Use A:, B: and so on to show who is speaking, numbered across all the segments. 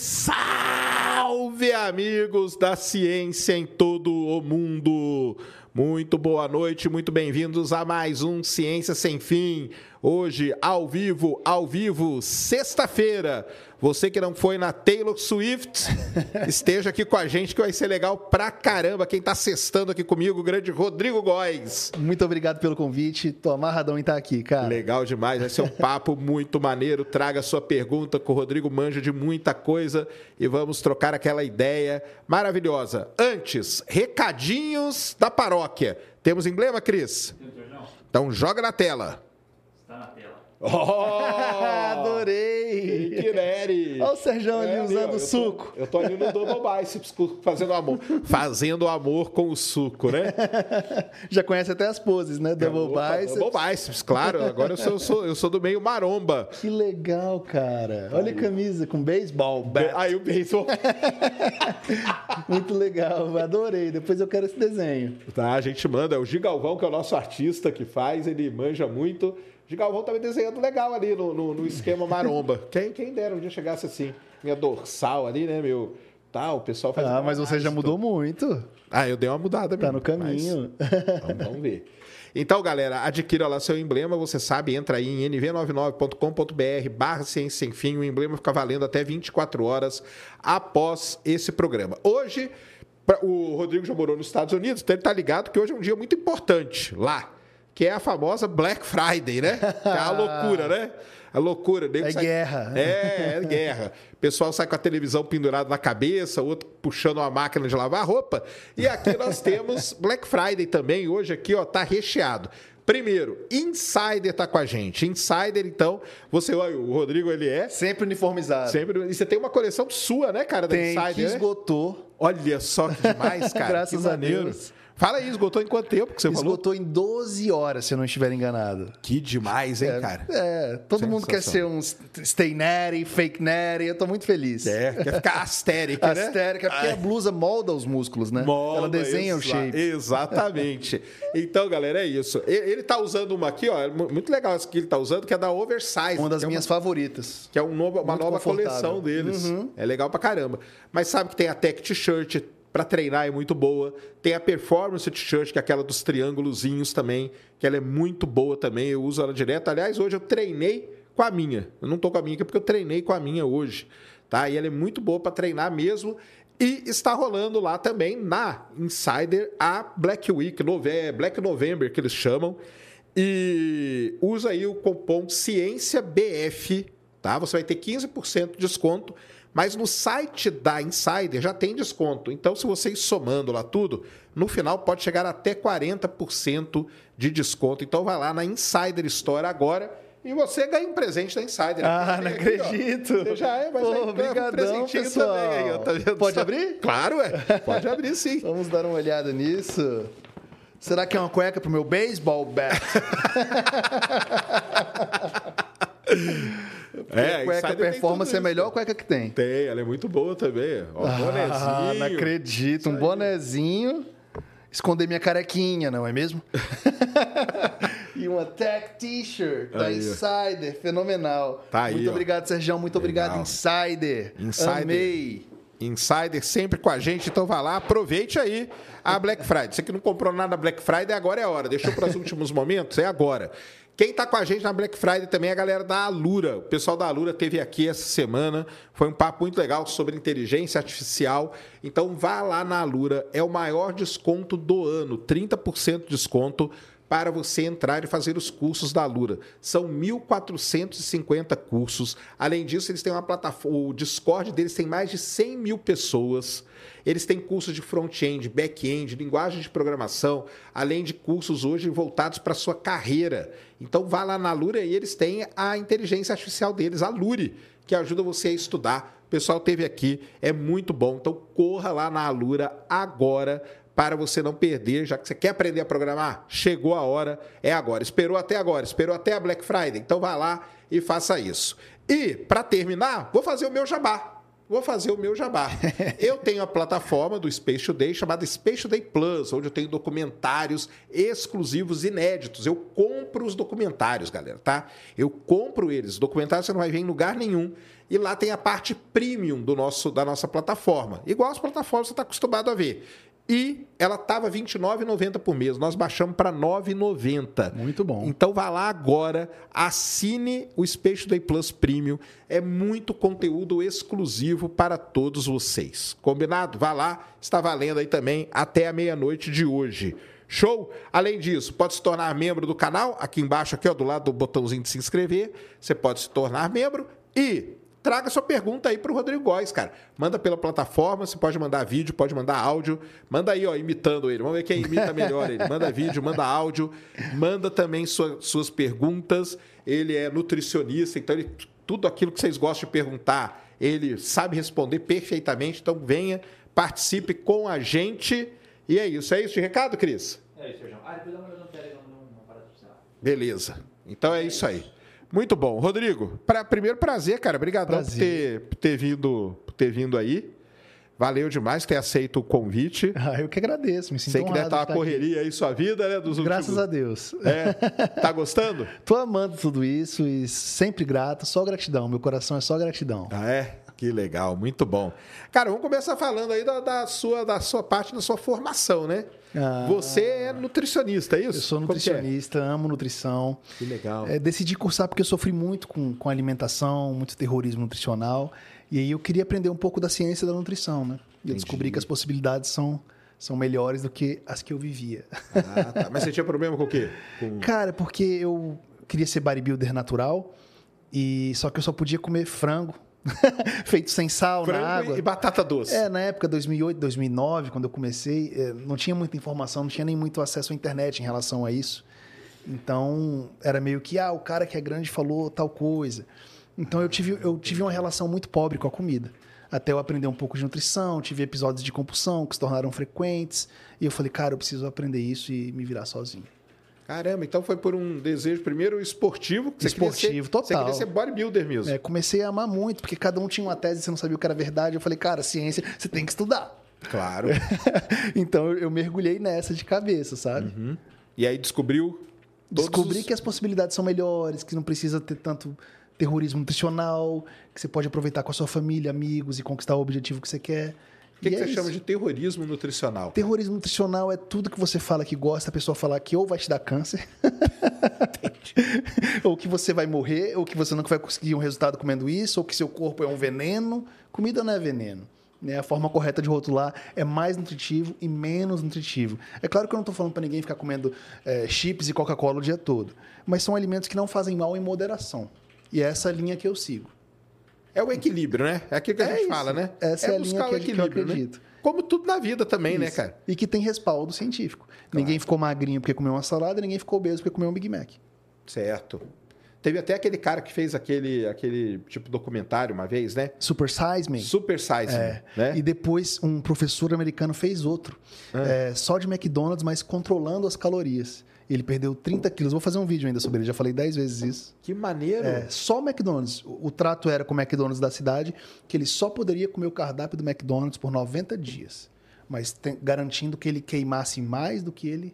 A: salve, amigos da ciência em todo o mundo! Muito boa noite, muito bem-vindos a mais um Ciência Sem Fim. Hoje, ao vivo, ao vivo, sexta-feira. Você que não foi na Taylor Swift, esteja aqui com a gente que vai ser legal pra caramba. Quem tá sextando aqui comigo, o grande Rodrigo Góes.
B: Muito obrigado pelo convite. Tô amarradão em estar aqui, cara.
A: Legal demais, vai ser um papo muito maneiro. Traga sua pergunta, que o Rodrigo manja de muita coisa e vamos trocar aquela ideia maravilhosa. Antes, recadinhos da paróquia. Temos emblema, Cris? Então joga na tela.
B: Oh, Adorei!
A: Quireri!
B: Olha o ali
A: É,
B: usando
A: meu, eu
B: suco.
A: Tô, eu tô ali no Double Biceps fazendo amor. Fazendo amor com o suco, né?
B: Já conhece até as poses, né? Double
A: Opa,
B: biceps.
A: Double Biceps, claro. Agora eu sou, eu sou, eu sou do meio maromba.
B: Que legal, cara. Olha a camisa com beisebol. bat.
A: Aí o beisebol.
B: Muito legal. Adorei. Depois eu quero esse desenho.
A: Tá, a gente manda. É o Gigalvão, que é o nosso artista que faz, ele manja muito. Gigalvão tá me desenhando legal ali no, no, no esquema maromba. Quem, quem dera um dia chegasse assim, minha dorsal ali, né, meu? Tá, o pessoal faz.
B: Ah, mas você já mudou muito.
A: Ah, eu dei uma mudada
B: Tá
A: mesmo,
B: no caminho.
A: mas Vamos, vamos ver. Então, galera, adquira lá seu emblema, você sabe, entra aí em nv99.com.br barra ciência sem fim, o emblema fica valendo até 24 horas após esse programa. Hoje, o Rodrigo já morou nos Estados Unidos, então ele tá ligado que hoje é um dia muito importante lá, que é a famosa Black Friday, né? Que é a loucura, né? A loucura. nego
B: É guerra.
A: É, é guerra. O pessoal sai com a televisão pendurada na cabeça, outro puxando uma máquina de lavar roupa. E aqui nós temos Black Friday também. Hoje aqui, ó, tá recheado. Primeiro, Insider tá com a gente. Insider, então, você, olha, o Rodrigo, ele é
B: Sempre uniformizado.
A: sempre... E você tem uma coleção sua, né, cara, da
B: Tem, que
A: Insider? né?
B: esgotou.
A: Olha só que demais, cara.
B: Graças
A: que
B: a. Deus.
A: Fala aí, esgotou em quanto tempo que você falou?
B: Esgotou em 12 horas, se eu não estiver enganado.
A: Que demais, hein, cara?
B: É, todo mundo quer ser um stay natty, fake natty. Eu tô muito feliz.
A: É, quer ficar astérica, né?
B: Astérica, porque a blusa molda os músculos, né?
A: Molda,
B: Ela desenha o shape.
A: Exatamente. Então, galera, é isso. Ele tá usando uma aqui, ó, é mu- muito legal essa que ele tá usando, que é da Oversize.
B: Uma das
A: que é
B: minhas favoritas.
A: que é um novo- uma
B: Muito
A: nova coleção deles.
B: Uhum.
A: É legal pra caramba. Mas sabe que tem a Tech T-shirt pra treinar é muito boa. Tem a Performance T-shirt, que é aquela dos triângulozinhos também, que ela é muito boa também. Eu uso ela direto. Aliás, hoje eu treinei com a minha. Eu não tô com a minha aqui porque eu treinei com a minha hoje, tá? E ela é muito boa pra treinar mesmo. E está rolando lá também na Insider a Black Week, nove- Black November que eles chamam. E usa aí o cupom CIENCIABF, tá? Você vai ter 15% de desconto, mas no site da Insider já tem desconto. Então, se você ir somando lá tudo, no final pode chegar até 40% de desconto. Então, vai lá na Insider Store agora e você ganha um presente da Insider.
B: Ah, não
A: aqui, ó.
B: acredito.
A: Você já é, mas
B: Pô,
A: aí ganha um
B: pessoal.
A: também aí, ó, tá
B: Pode
A: só?
B: abrir?
A: Claro, é. Pode abrir sim.
B: Vamos dar uma olhada nisso. Será que é uma cueca pro meu baseball bat?
A: É,
B: a cueca performance é a melhor cueca que tem.
A: Tem, ela é muito boa também. Ó,
B: Ah,
A: bonezinho.
B: não acredito. Um bonezinho. Esconder minha carequinha, não é mesmo? e uma tech t-shirt da. Insider, fenomenal.
A: Tá aí,
B: Muito
A: ó.
B: obrigado, Sérgio. Muito obrigado,
A: Legal.
B: Insider.
A: Insider.
B: Amei.
A: Insider sempre com a gente, então vai lá, aproveite aí a Black Friday. Você que não comprou nada na Black Friday, agora é a hora. Deixou para os últimos momentos? É agora. Quem está com a gente na Black Friday também é a galera da Alura. O pessoal da Alura teve aqui essa semana. Foi um papo muito legal sobre inteligência artificial. Então vá lá na Alura. É o maior desconto do ano. 30% de desconto para você entrar e fazer os cursos da Alura. São 1.450 cursos. Além disso, eles têm uma plataforma. O Discord deles tem mais de 100 mil pessoas. Eles têm cursos de front-end, back-end, linguagem de programação, além de cursos hoje voltados para a sua carreira. Então vá lá na Alura e eles têm a inteligência artificial deles, a Lure, que ajuda você a estudar. O pessoal teve aqui, é muito bom. Então corra lá na Alura agora para você não perder, já que você quer aprender a programar, chegou a hora, é agora. Esperou até agora, esperou até a Black Friday, então vá lá e faça isso. E, para terminar, vou fazer o meu jabá. vou fazer o meu jabá. eu tenho a plataforma do Space Today chamada Space Today Plus, onde eu tenho documentários exclusivos inéditos. Eu compro os documentários, galera, tá? Eu compro eles. Documentários você não vai ver em lugar nenhum. E lá tem a parte premium do nosso, da nossa plataforma. Igual as plataformas que você está acostumado a ver. E ela estava R$ 29,90 por mês. Nós baixamos para R$ 9,90.
B: Muito bom.
A: Então vá lá agora, assine o Space Day Plus Premium. É muito conteúdo exclusivo para todos vocês. Combinado? Vá lá, está valendo aí também até a meia-noite de hoje. Show? Além disso, pode se tornar membro do canal, aqui embaixo, aqui ó, do lado do botãozinho de se inscrever. Você pode se tornar membro e traga sua pergunta aí para o Rodrigo Góes, cara. Manda pela plataforma, você pode mandar vídeo, pode mandar áudio. Manda aí, ó, imitando ele. Vamos ver quem imita melhor ele. Manda vídeo, manda áudio, manda também sua, suas perguntas. Ele é nutricionista, então ele, tudo aquilo que vocês gostam de perguntar, ele sabe responder perfeitamente. Então venha, participe com a gente. E é isso. É isso de recado, Cris?
C: É isso, João. Ah, depois tele, não.
A: Beleza. Então é isso aí. Muito bom. Rodrigo, pra, primeiro prazer, cara. Obrigadão por ter, por ter, vindo, por ter vindo aí. Valeu demais ter aceito o convite.
B: Ah, eu que agradeço, me sinto
A: Sei que deve estar uma correria aí sua vida, né? Dos
B: Graças
A: últimos...
B: a Deus.
A: É. Tá gostando?
B: Tô amando tudo isso e sempre grato, só gratidão. Meu coração é só gratidão.
A: Ah, é? Que legal, muito bom. Cara, vamos começar falando aí da, da sua, da sua parte da sua formação, né?
B: Ah.
A: Você é nutricionista, é isso?
B: Eu sou
A: é?
B: nutricionista, amo nutrição.
A: Que legal.
B: É, decidi cursar porque eu sofri muito com, com alimentação, muito terrorismo nutricional. E aí eu queria aprender um pouco da ciência da nutrição, né? E eu descobri que as possibilidades são, são melhores do que as que eu vivia.
A: Ah, tá. Mas você tinha problema com o quê? Com...
B: Cara, porque eu queria ser bodybuilder natural, e só que eu só podia comer frango, feito sem sal na
A: Frango
B: água.
A: e batata doce.
B: É, na época 2008, 2009, quando eu comecei, eh, não tinha muita informação, não tinha nem muito acesso à internet em relação a isso. Então, era meio que, ah, o cara que é grande falou tal coisa. Então, eu tive, eu tive uma relação muito pobre com a comida. Até eu aprender um pouco de nutrição, tive episódios de compulsão que se tornaram frequentes. E eu falei, cara, eu preciso aprender isso e me virar sozinho.
A: Caramba, então foi por um desejo primeiro esportivo. que
B: Esportivo,
A: ser,
B: total.
A: Você queria ser bodybuilder mesmo.
B: É, comecei a amar muito, porque cada um tinha uma tese e você não sabia o que era verdade. Eu falei, cara, ciência, você tem que estudar.
A: Claro.
B: então, eu- mergulhei nessa de cabeça, sabe?
A: E aí descobriu.
B: Descobri
A: os-
B: que as possibilidades são melhores, que não precisa ter tanto terrorismo nutricional, que você pode aproveitar com a sua família, amigos e conquistar o objetivo que você quer.
A: O que, que
B: é
A: você
B: isso.
A: chama de terrorismo nutricional?
B: Terrorismo nutricional é tudo que você fala que gosta, a pessoa falar que ou vai te dar câncer, ou que você vai morrer, ou que você nunca vai conseguir um resultado comendo isso, ou que seu corpo é um veneno. Comida não é veneno. Né? A forma correta de rotular é mais nutritivo e menos nutritivo. É claro que eu não estou falando para ninguém ficar comendo eh, chips e Coca-Cola o dia todo, mas são alimentos que não fazem mal em moderação. E é essa linha que eu sigo.
A: É o equilíbrio, né? É aquilo que a
B: É
A: gente
B: isso.
A: fala, né?
B: Essa é a
A: buscar
B: linha
A: o equilíbrio,
B: acredito.
A: Né? Como tudo na vida também, né,
B: Isso.
A: cara?
B: E que tem respaldo científico. Ninguém ficou magrinho porque comeu uma salada, ninguém ficou obeso porque comeu um Big Mac.
A: Certo. Teve até aquele cara que fez aquele, aquele tipo documentário uma vez, né?
B: Super Size Me.
A: Super Size,
B: É.
A: Me, né?
B: E depois um professor americano fez outro. É, só de McDonald's, mas controlando as calorias. Ele perdeu 30 quilos. Vou fazer um vídeo ainda sobre ele, já falei 10 vezes isso.
A: Que maneiro.
B: É, só o McDonald's. O, trato era com o McDonald's da cidade, que ele só poderia comer o cardápio do McDonald's por 90 dias. Mas tem- garantindo que ele queimasse mais do que ele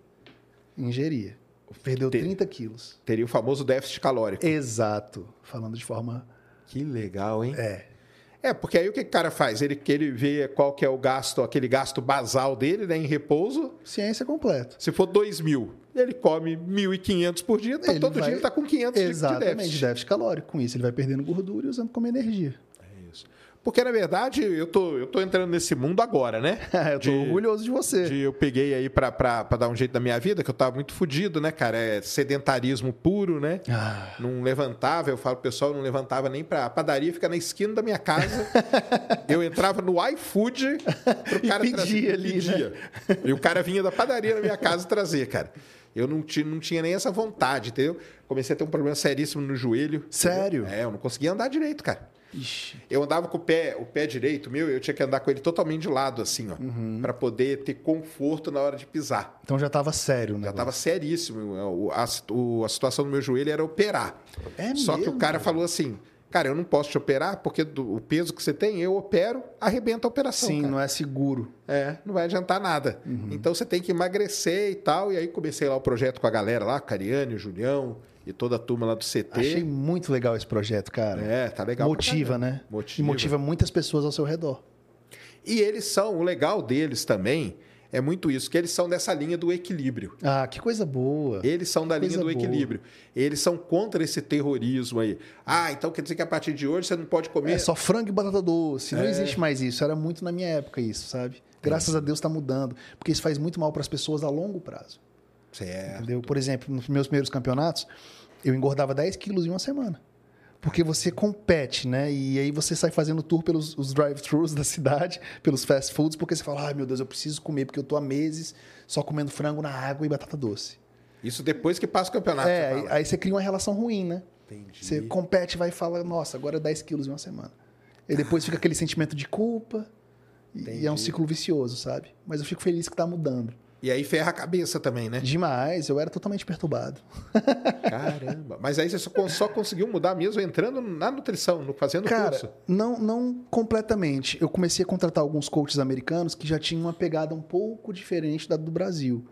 B: ingeria. Perdeu
A: Te-
B: 30 quilos.
A: Teria o famoso déficit calórico.
B: Exato. Falando de forma.
A: Que legal, hein?
B: É.
A: É, porque aí o que o cara faz? Ele, ele vê qual que é o gasto, aquele gasto basal dele, né, em repouso.
B: Ciência completa.
A: Se for 2 mil, ele come 1.500 por dia, então
B: Ele
A: todo
B: vai-
A: dia ele está com 500 de- de
B: Exatamente,
A: déficit.
B: déficit calórico. Com isso, ele vai perdendo gordura e usando como energia.
A: É isso. Porque, na verdade, eu tô, eu tô entrando nesse mundo agora, né?
B: eu tô
A: De-
B: orgulhoso de você.
A: de eu peguei aí pra dar um jeito na minha vida, que eu tava muito fodido, né, cara? É sedentarismo puro, né?
B: Ah.
A: Não levantava, eu falo pessoal, não levantava nem pra a padaria, fica na esquina da minha casa. eu entrava no iFood pro
B: E
A: cara
B: pedia
A: trazer.
B: ali, né?
A: pedia. E o cara vinha da padaria na minha casa trazer, cara. Eu não tinha, não tinha nem essa vontade, entendeu? Comecei a ter um problema seríssimo no joelho.
B: Sério?
A: entendeu? É, eu não conseguia andar direito, cara.
B: Ixi.
A: Eu andava com o pé, o pé direito meu, eu tinha que andar com ele totalmente de lado, assim, ó,
B: Uhum.
A: Pra poder ter conforto na hora de pisar.
B: Então já tava sério, né?
A: Já tava seríssimo. O- A, a situação do meu joelho era operar.
B: É
A: Só que o
B: mesmo,
A: cara falou assim: Cara, eu não posso te operar porque do, o peso que você tem, eu opero, arrebenta a operação.
B: Sim,
A: cara.
B: não é seguro.
A: É, não vai adiantar nada. Então você tem que emagrecer e tal. E aí comecei lá o projeto com a galera lá, Cariane, o Julião e toda a turma lá do CT.
B: Achei muito legal esse projeto, cara.
A: É, tá legal.
B: motiva, né?
A: Motiva.
B: E motiva muitas pessoas ao seu redor.
A: E eles são, o legal deles também é muito isso, que eles são dessa linha do equilíbrio.
B: Ah, que coisa boa.
A: Eles são da linha do
B: boa.
A: equilíbrio. Eles são contra esse terrorismo aí. Ah, então quer dizer que a partir de hoje você não pode comer.
B: É só frango e batata doce. Não
A: É.
B: existe mais isso. Era muito na minha época isso, sabe? Graças a Deus está mudando. Porque isso faz muito mal para as pessoas a longo prazo.
A: Certo.
B: Entendeu? Por exemplo, nos meus primeiros campeonatos, eu engordava 10 quilos em uma semana. Porque você compete, né? E aí você sai fazendo tour pelos os drive-thrus da cidade, pelos fast foods, porque você fala, ai meu Deus, eu preciso comer, porque eu tô há meses só comendo frango na água e batata doce.
A: Isso depois que passa o campeonato.
B: é,
A: você
B: aí, você cria uma relação ruim, né?
A: Entendi.
B: Você compete, vai e fala, nossa, agora é 10 quilos em uma semana. E depois fica aquele sentimento de culpa. E, e é um
A: Entendi.
B: ciclo vicioso, sabe? Mas eu fico feliz que tá mudando.
A: E aí ferra a cabeça também, né?
B: Demais, eu era totalmente perturbado.
A: Caramba. Mas aí você só, só conseguiu mudar mesmo entrando na nutrição, no, fazendo
B: Cara,
A: curso.
B: não, não completamente. Eu comecei a contratar alguns coaches americanos que já tinham uma pegada um pouco diferente da do Brasil.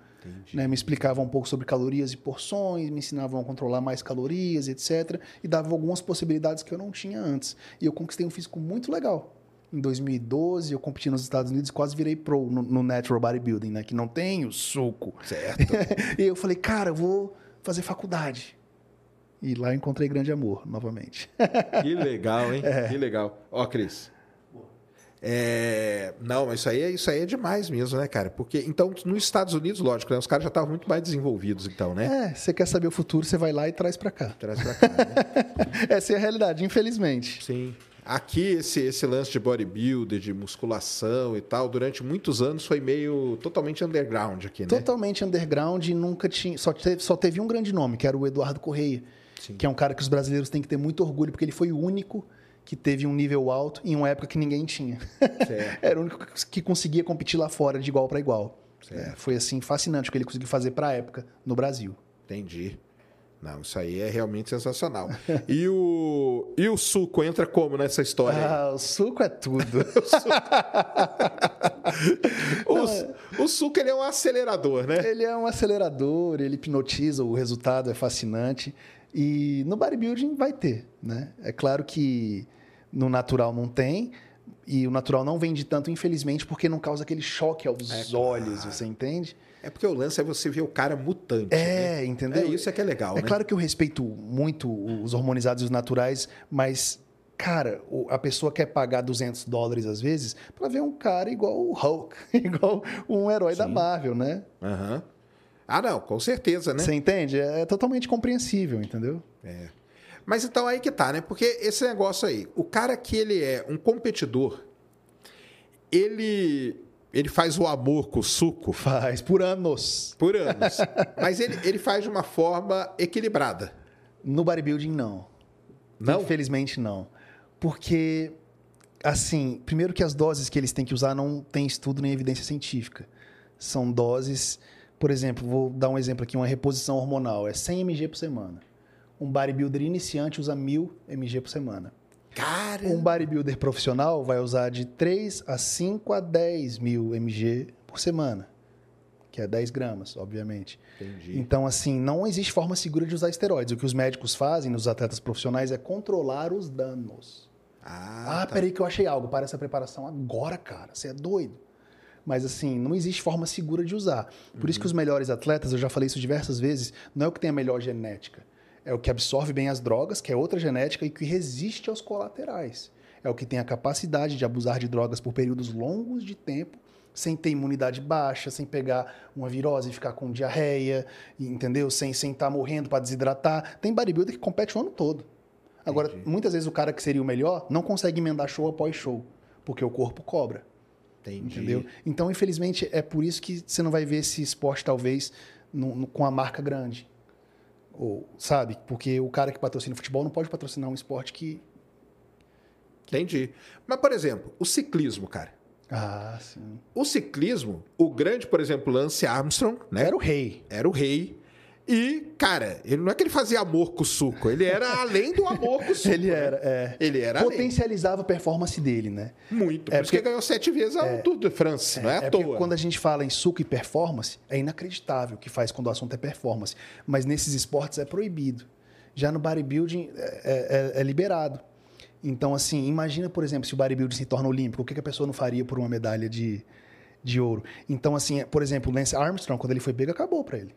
B: Né? Me explicavam um pouco sobre calorias e porções, me ensinavam a controlar mais calorias, etc. E davam algumas possibilidades que eu não tinha antes. E eu conquistei um físico muito legal. Em 2012, eu competi nos Estados Unidos e quase virei pro no, no Natural Bodybuilding, né? Que não tem o suco.
A: Certo.
B: e eu falei, cara, eu vou fazer faculdade. E lá eu encontrei grande amor, novamente.
A: Que legal, hein?
B: É.
A: Que legal. Ó, Cris. É, Não, mas isso aí, é- isso aí é demais mesmo, né, cara? Porque, então, nos Estados Unidos, lógico, né? Os caras já estavam muito mais desenvolvidos, então, né?
B: É, você quer saber o futuro, você vai lá e traz pra cá.
A: Traz pra cá, né?
B: Essa é a realidade, infelizmente.
A: Sim. Aqui, esse, esse lance de bodybuilder, de musculação e tal, durante muitos anos foi meio totalmente underground aqui, né?
B: Totalmente underground e nunca tinha. Só teve, só teve um grande nome, que era o Eduardo Correia.
A: Sim.
B: Que é um cara que os brasileiros têm que ter muito orgulho, porque ele foi o único que teve um nível alto em uma época que ninguém tinha. Era o único que conseguia competir lá fora de igual para igual. É, foi assim fascinante o que ele conseguiu fazer para a época no Brasil.
A: Entendi. Não, isso aí é realmente sensacional. E o, e o suco entra como nessa história? aí?
B: Ah, o suco é tudo.
A: O, su- o suco ele é um acelerador, né?
B: Ele é um acelerador, ele hipnotiza, o resultado é fascinante. E no bodybuilding vai ter, né? É claro que no natural não tem, e o natural não vende tanto, infelizmente, porque não causa aquele choque aos
A: É
B: olhos, você entende?
A: É porque o lance é você ver o cara mutante. né?
B: É, entendeu?
A: É isso é que é legal,
B: É
A: né?
B: claro que eu respeito muito os hormonizados e os naturais, mas, cara, a pessoa quer pagar 200 dólares às vezes pra ver um cara igual o Hulk, igual um herói da Marvel, né?
A: Aham. Ah, não, com certeza, né?
B: Você entende? É totalmente compreensível, entendeu?
A: É. Mas então aí que tá, né? Porque esse negócio aí, o cara que ele é um competidor, ele ele faz o amor com o suco
B: Faz por anos.
A: por anos, mas ele, ele faz de uma forma equilibrada.
B: No bodybuilding, não.
A: Não?
B: Infelizmente, não. Porque, assim, primeiro que as doses que eles têm que usar não tem estudo nem evidência científica. São doses, por exemplo, vou dar um exemplo aqui, uma reposição hormonal, é 100 mg por semana. Um bodybuilder iniciante usa 1000 mg por semana.
A: Cara,
B: Um bodybuilder profissional vai usar de 3 a 5 a 10 mil mg por semana, que é 10 gramas, obviamente.
A: entendi.
B: Então, assim, não existe forma segura de usar esteroides. O que os médicos fazem nos atletas profissionais é controlar os danos.
A: Ah,
B: Ah,
A: tá.
B: peraí que eu achei algo para essa preparação agora, cara. Você é doido. Mas, assim, não existe forma segura de usar. Por isso que os melhores atletas, eu já falei isso diversas vezes, não é o que tem a melhor genética. É o que absorve bem as drogas, que é outra genética, e que resiste aos colaterais. É o que tem a capacidade de abusar de drogas por períodos longos de tempo, sem ter imunidade baixa, sem pegar uma virose e ficar com diarreia, entendeu? Sem estar sem tá morrendo para desidratar. Tem bodybuilder que compete o ano todo. Agora,
A: Entendi.
B: muitas vezes o cara que seria o melhor não consegue emendar show após show, porque o corpo cobra.
A: Entendi.
B: Entendeu? Então, infelizmente, é por isso que você não vai ver esse esporte, talvez, no- no- com a marca grande. Ou, sabe? Porque o cara que patrocina futebol não pode patrocinar um esporte que.
A: Entendi. Mas, por exemplo, o ciclismo, cara.
B: Ah, sim.
A: O ciclismo, o grande, por exemplo, Lance Armstrong, né?
B: Era o rei.
A: Era o rei. E, cara, ele não é que ele fazia amor com o suco, ele era além do amor com o suco.
B: Ele
A: né?
B: era, é.
A: Ele era além.
B: Potencializava a performance dele, né?
A: Muito.
B: É
A: Por isso que
B: porque-
A: ele ganhou sete vezes o Tour de France, não é, à
B: É porque
A: toa.
B: quando a gente fala em suco e performance, é inacreditável o que faz quando o assunto é performance. Mas nesses esportes é proibido. Já no bodybuilding é, é- é liberado. Então, assim, imagina, por exemplo, se o bodybuilding se torna olímpico, o que a pessoa não faria por uma medalha de, de ouro? Então, assim, por exemplo, o Lance Armstrong, quando ele foi pego, acabou pra ele.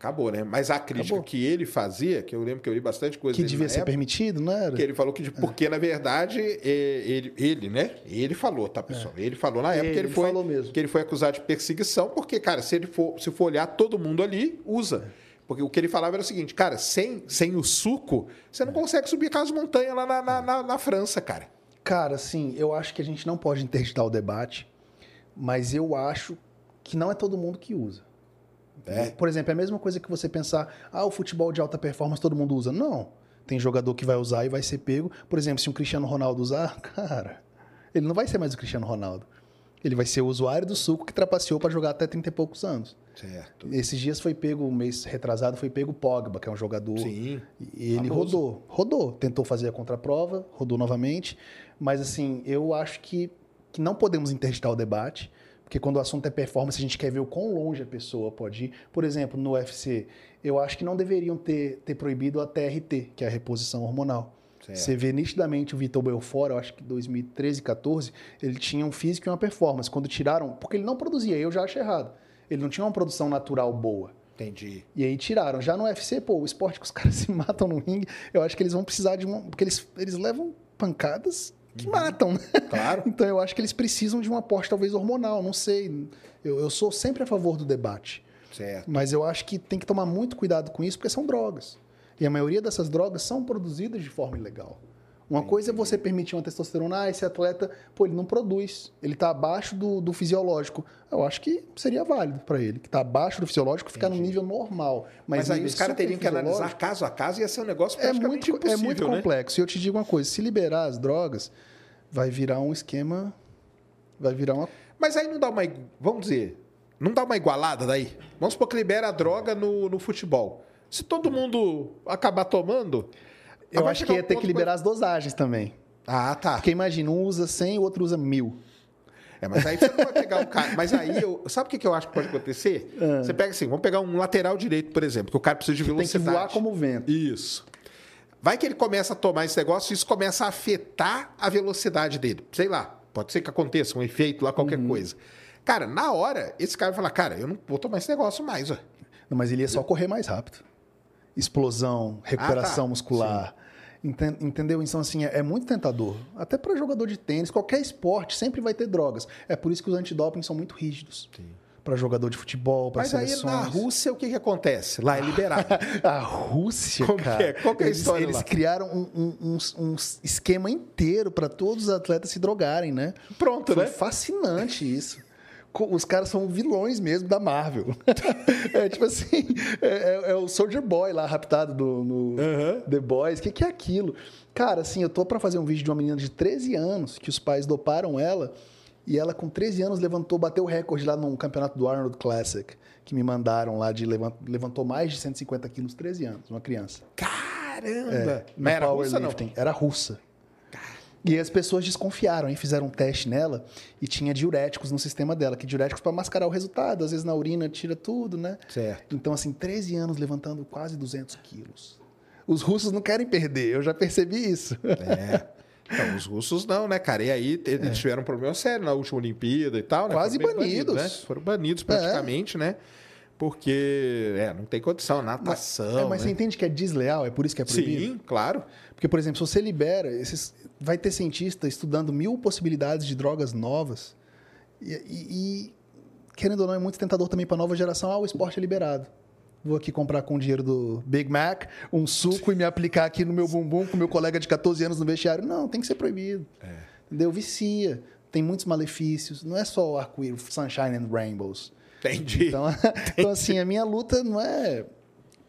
A: Acabou, né? Mas a crítica
B: Acabou.
A: que ele fazia, que eu lembro que eu li bastante coisa
B: Que devia ser
A: época,
B: permitido, não era?
A: que ele falou que de- porque na verdade é, ele, ele, né? Ele falou, tá pessoal? Ele falou na época
B: Ele,
A: que ele foi
B: falou mesmo.
A: que ele foi acusado de perseguição, porque cara, se ele for se for olhar todo mundo ali usa. Porque o que ele falava era o seguinte, cara, sem, sem o suco, você não consegue subir aquelas montanhas lá na, na, na- na França, cara.
B: Cara, assim, eu acho que a gente não pode interditar o debate, mas eu acho que não é todo mundo que usa.
A: É.
B: Por exemplo, é a mesma coisa que você pensar, ah, o futebol de alta performance todo mundo usa. Não. Tem jogador que vai usar e vai ser pego. Por exemplo, se um Cristiano Ronaldo usar, cara, ele não vai ser mais o Cristiano Ronaldo. Ele vai ser o usuário do suco que trapaceou para jogar até 30 e poucos anos.
A: Certo.
B: Esses dias foi pego, um mês retrasado, foi pego o Pogba, que é um jogador.
A: Sim.
B: E ele
A: Famoso.
B: rodou. Rodou. Tentou fazer a contraprova, rodou novamente. Mas, assim, eu acho que, que não podemos interditar o debate, porque quando o assunto é performance, a gente quer ver o quão longe a pessoa pode ir. Por exemplo, no UFC, eu acho que não deveriam ter, ter proibido a TRT, que é a reposição hormonal.
A: Certo.
B: Você vê nitidamente o Vitor Belfort, eu acho que 2013, 14, ele tinha um físico e uma performance. Quando tiraram, porque ele não produzia, eu já acho errado. Ele não tinha uma produção natural boa.
A: Entendi.
B: E aí tiraram. Já no UFC, pô, o esporte que os caras se matam no ringue, eu acho que eles vão precisar de uma. Porque eles, eles levam pancadas que matam, né?
A: Claro.
B: Então eu acho que eles precisam de um aporte, talvez, hormonal, não sei. Eu, eu sou sempre a favor do debate.
A: Certo.
B: Mas eu acho que tem que tomar muito cuidado com isso, porque são drogas. E a maioria dessas drogas são produzidas de forma ilegal. Uma coisa é você permitir uma testosterona, ah, esse atleta, pô, ele não produz, ele está abaixo do, do fisiológico. Eu acho que seria válido para ele, que está abaixo do fisiológico, ficar no nível normal. Mas,
A: Mas, aí os caras teriam que analisar caso a caso e ia ser um negócio
B: É muito, é muito
A: né?
B: complexo. E eu te digo uma coisa: se liberar as drogas, vai virar um esquema. Vai virar uma.
A: Mas aí não dá uma. Vamos dizer, não dá uma igualada daí? Vamos supor que libera a droga no, no futebol. Se todo mundo acabar tomando.
B: Eu acho que ia ter que liberar as dosagens também.
A: Ah, tá.
B: Porque imagina, um usa 100 o outro usa mil.
A: É, mas aí você não vai pegar um cara. Mas aí, eu, sabe o que que eu acho que pode acontecer? Você pega assim, vamos pegar um lateral direito, por exemplo, que o cara precisa de
B: Ah. Tem que
A: velocidade.
B: voar como vento.
A: Isso. Vai que ele começa a tomar esse negócio e isso começa a afetar a velocidade dele. Sei lá, pode ser que aconteça um efeito lá,
B: Uhum.
A: qualquer coisa. Cara, na hora, esse cara vai falar, cara, eu não vou tomar esse negócio mais, ó.
B: Não, mas ele ia só correr mais rápido. Explosão, recuperação
A: Ah, tá.
B: muscular. Enten- Entendeu? Então, assim, é é muito tentador. Até para jogador de tênis, qualquer esporte, sempre vai ter drogas. É por isso que os antidoping são muito rígidos. Para jogador de futebol, para
A: Mas aí
B: seleções.
A: na Rússia, o que, que acontece? Lá é liberado.
B: A Rússia,
A: Como que
B: cara.
A: é? Qual que é a
B: eles,
A: história
B: Eles
A: lá?
B: criaram um, um- um- um esquema inteiro para todos os atletas se drogarem, né?
A: Pronto,
B: Foi
A: né?
B: fascinante isso. Os caras são vilões mesmo da Marvel. é tipo assim, é, é- é o Soldier Boy lá, raptado do, no
A: Aham.
B: The Boys. O que, que é aquilo? Cara, assim, eu tô pra fazer um vídeo de uma menina de 13 anos que os pais doparam ela e ela com 13 anos levantou, bateu o recorde lá num campeonato do Arnold Classic que me mandaram lá de levant, levantou mais de 150 quilos, 13 anos, uma criança.
A: Caramba!
B: No
A: Mas era russa, não?
B: Era russa. E as pessoas desconfiaram, hein? fizeram um teste nela e tinha diuréticos no sistema dela, que diuréticos para mascarar o resultado, às vezes na urina tira tudo, né?
A: Certo.
B: Então, assim, 13 anos levantando quase 200 quilos. Os russos não querem perder, eu já percebi isso.
A: É. Os russos não, né, cara? E aí eles tiveram um problema sério na última Olimpíada e tal, né?
B: É. Quase
A: Foram bem
B: banidos.
A: né? Foram banidos praticamente, né? Porque, é, não tem condição, natação.
B: É, mas
A: né?
B: você entende que é desleal, é por isso que é proibido?
A: Sim, claro.
B: Porque, por exemplo, se você libera, esses, vai ter cientista estudando mil possibilidades de drogas novas. E, e- e, querendo ou não, é muito tentador também para a nova geração. Ah, o esporte é liberado. Vou aqui comprar com o dinheiro do Big Mac um suco e me aplicar aqui no meu bumbum com meu colega de 14 anos no vestiário. Não, tem que ser proibido. Entendeu? Vicia. Tem muitos malefícios. Não é só o arco-íris, sunshine and rainbows.
A: Entendi.
B: Então, então, assim, a minha luta não é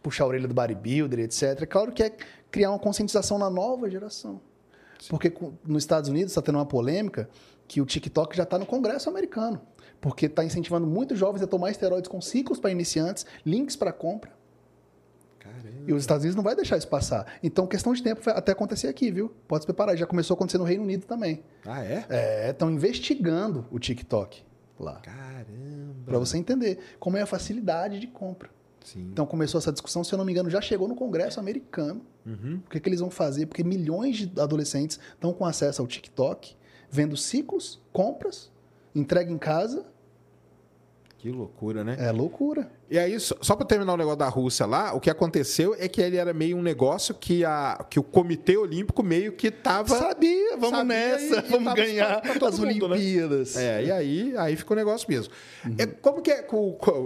B: puxar a orelha do bodybuilder, etc. É claro que é criar uma conscientização na nova geração. Porque com- nos Estados Unidos está tendo uma polêmica que o TikTok já está no Congresso americano. Porque está incentivando muitos jovens a tomar esteroides com ciclos para iniciantes, links para compra. E os Estados Unidos não vai deixar isso passar. Então, questão de tempo até acontecer aqui, viu? Pode se preparar. Já começou a acontecer no Reino Unido também.
A: Ah, é?
B: É, estão investigando o TikTok lá.
A: Caramba.
B: Para você entender como é a facilidade de compra.
A: Sim.
B: Então começou essa discussão, se eu não me engano, já chegou no Congresso americano. O que, que eles vão fazer? Porque milhões de adolescentes estão com acesso ao TikTok, vendo ciclos, compras, entrega em casa.
A: Que loucura, né?
B: É loucura.
A: E aí, só, só para terminar o negócio da Rússia lá, o que aconteceu é que ele era meio um negócio que, a, que o Comitê Olímpico meio que tava.
B: Sabia, vamos
A: Sabia
B: nessa,
A: e- e
B: vamos
A: tava
B: ganhar
A: pra todo
B: as
A: mundo, né?
B: Olimpíadas.
A: É, e aí, aí fica o negócio mesmo.
B: Uhum.
A: É, como que é.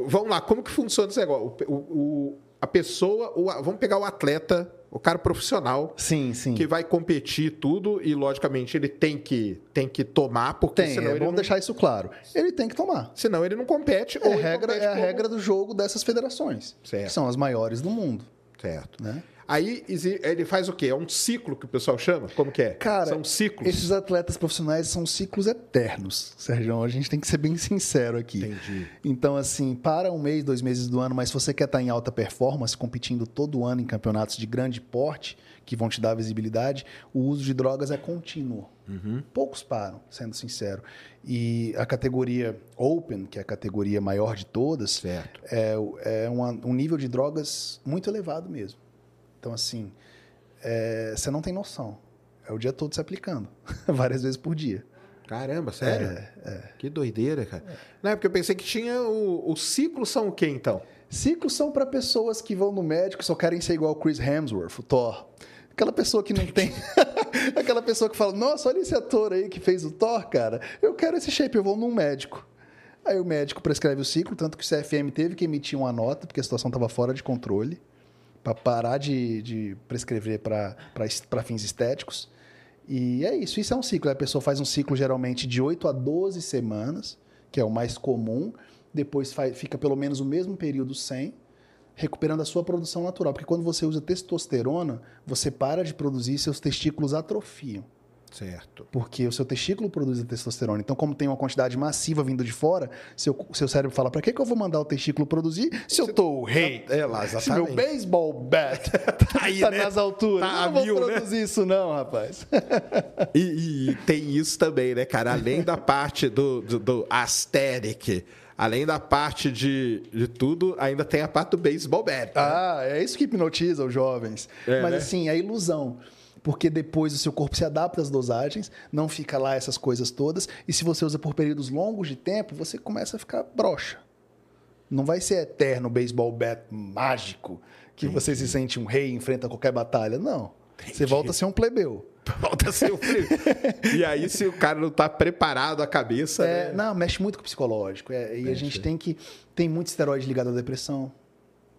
A: vamos lá, como que funciona esse negócio? O, o- a pessoa, o- vamos pegar o atleta, o cara profissional.
B: Sim, sim.
A: Que vai competir tudo e, logicamente, ele tem que, tem que tomar, porque
B: Tem,
A: senão,
B: é
A: ele
B: bom
A: não,
B: deixar isso claro. Ele tem que tomar.
A: senão ele não compete.
B: É, regra,
A: compete
B: é a
A: como-
B: regra do jogo dessas federações,
A: Certo.
B: que são as maiores do mundo.
A: Certo.
B: Né?
A: Aí ele faz o quê? É um ciclo que o pessoal chama? Como que é?
B: Cara,
A: São ciclos.
B: Esses atletas profissionais são ciclos eternos, Sérgio. A gente tem que ser bem sincero aqui.
A: Entendi.
B: Então, assim, para um mês, dois meses do ano, mas se você quer estar em alta performance, competindo todo ano em campeonatos de grande porte, que vão te dar visibilidade, o uso de drogas é contínuo.
A: Uhum.
B: Poucos param, sendo sincero. E a categoria Open, que é a categoria maior de todas,
A: Certo.
B: é, é uma- um nível de drogas muito elevado mesmo. Então, assim, é, você não tem noção. É o dia todo se aplicando, várias vezes por dia.
A: Caramba, sério?
B: É,
A: Que doideira, cara. Não é porque eu pensei que tinha o, os ciclos são o quê, então?
B: Ciclos são para pessoas que vão no médico e só querem ser igual o Chris Hemsworth, o Thor. Aquela pessoa que não tem. Aquela pessoa que fala: Nossa, olha esse ator aí que fez o Thor, cara. Eu quero esse shape, eu vou num médico. Aí o médico prescreve o ciclo, tanto que o CFM teve que emitir uma nota, porque a situação estava fora de controle, para parar de, de prescrever para fins estéticos. E é isso, isso é um ciclo. A pessoa faz um ciclo geralmente de 8 a 12 semanas, que é o mais comum. Depois faz- fica pelo menos o mesmo período sem, recuperando a sua produção natural. Porque quando você usa testosterona, você para de produzir seus testículos atrofiam.
A: Certo.
B: Porque o seu testículo produz a testosterona. Então, como tem uma quantidade massiva vindo de fora, seu, seu cérebro fala: para que, que eu vou mandar o testículo produzir se eu tô o rei?
A: É lá,
B: Se meu
A: exatamente.
B: baseball bat tá,
A: aí,
B: tá
A: né?
B: nas alturas.
A: Tá
B: eu não vou
A: mil, né?
B: produzir isso, não, rapaz.
A: E, e tem isso também, né, cara? Além da parte do, do, do aesthetic, além da parte de, de tudo, ainda tem a parte do baseball bat. né?
B: Ah, é isso que hipnotiza os jovens.
A: É,
B: Mas
A: né?
B: assim, é ilusão. Porque depois o seu corpo se adapta às dosagens, não fica lá essas coisas todas. E se você usa por períodos longos de tempo, você começa a ficar broxa. Não vai ser eterno baseball bat mágico, que você se sente um rei e enfrenta qualquer batalha. Não. Você volta a ser um plebeu.
A: Volta a ser o frio. e aí, se o cara não tá preparado a cabeça,
B: É,
A: né?
B: não, mexe muito com o psicológico. É, e a gente tem que. Tem muito esteroide ligado à depressão.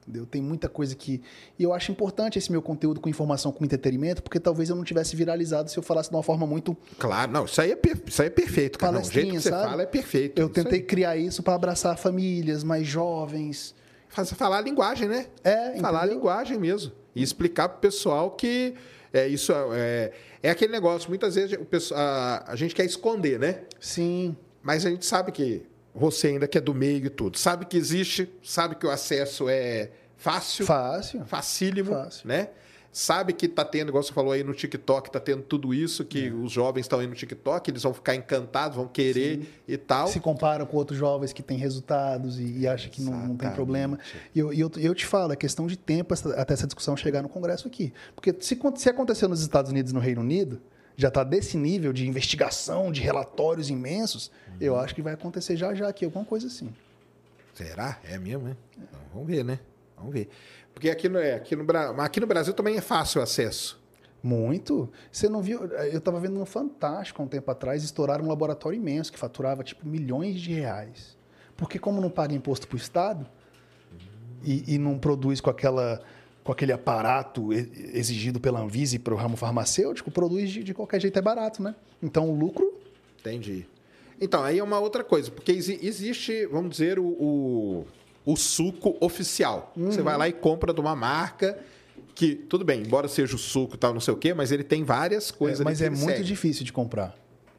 B: Entendeu? Tem muita coisa que. E eu acho importante esse meu conteúdo com informação, com entretenimento, porque talvez eu não tivesse viralizado se eu falasse de uma forma muito.
A: Claro, não, isso aí é, per- isso aí é perfeito, cara. Não, o jeito que você
B: sabe?
A: fala é perfeito.
B: Eu tentei criar isso para abraçar famílias mais jovens.
A: Falar a linguagem, né?
B: É,
A: Falar a
B: entendeu?
A: linguagem mesmo. E explicar pro pessoal que é, isso é, é aquele negócio. Muitas vezes o pessoal, a, a gente quer esconder, né?
B: Sim.
A: Mas a gente sabe que você ainda que é do meio e tudo, sabe que existe, sabe que o acesso é fácil,
B: Fácil.
A: facílimo,
B: Fácil.
A: né? Sabe que tá tendo, igual você falou aí no TikTok, tá tendo tudo isso, que os jovens estão aí no TikTok, eles vão ficar encantados, vão querer e tal.
B: Se compara com outros jovens que têm resultados e, e acha que não, não tem problema. E eu, eu, eu te falo, é questão de tempo até essa discussão chegar no Congresso aqui. Porque se, se aconteceu nos Estados Unidos e no Reino Unido, já está desse nível de investigação, de relatórios imensos, eu
A: Uhum.
B: acho que vai acontecer já já aqui, alguma coisa assim.
A: Será? É mesmo, né? Então, vamos ver, né? Vamos ver. Porque aqui no, é, aqui, no, aqui no Brasil também é fácil o acesso.
B: Muito. Você não viu? Eu estava vendo no Fantástico há um tempo atrás, estouraram um laboratório imenso que faturava tipo milhões de reais. Porque como não paga imposto para o Estado e, e não produz com aquela com aquele aparato exigido pela Anvisa e para o ramo farmacêutico, produz de, de qualquer jeito é barato, né? Então o lucro
A: Entendi. Então, aí é uma outra coisa, porque exi- existe, vamos dizer, o, o, o suco oficial. Você vai lá e compra de uma marca que, tudo bem, embora seja o suco e tal, não sei o quê, mas ele tem várias coisas
B: é, mas é muito
A: segue.
B: difícil de comprar.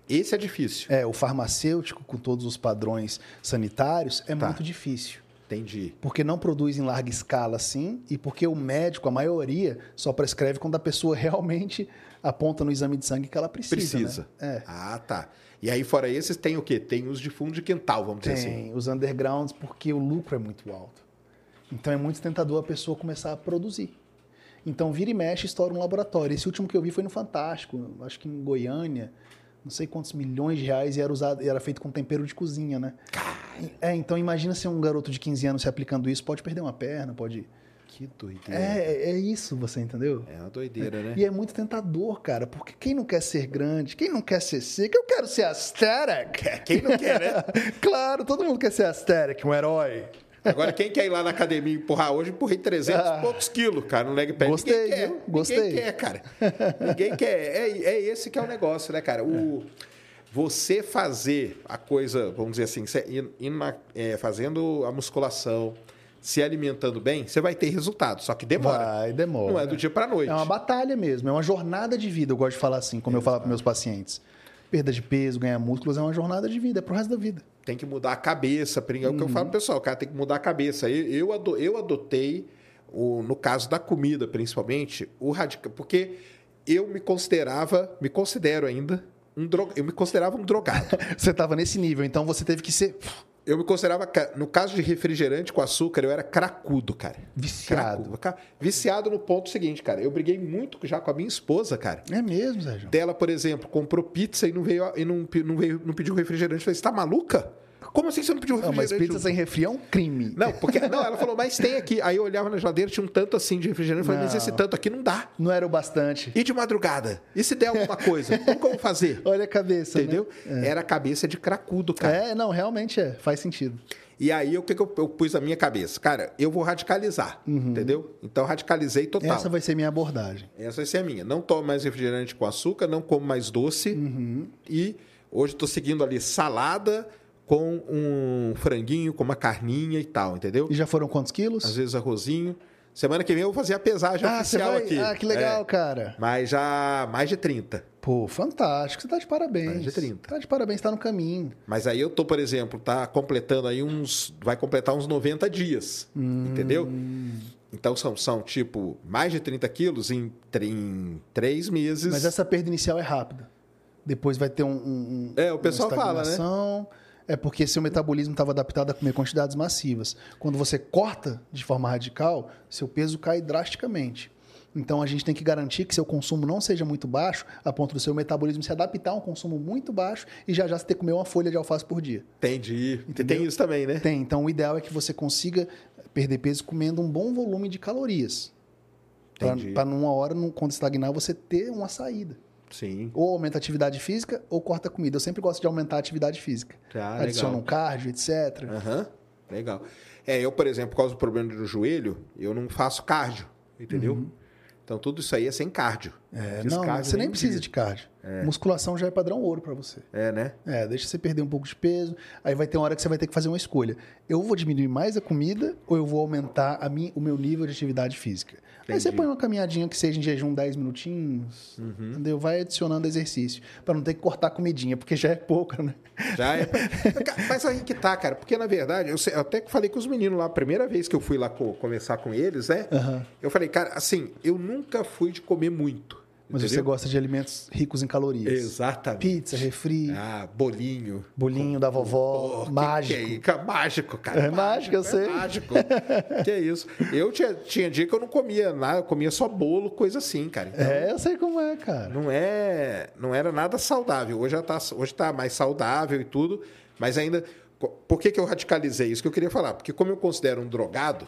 A: Esse é difícil.
B: É, o farmacêutico com todos os padrões sanitários é
A: Tá.
B: muito difícil.
A: Entendi.
B: Porque não produz em larga escala assim, e porque o médico, a maioria, só prescreve quando a pessoa realmente aponta no exame de sangue que ela precisa.
A: Precisa.
B: Né? É.
A: Ah, tá. E aí, fora esses, tem o quê? Tem os de fundo de quintal, vamos dizer assim.
B: Tem os undergrounds porque o lucro é muito alto. Então é muito tentador a pessoa começar a produzir. Então vira e mexe, estoura um laboratório. Esse último que eu vi foi no Fantástico, acho que em Goiânia. Não sei quantos milhões de reais e era usado, era feito com tempero de cozinha, né? É, então imagina se um garoto de 15 anos se aplicando isso, pode perder uma perna, pode.
A: Que doideira.
B: É, é isso, você entendeu?
A: É uma doideira, né?
B: E é muito tentador, cara, porque quem não quer ser grande, quem não quer ser seco, eu quero ser aesthetic.
A: Quem não quer, né?
B: claro, todo mundo quer ser aesthetic, um herói.
A: Agora, quem quer ir lá na academia empurrar hoje, empurrei 300 e
B: Ah.
A: poucos quilos, cara, no leg pad.
B: Gostei,
A: Ninguém quer.
B: viu? Gostei.
A: Ninguém quer, cara. Ninguém quer. É, é esse que é o negócio, né, cara? O, você fazer a coisa, vamos dizer assim, ir na- é, fazendo a musculação, se alimentando bem, você vai ter resultado. Só que demora.
B: Vai, demora.
A: Não é do dia pra noite.
B: É uma batalha mesmo, é uma jornada de vida, eu gosto de falar assim, como eu falo para meus pacientes. Perda de peso, ganhar músculos é uma jornada de vida, é pro resto da vida.
A: Tem que mudar a cabeça. É o que eu falo pro pessoal, o cara tem que mudar a cabeça. Eu, eu, ado- eu adotei, o, no caso da comida principalmente, o radical. Porque eu me considerava, me considero ainda, um dro, eu me considerava um drogado.
B: Você tava nesse nível, então você teve que ser
A: Eu me considerava, no caso de refrigerante com açúcar, eu era cracudo, cara.
B: viciado.
A: Cracudo. Viciado no ponto seguinte, cara. Eu briguei muito já com a minha esposa, cara.
B: É mesmo, Sérgio?
A: Dela, por exemplo, comprou pizza e não veio e não, não veio, não pediu refrigerante. Eu falei, você tá maluca? Como assim você não pediu
B: Não,
A: refrigerante?
B: mas pizza sem refri é um crime.
A: Não, porque não, ela falou, mas tem aqui. Aí eu olhava na geladeira, tinha um tanto assim de refrigerante. Eu falei, mas
B: Não.
A: esse tanto aqui não dá.
B: Não era o bastante.
A: E de madrugada? E se der alguma coisa? Como fazer?
B: Olha a cabeça,
A: Entendeu?
B: né?
A: Era a cabeça de cracudo, cara.
B: É. é, não, realmente é, faz sentido.
A: E aí, o que, que eu, eu pus na minha cabeça? Cara, eu vou radicalizar, entendeu? Então, radicalizei total.
B: Uhum. Essa vai ser minha abordagem.
A: Essa vai ser a minha. Não tomo mais refrigerante com açúcar, não como mais doce.
B: Uhum.
A: E hoje estou seguindo ali salada com um franguinho, com uma carninha e tal, entendeu?
B: E já foram quantos quilos?
A: Às vezes arrozinho. Semana que vem eu vou fazer a pesagem
B: ah,
A: oficial
B: vai?
A: aqui.
B: Ah, que legal,
A: É,
B: cara.
A: mas já mais de 30.
B: Pô, fantástico. Você tá de parabéns.
A: Mais de 30.
B: Tá de parabéns, tá no caminho.
A: Mas aí eu tô, por exemplo, tá completando aí uns. Vai completar uns 90 dias.
B: Hum.
A: Entendeu? Então são, são tipo mais de 30 quilos em, em três meses.
B: Mas essa perda inicial é rápida. Depois vai ter um. um-
A: É, o pessoal fala, né?
B: É porque seu metabolismo estava adaptado a comer quantidades massivas. Quando você corta de forma radical, seu peso cai drasticamente. Então a gente tem que garantir que seu consumo não seja muito baixo, a ponto do seu metabolismo se adaptar a um consumo muito baixo e já já você ter que comer uma folha de alface por dia.
A: Entendi.
B: Entendeu?
A: Tem isso também, né?
B: Tem. Então o ideal é que você consiga perder peso comendo um bom volume de calorias. Para numa hora, quando estagnar, você ter uma saída.
A: Sim.
B: Ou aumenta a atividade física ou corta a comida. Eu sempre gosto de aumentar a atividade física.
A: Ah,
B: Adiciona
A: legal.
B: um cardio, etc.
A: Aham. Legal. É, eu, por exemplo, por causa do problema do joelho, eu não faço cardio, entendeu? Então tudo isso aí é sem cardio.
B: Uhum. É, não, você nem precisa de cardio. Musculação já é padrão ouro para você.
A: É, né?
B: É, deixa você perder um pouco de peso. Aí vai ter uma hora que você vai ter que fazer uma escolha. Eu vou diminuir mais a comida ou eu vou aumentar a minha, o meu nível de atividade física? Aí você
A: Entendi.
B: põe uma caminhadinha que seja em jejum 10 minutinhos,
A: Uhum.
B: entendeu? Vai adicionando exercício. para não ter que cortar a comidinha, porque já é pouca, né?
A: Já é. Mas aí que tá, cara. Porque, na verdade, eu, sei- eu até que falei com os meninos lá, a primeira vez que eu fui lá co- conversar com eles, né?
B: Aham.
A: Eu falei, cara, assim, eu nunca fui de comer muito.
B: Mas você
A: entendeu?
B: gosta de alimentos ricos em calorias.
A: Exatamente.
B: Pizza, refri,
A: Ah, bolinho.
B: bolinho da vovó,
A: que
B: mágico.
A: Que é? Cara, mágico, cara.
B: É mágico, eu sei.
A: É mágico. que é isso. Eu tinha, tinha dia que eu não comia nada, eu comia só bolo, coisa assim, cara. Então,
B: É, eu sei como é, cara.
A: não é não era nada saudável. Hoje já tá, hoje tá mais saudável e tudo, mas ainda por que, que eu radicalizei isso que eu queria falar? Porque como eu considero um drogado,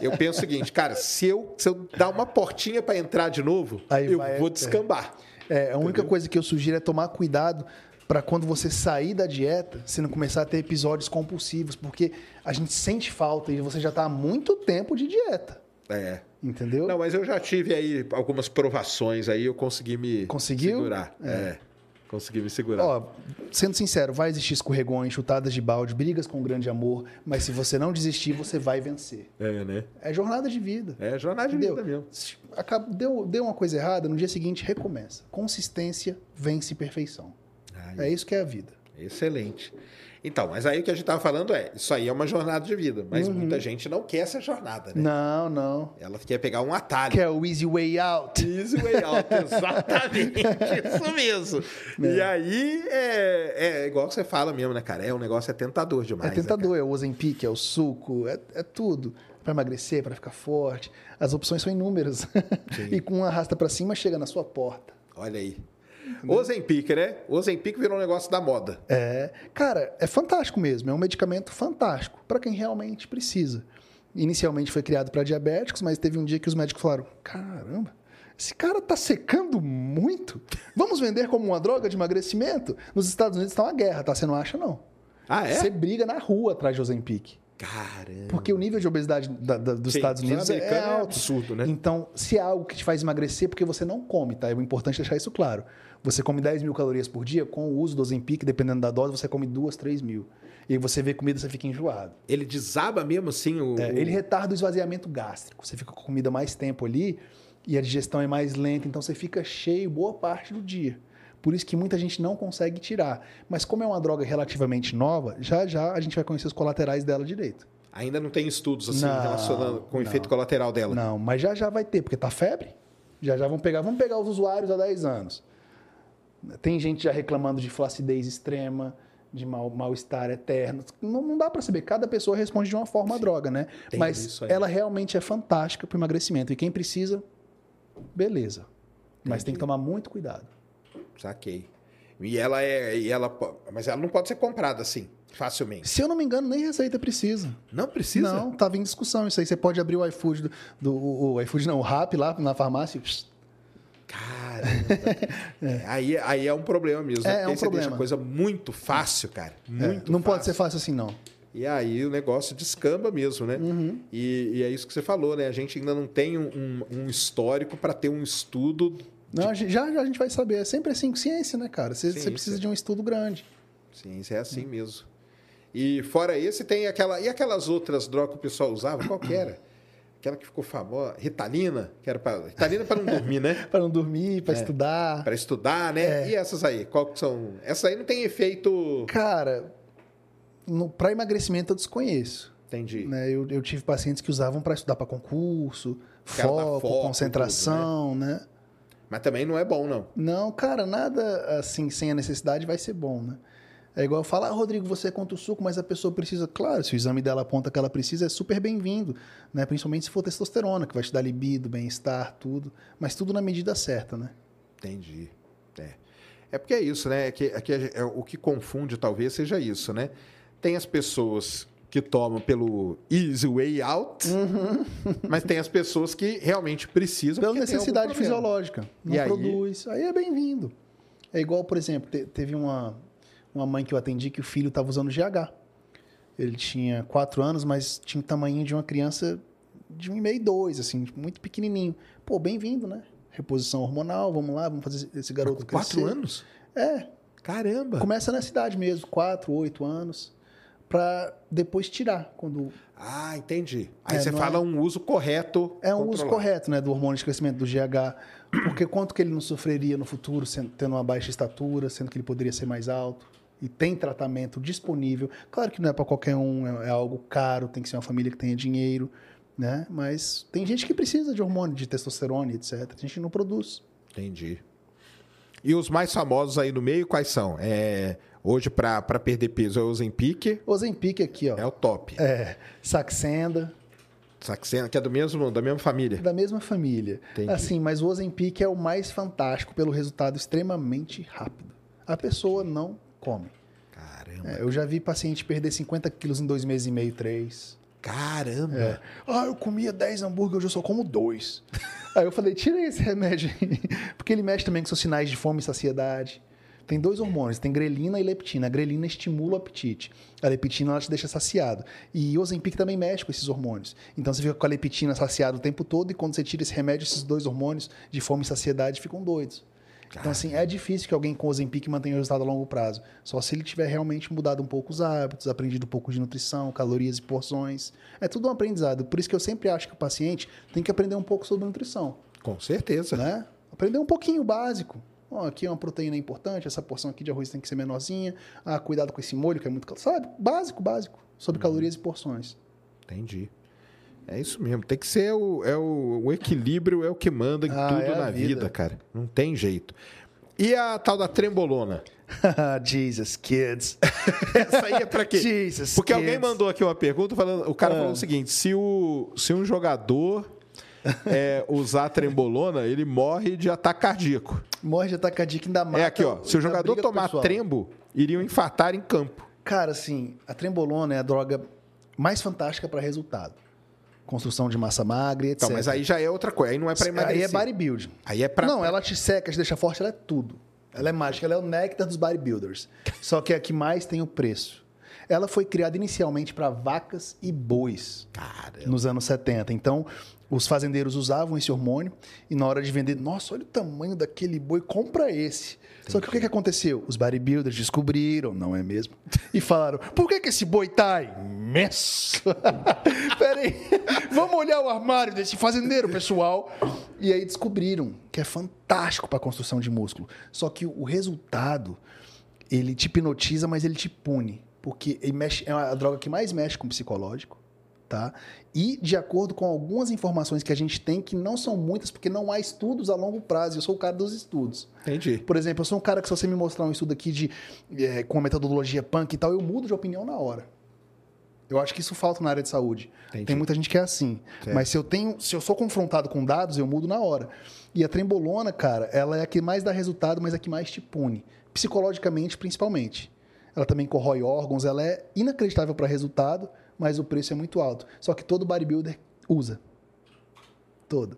A: eu penso o seguinte, cara, se eu, se eu dar uma portinha para entrar de novo,
B: Aí
A: eu
B: vai-
A: vou descambar.
B: É, a única coisa que eu sugiro é tomar cuidado para quando você sair da dieta, você não começar a ter episódios compulsivos, porque a gente sente falta e você já está há muito tempo de dieta,
A: É.
B: entendeu?
A: Não, mas eu já tive aí algumas provações aí, eu consegui me
B: Conseguiu?
A: segurar. É. Consegui me segurar.
B: Ó, sendo sincero, vai existir escorregões, chutadas de balde, brigas com grande amor, mas se você não desistir, você vai vencer.
A: É, né?
B: É jornada de vida.
A: É jornada de
B: Entendeu?
A: vida mesmo.
B: Acaba- Deu, deu uma coisa errada, no dia seguinte recomeça. Consistência vence perfeição.
A: Ai,
B: É isso que é a vida.
A: Excelente. Então, mas aí o que a gente tava falando é, isso aí é uma jornada de vida, mas
B: Uhum.
A: muita gente não quer essa jornada, né?
B: Não, não.
A: Ela quer pegar um atalho.
B: Que é o easy way out.
A: Easy way out, exatamente, isso mesmo. E aí, é, é igual que você fala mesmo, né, cara? É um negócio é tentador demais.
B: É
A: né,
B: tentador, é o Ozempic, é o suco, é, é tudo. Para emagrecer, para ficar forte. As opções são inúmeras. e com uma arrasta para cima, chega na sua porta.
A: Olha aí. Ozempic, né? Ozempic virou um negócio da moda.
B: É, cara, é fantástico mesmo. É um medicamento fantástico para quem realmente precisa. Inicialmente foi criado para diabéticos, mas teve um dia que os médicos falaram: caramba, esse cara tá secando muito. Vamos vender como uma droga de emagrecimento? Nos Estados Unidos está uma guerra, tá? Você não acha, não.
A: Ah, é?
B: Você briga na rua atrás de Ozempic.
A: Caramba.
B: Porque o nível de obesidade da- da- dos
A: Sim,
B: Estados
A: dos
B: Unidos é,
A: é
B: alto.
A: absurdo, né?
B: Então, se é algo que te faz emagrecer, porque você não come, tá? É importante deixar isso claro. Você come 10 mil calorias por dia, com o uso do Ozempic, dependendo da dose, você come 2, 3 mil. E você vê comida, você fica enjoado.
A: Ele desaba mesmo assim o.
B: É, ele retarda o esvaziamento gástrico. Você fica com comida mais tempo ali e a digestão é mais lenta, então você fica cheio boa parte do dia. Por isso que muita gente não consegue tirar. Mas como é uma droga relativamente nova, já já a gente vai conhecer os colaterais dela direito.
A: Ainda não tem estudos assim
B: Não,
A: relacionando com o
B: não.
A: efeito colateral dela.
B: Não, mas já já vai ter, porque tá febre. Já já vão pegar, vamos pegar os usuários há 10 anos. Tem gente já reclamando de flacidez extrema, de mal- mal-estar eterno. Não, não dá para saber, cada pessoa responde de uma forma à droga, né?
A: Tem
B: mas ela realmente é fantástica para emagrecimento e quem precisa, beleza. Mas tem que tomar muito cuidado.
A: Saquei. E ela é. E ela, mas ela não pode ser comprada assim, facilmente.
B: Se eu não me engano, nem receita precisa.
A: Não precisa?
B: Não, tava em discussão isso aí. Você pode abrir o iFood do, do o, iFood não, o Rap lá na farmácia. e,
A: Caramba. É, aí, aí é um problema mesmo.
B: É,
A: né?
B: é
A: Porque
B: um
A: você deixa
B: problema.
A: a coisa muito fácil, cara.
B: é,
A: Muito
B: não pode
A: fácil.
B: ser fácil assim, não.
A: E aí o negócio descamba mesmo, né?
B: Uhum.
A: E, e é isso que você falou, né? A gente ainda não tem um, um- histórico para ter um estudo.
B: Não, já, já a gente vai saber. É sempre assim com ciência, né, cara? Você, você
A: Ciência.
B: precisa de um estudo grande.
A: Isso é assim mesmo. E fora esse, tem aquela. E aquelas outras drogas que o pessoal usava? Qual que era? Aquela que ficou famosa, Ritalina, que era para Ritalina para não dormir, né?
B: Para não dormir, para
A: É.
B: estudar.
A: Para estudar, né?
B: É.
A: E essas aí, qual que são? Essas aí não tem efeito.
B: Cara, para emagrecimento eu desconheço.
A: Entendi.
B: Né? Eu, eu tive pacientes que usavam para estudar para concurso, foco,
A: foco,
B: concentração, né?
A: Mas também não é bom, não.
B: Não, cara, nada assim sem a necessidade vai ser bom, né? É igual eu falar, ah, Rodrigo, você é contra o suco, mas a pessoa precisa. Claro, se o exame dela aponta que ela precisa, é super bem-vindo, né? Principalmente se for testosterona, que vai te dar libido, bem-estar, tudo. Mas tudo na medida certa, né?
A: Entendi. É. É porque é isso, né? É que, é que é o que confunde talvez seja isso, né? Tem as pessoas que tomam pelo easy way out, mas tem as pessoas que realmente precisam.
B: Pela necessidade fisiológica. Não
A: E aí?
B: produz. Aí é bem-vindo. É igual, por exemplo, te- teve uma, uma mãe que eu atendi que o filho estava usando GH. Ele tinha quatro anos, mas tinha o tamanho de uma criança de um e meio, dois, assim, muito pequenininho. Pô, bem-vindo, né? Reposição hormonal, vamos lá, vamos fazer esse garoto
A: Com quatro
B: crescer.
A: anos?
B: É,
A: Caramba!
B: começa na cidade mesmo, quatro, oito anos, para depois tirar, quando
A: Ah, entendi. Aí
B: É,
A: você fala
B: é-
A: um uso correto.
B: É um uso
A: controlado.
B: correto, né, do hormônio de crescimento do GH, porque quanto que ele não sofreria no futuro sendo, tendo uma baixa estatura, sendo que ele poderia ser mais alto e tem tratamento disponível. Claro que não é para qualquer um, é, é algo caro, tem que ser uma família que tenha dinheiro, né? Mas tem gente que precisa de hormônio de testosterona, etc. Tem gente não produz.
A: Entendi. E os mais famosos aí no meio, quais são? É, hoje, para perder peso, é o Ozempic,
B: Ozempic aqui, ó.
A: é o top.
B: É, Saxenda,
A: Saxena, que é do mesmo, da mesma família.
B: da mesma família.
A: Entendi.
B: Assim, mas o Ozempic é o mais fantástico pelo resultado extremamente rápido. A pessoa não come.
A: Caramba.
B: É, eu já vi paciente perder 50 quilos em dois meses e meio, três.
A: Caramba.
B: É. Ah, eu comia 10 hambúrguer, hoje eu só como dois. Aí eu falei, tira esse remédio aí. Porque ele mexe também com seus sinais de fome e saciedade. Tem dois hormônios, tem grelina e leptina. A grelina estimula o apetite. A leptina ela te deixa saciado. E o Ozempic também mexe com esses hormônios. Então você fica com a leptina saciada o tempo todo e quando você tira esse remédio, esses dois hormônios de fome e saciedade ficam doidos. Então, assim, é difícil que alguém com Ozempic mantenha o resultado a longo prazo. Só se ele tiver realmente mudado um pouco os hábitos, aprendido um pouco de nutrição, calorias e porções. É tudo um aprendizado. Por isso que eu sempre acho que o paciente tem que aprender um pouco sobre nutrição,
A: Com certeza.
B: né? Aprender um pouquinho o básico. Ó, aqui é uma proteína importante, essa porção aqui de arroz tem que ser menorzinha. Ah, cuidado com esse molho que é muito... Sabe? Básico, básico. Sobre calorias e porções.
A: Entendi. É isso mesmo. Tem que ser o, é o, o equilíbrio, é o que manda em
B: Ah,
A: tudo
B: é
A: na vida.
B: vida.
A: cara. Não tem jeito. E a tal da trembolona?
B: Jesus, kids.
A: Essa aí é pra quê?
B: Jesus,
A: Porque alguém
B: kids.
A: mandou aqui uma pergunta falando. O cara
B: Ah.
A: falou o seguinte: se, o, se um jogador é, usar trembolona, ele morre de ataque cardíaco.
B: Morre de ataque cardíaco ainda mais.
A: É aqui, ó. Se o jogador tomar trembo, iriam infartar em campo.
B: Cara, assim, a trembolona é a droga mais fantástica para resultado. Construção de massa magra etc.
A: Então, mas aí já é outra coisa. Aí não é pra emagrecer.
B: Aí é bodybuilding.
A: Aí é pra.
B: Não, ela te seca, te deixa forte, ela é tudo. Ela é mágica, ela é o néctar dos bodybuilders. Só que é a que mais tem o preço. Ela foi criada inicialmente para vacas e bois
A: Cara,
B: nos anos 70. Então, os fazendeiros usavam esse hormônio e na hora de vender, nossa, olha o tamanho daquele boi, compra esse. Só que o que, que aconteceu? Os bodybuilders descobriram, não é mesmo? E falaram, por que, que esse boi tá imenso? Peraí, vamos olhar o armário desse fazendeiro, pessoal. E aí descobriram que é fantástico para construção de músculo. Só que o resultado, ele te hipnotiza, mas ele te pune. Porque mexe, é a droga que mais mexe com o psicológico tá? E de acordo com algumas informações que a gente tem, que não são muitas, porque não há estudos a longo prazo. Eu sou o cara dos estudos.
A: entendi.
B: Por exemplo, eu sou um cara que se você me mostrar um estudo aqui de é, com a metodologia punk e tal, eu mudo de opinião na hora. Eu acho que isso falta na área de saúde.
A: Entendi.
B: Tem muita gente que é assim.
A: Certo.
B: Mas se eu tenho, se eu sou confrontado com dados, eu mudo na hora. E a trembolona, cara, ela é a que mais dá resultado, mas é a que mais te pune, psicologicamente, principalmente. Ela também corrói órgãos, ela é inacreditável para resultado, mas o preço é muito alto. Só que todo bodybuilder usa. Todo.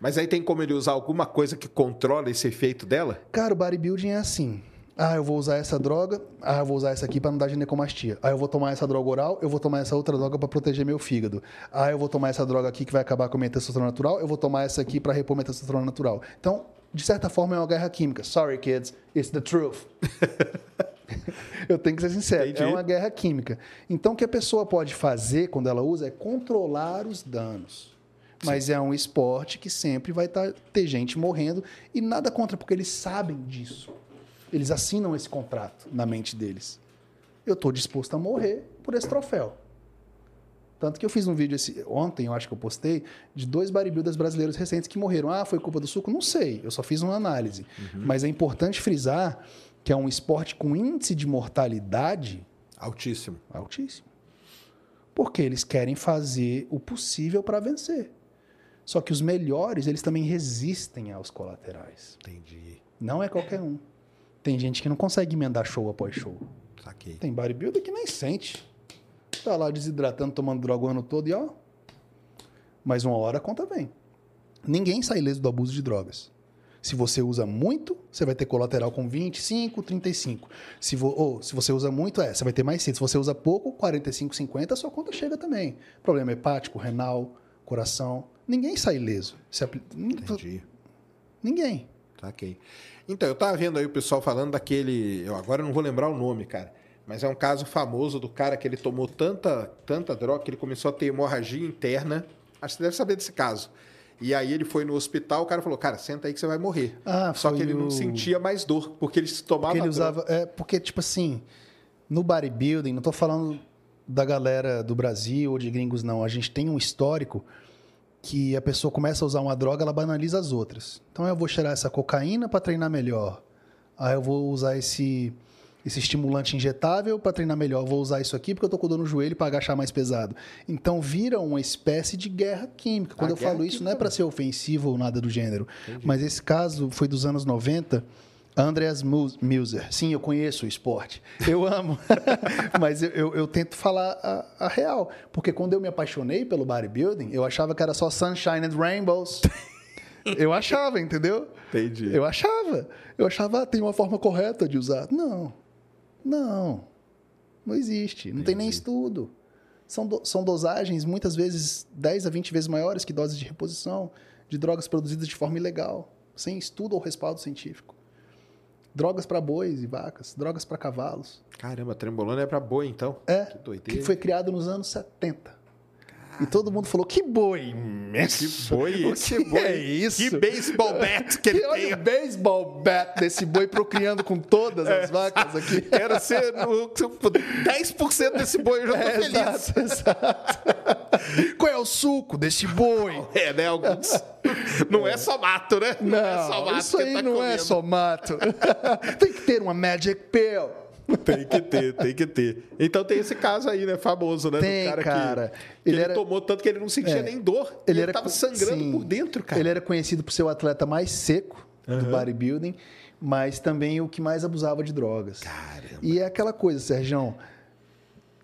A: Mas aí tem como ele usar alguma coisa que controla esse efeito dela?
B: Cara, o bodybuilding é assim. Ah, eu vou usar essa droga. Ah, eu vou usar essa aqui para não dar ginecomastia. Ah, eu vou tomar essa droga oral. Eu vou tomar essa outra droga para proteger meu fígado. Ah, eu vou tomar essa droga aqui que vai acabar com a minha testosterona natural. Eu vou tomar essa aqui para repor minha testosterona natural. Então, de certa forma, é uma guerra química. Sorry, kids. It's the truth. eu tenho que ser sincero.
A: Entendi.
B: É uma guerra química. Então, o que a pessoa pode fazer quando ela usa é controlar os danos. Mas é um esporte que sempre vai tá- ter gente morrendo e nada contra, porque eles sabem disso. Eles assinam esse contrato na mente deles. Eu estou disposto a morrer por esse troféu. Tanto que eu fiz um vídeo esse- ontem, eu acho que eu postei, de dois bodybuilders brasileiros recentes que morreram. Ah, foi culpa do suco? Não sei, eu só fiz uma análise. Mas é importante frisar que é um esporte com índice de mortalidade
A: Altíssimo.
B: altíssimo. Porque eles querem fazer o possível para vencer. Só que os melhores, eles também resistem aos colaterais.
A: Entendi.
B: Não é qualquer um. Tem gente que não consegue emendar show após show.
A: Saquei.
B: Tem bodybuilder que nem sente. Tá lá desidratando, tomando droga o ano todo e ó. Mas uma hora a conta vem. Ninguém sai ileso do abuso de drogas. Se você usa muito, você vai ter colateral com 25, 35. Se, vo, ou, se você usa muito, é, você vai ter mais cedo. Se você usa pouco, 45, 50, a sua conta chega também. Problema hepático, renal, coração. Ninguém sai ileso. Se apli-
A: Entendi.
B: Ninguém.
A: Saquei. Então, eu tava vendo aí o pessoal falando daquele. Eu agora não vou lembrar o nome, cara. Mas é um caso famoso do cara que ele tomou tanta, tanta droga que ele começou a ter hemorragia interna. Acho que você deve saber desse caso. E aí ele foi no hospital, o cara falou, cara, senta aí que você vai morrer.
B: Ah,
A: Só que ele não
B: o-
A: sentia mais dor, porque ele se tomava.
B: Porque ele usava. É, porque, tipo assim, no bodybuilding, não tô falando da galera do Brasil ou de gringos, não. A gente tem um histórico que a pessoa começa a usar uma droga, ela banaliza as outras. Então eu vou cheirar essa cocaína para treinar melhor. Aí eu vou usar esse, esse estimulante injetável para treinar melhor. Vou usar isso aqui porque eu tô com dor no joelho para agachar mais pesado. Então vira uma espécie de guerra química. Quando
A: Ah,
B: eu falo isso, não é para ser ofensivo ou nada do gênero. Mas esse caso foi dos anos 90. Andreas Mu- Muser. Sim, eu conheço o esporte. Eu amo. Mas eu, eu- eu tento falar a, a real. Porque quando eu me apaixonei pelo bodybuilding, eu achava que era só sunshine and rainbows. Eu achava, entendeu?
A: Entendi.
B: Eu achava. Eu achava, ah, tem uma forma correta de usar. Não. Não. Não existe. Não tem nem estudo. São, do- são dosagens, muitas vezes, 10 a 20 vezes maiores que doses de reposição de drogas produzidas de forma ilegal, sem estudo ou respaldo científico. Drogas para bois e vacas, drogas para cavalos.
A: Caramba, trembolona é pra boi, então.
B: É,
A: Que doideira.
B: que foi criado nos anos 70. E todo mundo falou: que boi
A: Que boi
B: O
A: esse?
B: que
A: boi?
B: é isso?
A: Que baseball bat que ele
B: Que olha
A: tem.
B: o baseball bat desse boi procriando com todas
A: É.
B: as vacas aqui.
A: Quero ser no, 10% desse boi, eu já tô
B: É,
A: feliz.
B: exato, exato. Qual é o suco desse boi?
A: É, né? Alguns. Não é só mato, né?
B: Não,
A: é só mato
B: isso aí
A: tá
B: não é
A: comendo.
B: só mato. tem que ter uma Magic Pill.
A: Tem que ter, tem que ter. Então tem esse caso aí, né? Famoso, né?
B: Tem,
A: do cara,
B: cara.
A: que, que
B: Ele
A: ele,
B: era-
A: tomou tanto que ele não sentia
B: É.
A: nem dor.
B: Ele
A: Ele,
B: era
A: tava
B: co-
A: sangrando
B: sim.
A: por dentro, cara.
B: Ele era conhecido por ser o atleta mais seco do bodybuilding, mas também o que mais abusava de drogas.
A: Caramba.
B: E é aquela coisa, Sérgio.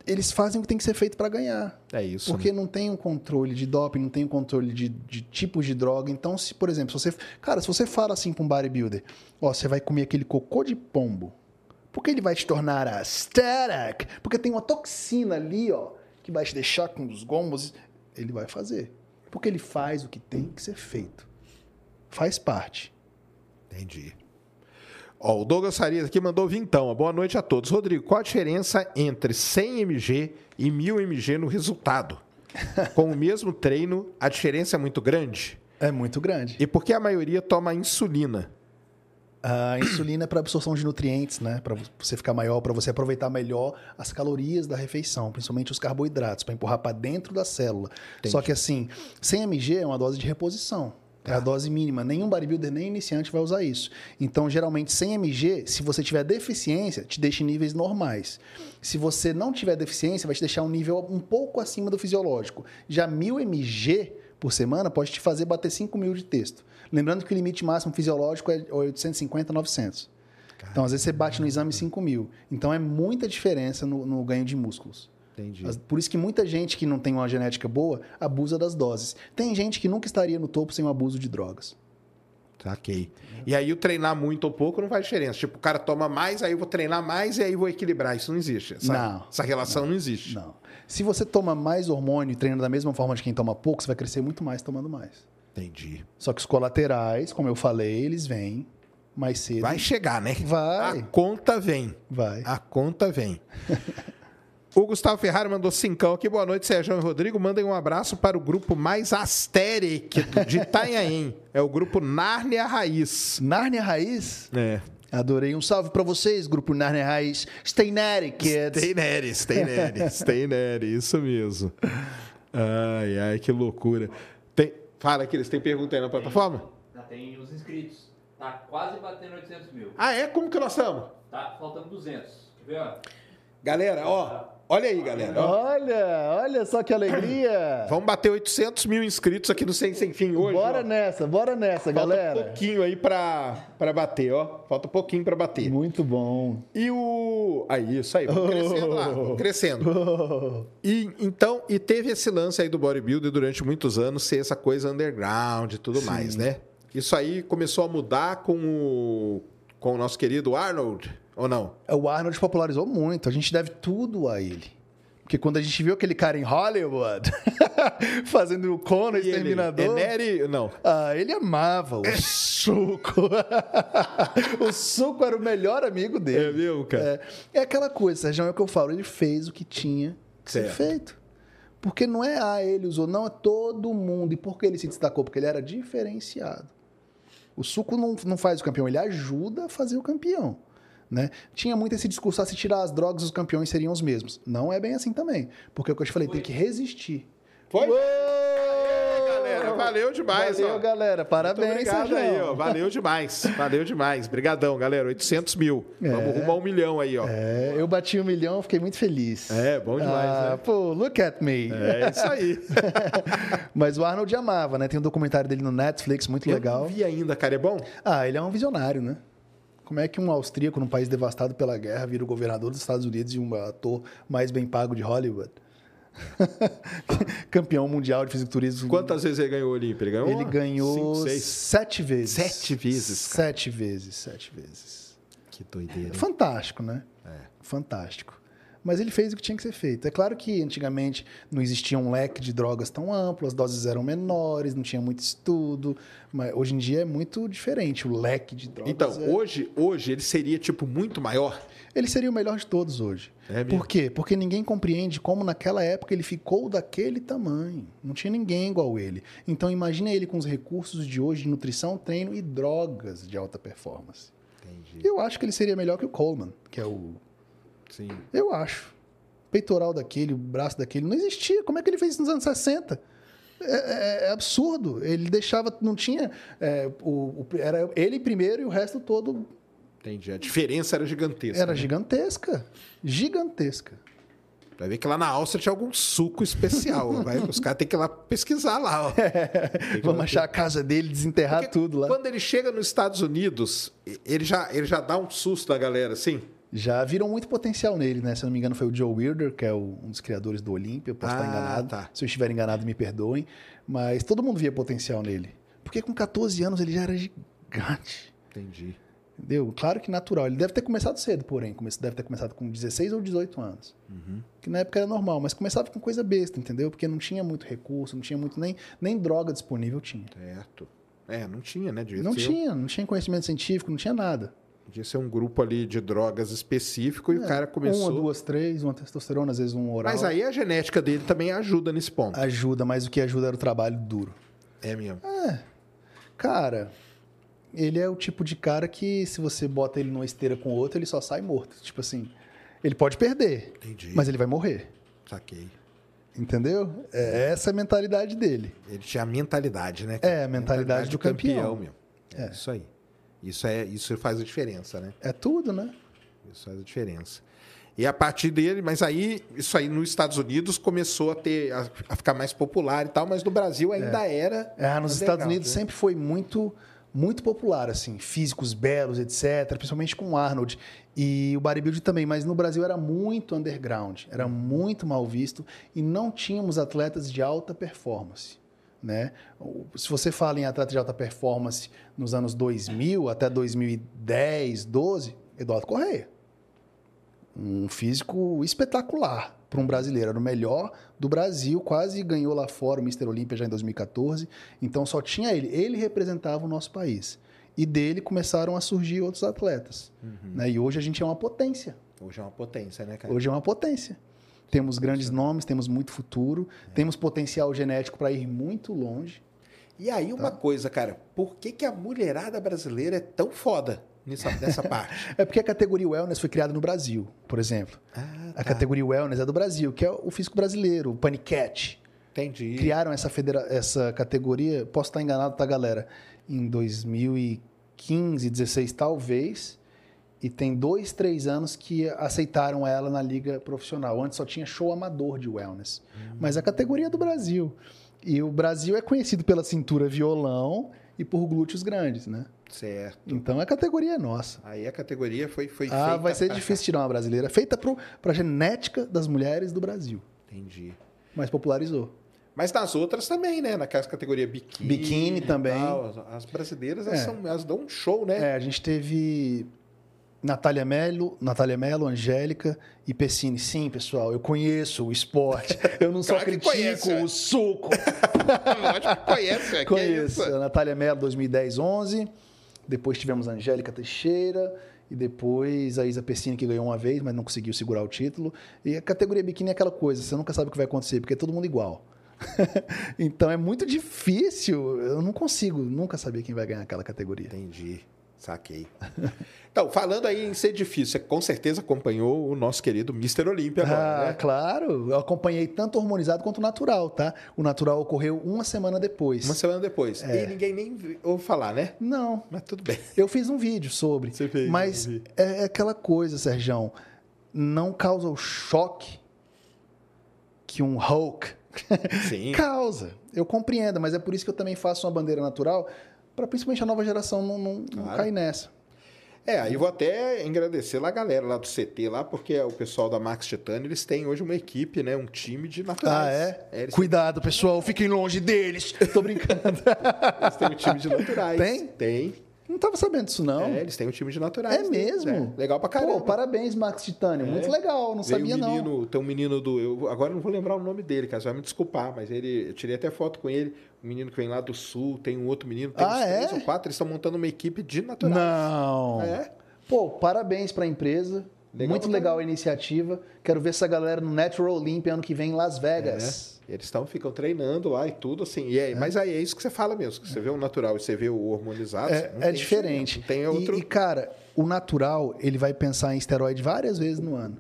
B: Eles fazem o que tem que ser feito para ganhar.
A: É isso.
B: Porque
A: né?
B: não tem um controle de doping, não tem um controle de, de tipos de droga. Então, se, por exemplo, se você. Cara, se você fala assim para um bodybuilder, ó, você vai comer aquele cocô de pombo. Porque ele vai te tornar a static. Porque tem uma toxina ali, ó, que vai te deixar com os gomos. Ele vai fazer. Porque ele faz o que tem que ser feito. Faz parte.
A: Entendi. Ó, o Douglas Farias aqui mandou vintão. Boa noite a todos. Rodrigo, qual a diferença entre 100 mg e 1000 mg no resultado? Com o mesmo treino, a diferença é muito grande?
B: É muito grande.
A: E por que a maioria toma insulina?
B: A insulina é para absorção de nutrientes, né? Para você ficar maior, para você aproveitar melhor as calorias da refeição, principalmente os carboidratos, para empurrar para dentro da célula. Só que assim, 100 mg é uma dose de reposição. É a dose mínima. Nenhum bodybuilder, nem iniciante vai usar isso. Então, geralmente, 100 mg, se você tiver deficiência, te deixa em níveis normais. Se você não tiver deficiência, vai te deixar um nível um pouco acima do fisiológico. Já 1000 mg por semana pode te fazer bater 5 mil de texto. Lembrando que o limite máximo fisiológico é 850, 900. Então, às vezes, você bate no exame 5 mil. Então, é muita diferença no, no ganho de músculos.
A: Entendi.
B: Por isso que muita gente que não tem uma genética boa abusa das doses. Tem gente que nunca estaria no topo sem o abuso de drogas.
A: Saquei. E aí o treinar muito ou pouco não faz diferença. Tipo, o cara toma mais, aí eu vou treinar mais e aí eu vou equilibrar. Isso não existe. Essa,
B: Não.
A: Essa relação não, existe.
B: Não. Se você toma mais hormônio e treina da mesma forma de quem toma pouco, você vai crescer muito mais tomando mais.
A: Entendi.
B: Só que os colaterais, como eu falei, eles vêm mais cedo.
A: Vai chegar, né?
B: Vai.
A: A conta vem.
B: Vai.
A: A conta vem. o Gustavo Ferrari mandou cincão aqui. Boa noite, Sérgio e Rodrigo. Mandem um abraço para o grupo mais asteric de Itanhaém. É o grupo Nárnia Raiz.
B: Nárnia Raiz.
A: É.
B: Adorei. Um salve pra vocês, grupo Nárnia Raiz. Stay natty, kids.
A: Stay Neri, Stay Neri, Stay Neri, isso mesmo. Ai, ai, que loucura. Fala que eles têm pergunta aí na plataforma?
C: Já tem os inscritos. Tá quase batendo 800 mil.
A: Ah, é? Como que nós estamos?
C: Tá faltando 200. Quer ver, ó?
A: Galera, ó, olha aí, galera.
B: Olha, olha só que alegria.
A: Vamos bater 800 mil inscritos aqui no Sem Sem Fim hoje.
B: Bora
A: ó.
B: nessa, bora nessa,
A: Falta um
B: galera.
A: pouquinho aí pra, pra bater, ó. Falta um pouquinho pra bater.
B: Muito bom.
A: E o. Aí, isso aí, vamos crescendo lá, vamos crescendo. E, então, e teve esse lance aí do bodybuilder durante muitos anos ser essa coisa underground e tudo mais, né? Isso aí começou a mudar com o, com o nosso querido Arnold, ou não?
B: O Arnold popularizou muito. A gente deve tudo a ele. Porque quando a gente viu aquele cara em Hollywood fazendo o Conan
A: E ele,
B: Exterminador.
A: Eneri, não.
B: Ah, ele amava o suco. o suco era o melhor amigo
A: É
B: dele.
A: mesmo, cara?
B: É, é aquela coisa, Sérgio, é o que eu falo. Ele fez o que tinha que ser feito. Porque não é, ah, ele usou, não, é todo mundo. E por que ele se destacou? Porque ele era diferenciado. O suco não, não faz o campeão, ele ajuda a fazer o campeão. Né? Tinha muito esse discurso, ah, se tirar as drogas, os campeões seriam os mesmos. Não é bem assim também. Porque é o que eu te falei, tem que resistir.
A: Foi?
B: Uou!
A: Galera, valeu demais,
B: Valeu,
A: ó.
B: galera.
A: Muito
B: Parabéns,
A: obrigado
B: Sérgio.
A: aí, ó. Valeu demais. Valeu demais. Brigadão, galera. 800 mil.
B: É.
A: Vamos rumo a um milhão aí, ó.
B: É, eu bati um milhão, fiquei muito feliz.
A: É, bom demais,
B: ah,
A: né?
B: Pô, look at me.
A: É isso aí.
B: Mas o Arnold amava, né? Tem um documentário dele no Netflix, muito
A: Eu
B: legal.
A: não vi ainda, cara. É bom?
B: Ah, ele é um visionário, né? Como é que um austríaco num país devastado pela guerra vira o governador dos Estados Unidos e um ator mais bem pago de Hollywood? Campeão mundial de fisiculturismo.
A: Quantas vezes ele ganhou o Olímpia? Ele ganhou?
B: Ele ganhou
A: Cinco, seis.
B: sete vezes.
A: Sete vezes, cara.
B: Sete vezes, sete vezes.
A: Que doideira. hein?
B: Fantástico, né?
A: É.
B: Fantástico. Mas ele fez o que tinha que ser feito. É claro que antigamente não existia um leque de drogas tão amplo, as doses eram menores, não tinha muito estudo. Mas hoje em dia é muito diferente o leque de drogas.
A: Então,
B: é-
A: hoje, hoje ele seria, tipo, muito maior.
B: Ele seria o melhor de todos hoje.
A: É mesmo?
B: Por quê? Porque ninguém compreende como naquela época ele ficou daquele tamanho. Não tinha ninguém igual ele. Então imagina ele com os recursos de hoje de nutrição, treino e drogas de alta performance.
A: Entendi.
B: Eu acho que ele seria melhor que o Coleman, que é o.
A: Sim.
B: Eu acho. Peitoral daquele, o braço daquele, não existia. Como é que ele fez isso nos anos 60? É, é- é absurdo. Ele deixava. Não tinha. é, o, o- era ele primeiro e o resto todo
A: Entendi. A diferença era gigantesca.
B: era
A: né?
B: gigantesca. Gigantesca.
A: Vai ver que lá na Áustria tinha algum suco especial. Vai, os caras têm que ir lá pesquisar lá. que
B: Vamos
A: lá-
B: achar a casa dele, desenterrar
A: Porque
B: tudo lá.
A: Quando ele chega nos Estados Unidos, ele já, ele já dá um susto na galera, assim?
B: Já viram muito potencial nele, né? Se eu não me engano, foi o Joe Wilder, que é o- um dos criadores do Olímpia. Eu posso
A: Ah,
B: estar enganado.
A: tá.
B: Se eu estiver enganado, me perdoem. Mas todo mundo via potencial nele. Porque com 14 anos ele já era gigante.
A: Entendi.
B: Entendeu? Claro que natural. Ele deve ter começado cedo, porém. Deve ter começado com 16 ou 18 anos. Que na época era normal, mas começava com coisa besta, entendeu? Porque não tinha muito recurso, não tinha muito. Nem, nem droga disponível tinha.
A: Certo. É, não tinha, né? Devia
B: Não tinha, não tinha conhecimento científico, não tinha nada.
A: Devia ser um grupo ali de drogas específico e o cara começou.
B: Uma, duas, três, uma testosterona, às vezes um oral.
A: Mas aí a genética dele também ajuda nesse ponto.
B: Ajuda, mas o que ajuda era o trabalho duro.
A: É mesmo.
B: Cara, ele é o tipo de cara que se você bota ele numa esteira com outro, ele só sai morto. Tipo assim, ele pode perder,
A: Entendi.
B: mas ele vai morrer.
A: Saquei.
B: Entendeu? É essa a mentalidade dele.
A: Ele tinha a mentalidade, né?
B: É, a mentalidade do campeão.
A: meu. É, isso aí. Isso, é, isso faz a diferença, né?
B: É tudo, né?
A: Isso faz a diferença. E a partir dele, mas aí, isso aí nos Estados Unidos começou a ter, a, a ficar mais popular e tal, mas no Brasil ainda era.
B: É, nos Estados Unidos
A: né?
B: sempre foi muito muito popular, assim, físicos belos, etc., principalmente com o Arnold e o bodybuilding também, mas no Brasil era muito underground, era muito mal visto e não tínhamos atletas de alta performance, né? Se você fala em atleta de alta performance nos anos 2000 até 2010, 12, Eduardo Correia. Um físico espetacular para um brasileiro. Era o melhor do Brasil, quase ganhou lá fora o Mr. Olímpia já em 2014. Então só tinha ele. Ele representava o nosso país. E dele começaram a surgir outros atletas. né? E hoje a gente é uma potência.
A: Hoje é uma potência, né, cara?
B: Hoje é uma potência. Temos grandes nomes, temos muito futuro, temos potencial genético para ir muito longe.
A: E aí, uma
B: Tá.
A: coisa, cara, por que, que a mulherada brasileira é tão foda nessa, nessa parte?
B: É porque a categoria Wellness foi criada no Brasil, por exemplo.
A: Ah,
B: A categoria Wellness é do Brasil, que é o físico brasileiro, o Panicat.
A: entendi.
B: criaram essa, federa essa categoria, posso estar enganado, tá, galera? Em 2015, 16, talvez. E tem dois, três anos que aceitaram ela na liga profissional. Antes só tinha show amador de wellness. Mas a categoria é do Brasil. E o Brasil é conhecido pela cintura violão e por glúteos grandes, né?
A: Certo.
B: Então a categoria é nossa.
A: Aí a categoria foi, foi
B: Ah,
A: feita
B: vai ser
A: pra-
B: difícil tirar uma brasileira. Feita para a genética das mulheres do Brasil.
A: Entendi.
B: Mas popularizou.
A: Mas nas outras também, né? Naquelas categorias biquíni.
B: Biquíni também.
A: tal, as- As brasileiras, elas,
B: É.
A: são- elas dão um show, né?
B: É, a gente teve Natália Melo, Natália Melo, Angélica e Pessini. Sim, pessoal, eu conheço o esporte. Eu não só
A: Claro
B: critico
A: conhece, é.
B: o suco.
A: Lógico que conhece, é. que
B: conheço. A Natália Melo, 2010, 11. Depois tivemos a Angélica Teixeira. E depois a Isa Pessini, que ganhou uma vez, mas não conseguiu segurar o título. E a categoria biquíni é aquela coisa, você nunca sabe o que vai acontecer, porque é todo mundo igual. então é muito difícil. Eu não consigo nunca saber quem vai ganhar aquela categoria.
A: Entendi. Saquei. Então, falando aí em ser difícil, você com certeza acompanhou o nosso querido Mr. Olímpia agora,
B: Ah,
A: né?
B: claro. Eu acompanhei tanto o hormonizado quanto o natural, tá? O natural ocorreu uma semana depois.
A: Uma semana depois.
B: É.
A: E ninguém nem ouve falar, né?
B: Não.
A: Mas tudo bem.
B: Eu fiz um vídeo sobre.
A: Você fez,
B: mas é é aquela coisa, Serjão. Não causa o choque que um Hulk causa. Eu compreendo, mas é por isso que eu também faço uma bandeira natural, para principalmente a nova geração não, não, não
A: Claro.
B: cair nessa.
A: É, aí vou até agradecer lá a galera lá do CT lá, porque o pessoal da Max Titânio, eles têm hoje uma equipe, né? Um time de naturais.
B: Ah, é?
A: eles,
B: Cuidado, pessoal, fiquem longe deles. Tô brincando.
A: eles têm um time de naturais.
B: Tem?
A: Tem.
B: Não tava sabendo disso, não.
A: É, eles têm um time de naturais.
B: É
A: deles,
B: mesmo?
A: é. Legal pra caramba.
B: Pô, parabéns, Max Titânio. Muito legal, não
A: Veio
B: sabia
A: um
B: não.
A: menino, Tem um menino do. Eu, agora eu não vou lembrar o nome dele, cara. Você vai me desculpar, mas ele. Eu tirei até foto com ele. Menino que vem lá do sul, tem um outro menino, tem
B: Ah,
A: uns três
B: é?
A: ou quatro, eles estão montando uma equipe de naturais.
B: Não.
A: É.
B: Pô, parabéns pra empresa.
A: Legal
B: Muito legal a iniciativa. Quero ver essa galera no Natural Olympia ano que vem em Las Vegas.
A: É. Eles estão, ficam treinando lá e tudo assim. E é, Mas aí é isso que você fala mesmo. Que você vê o natural e você vê o hormonizado.
B: É, é diferente.
A: Tem outro.
B: E, e, cara, o natural, ele vai pensar em esteroide várias vezes no ano.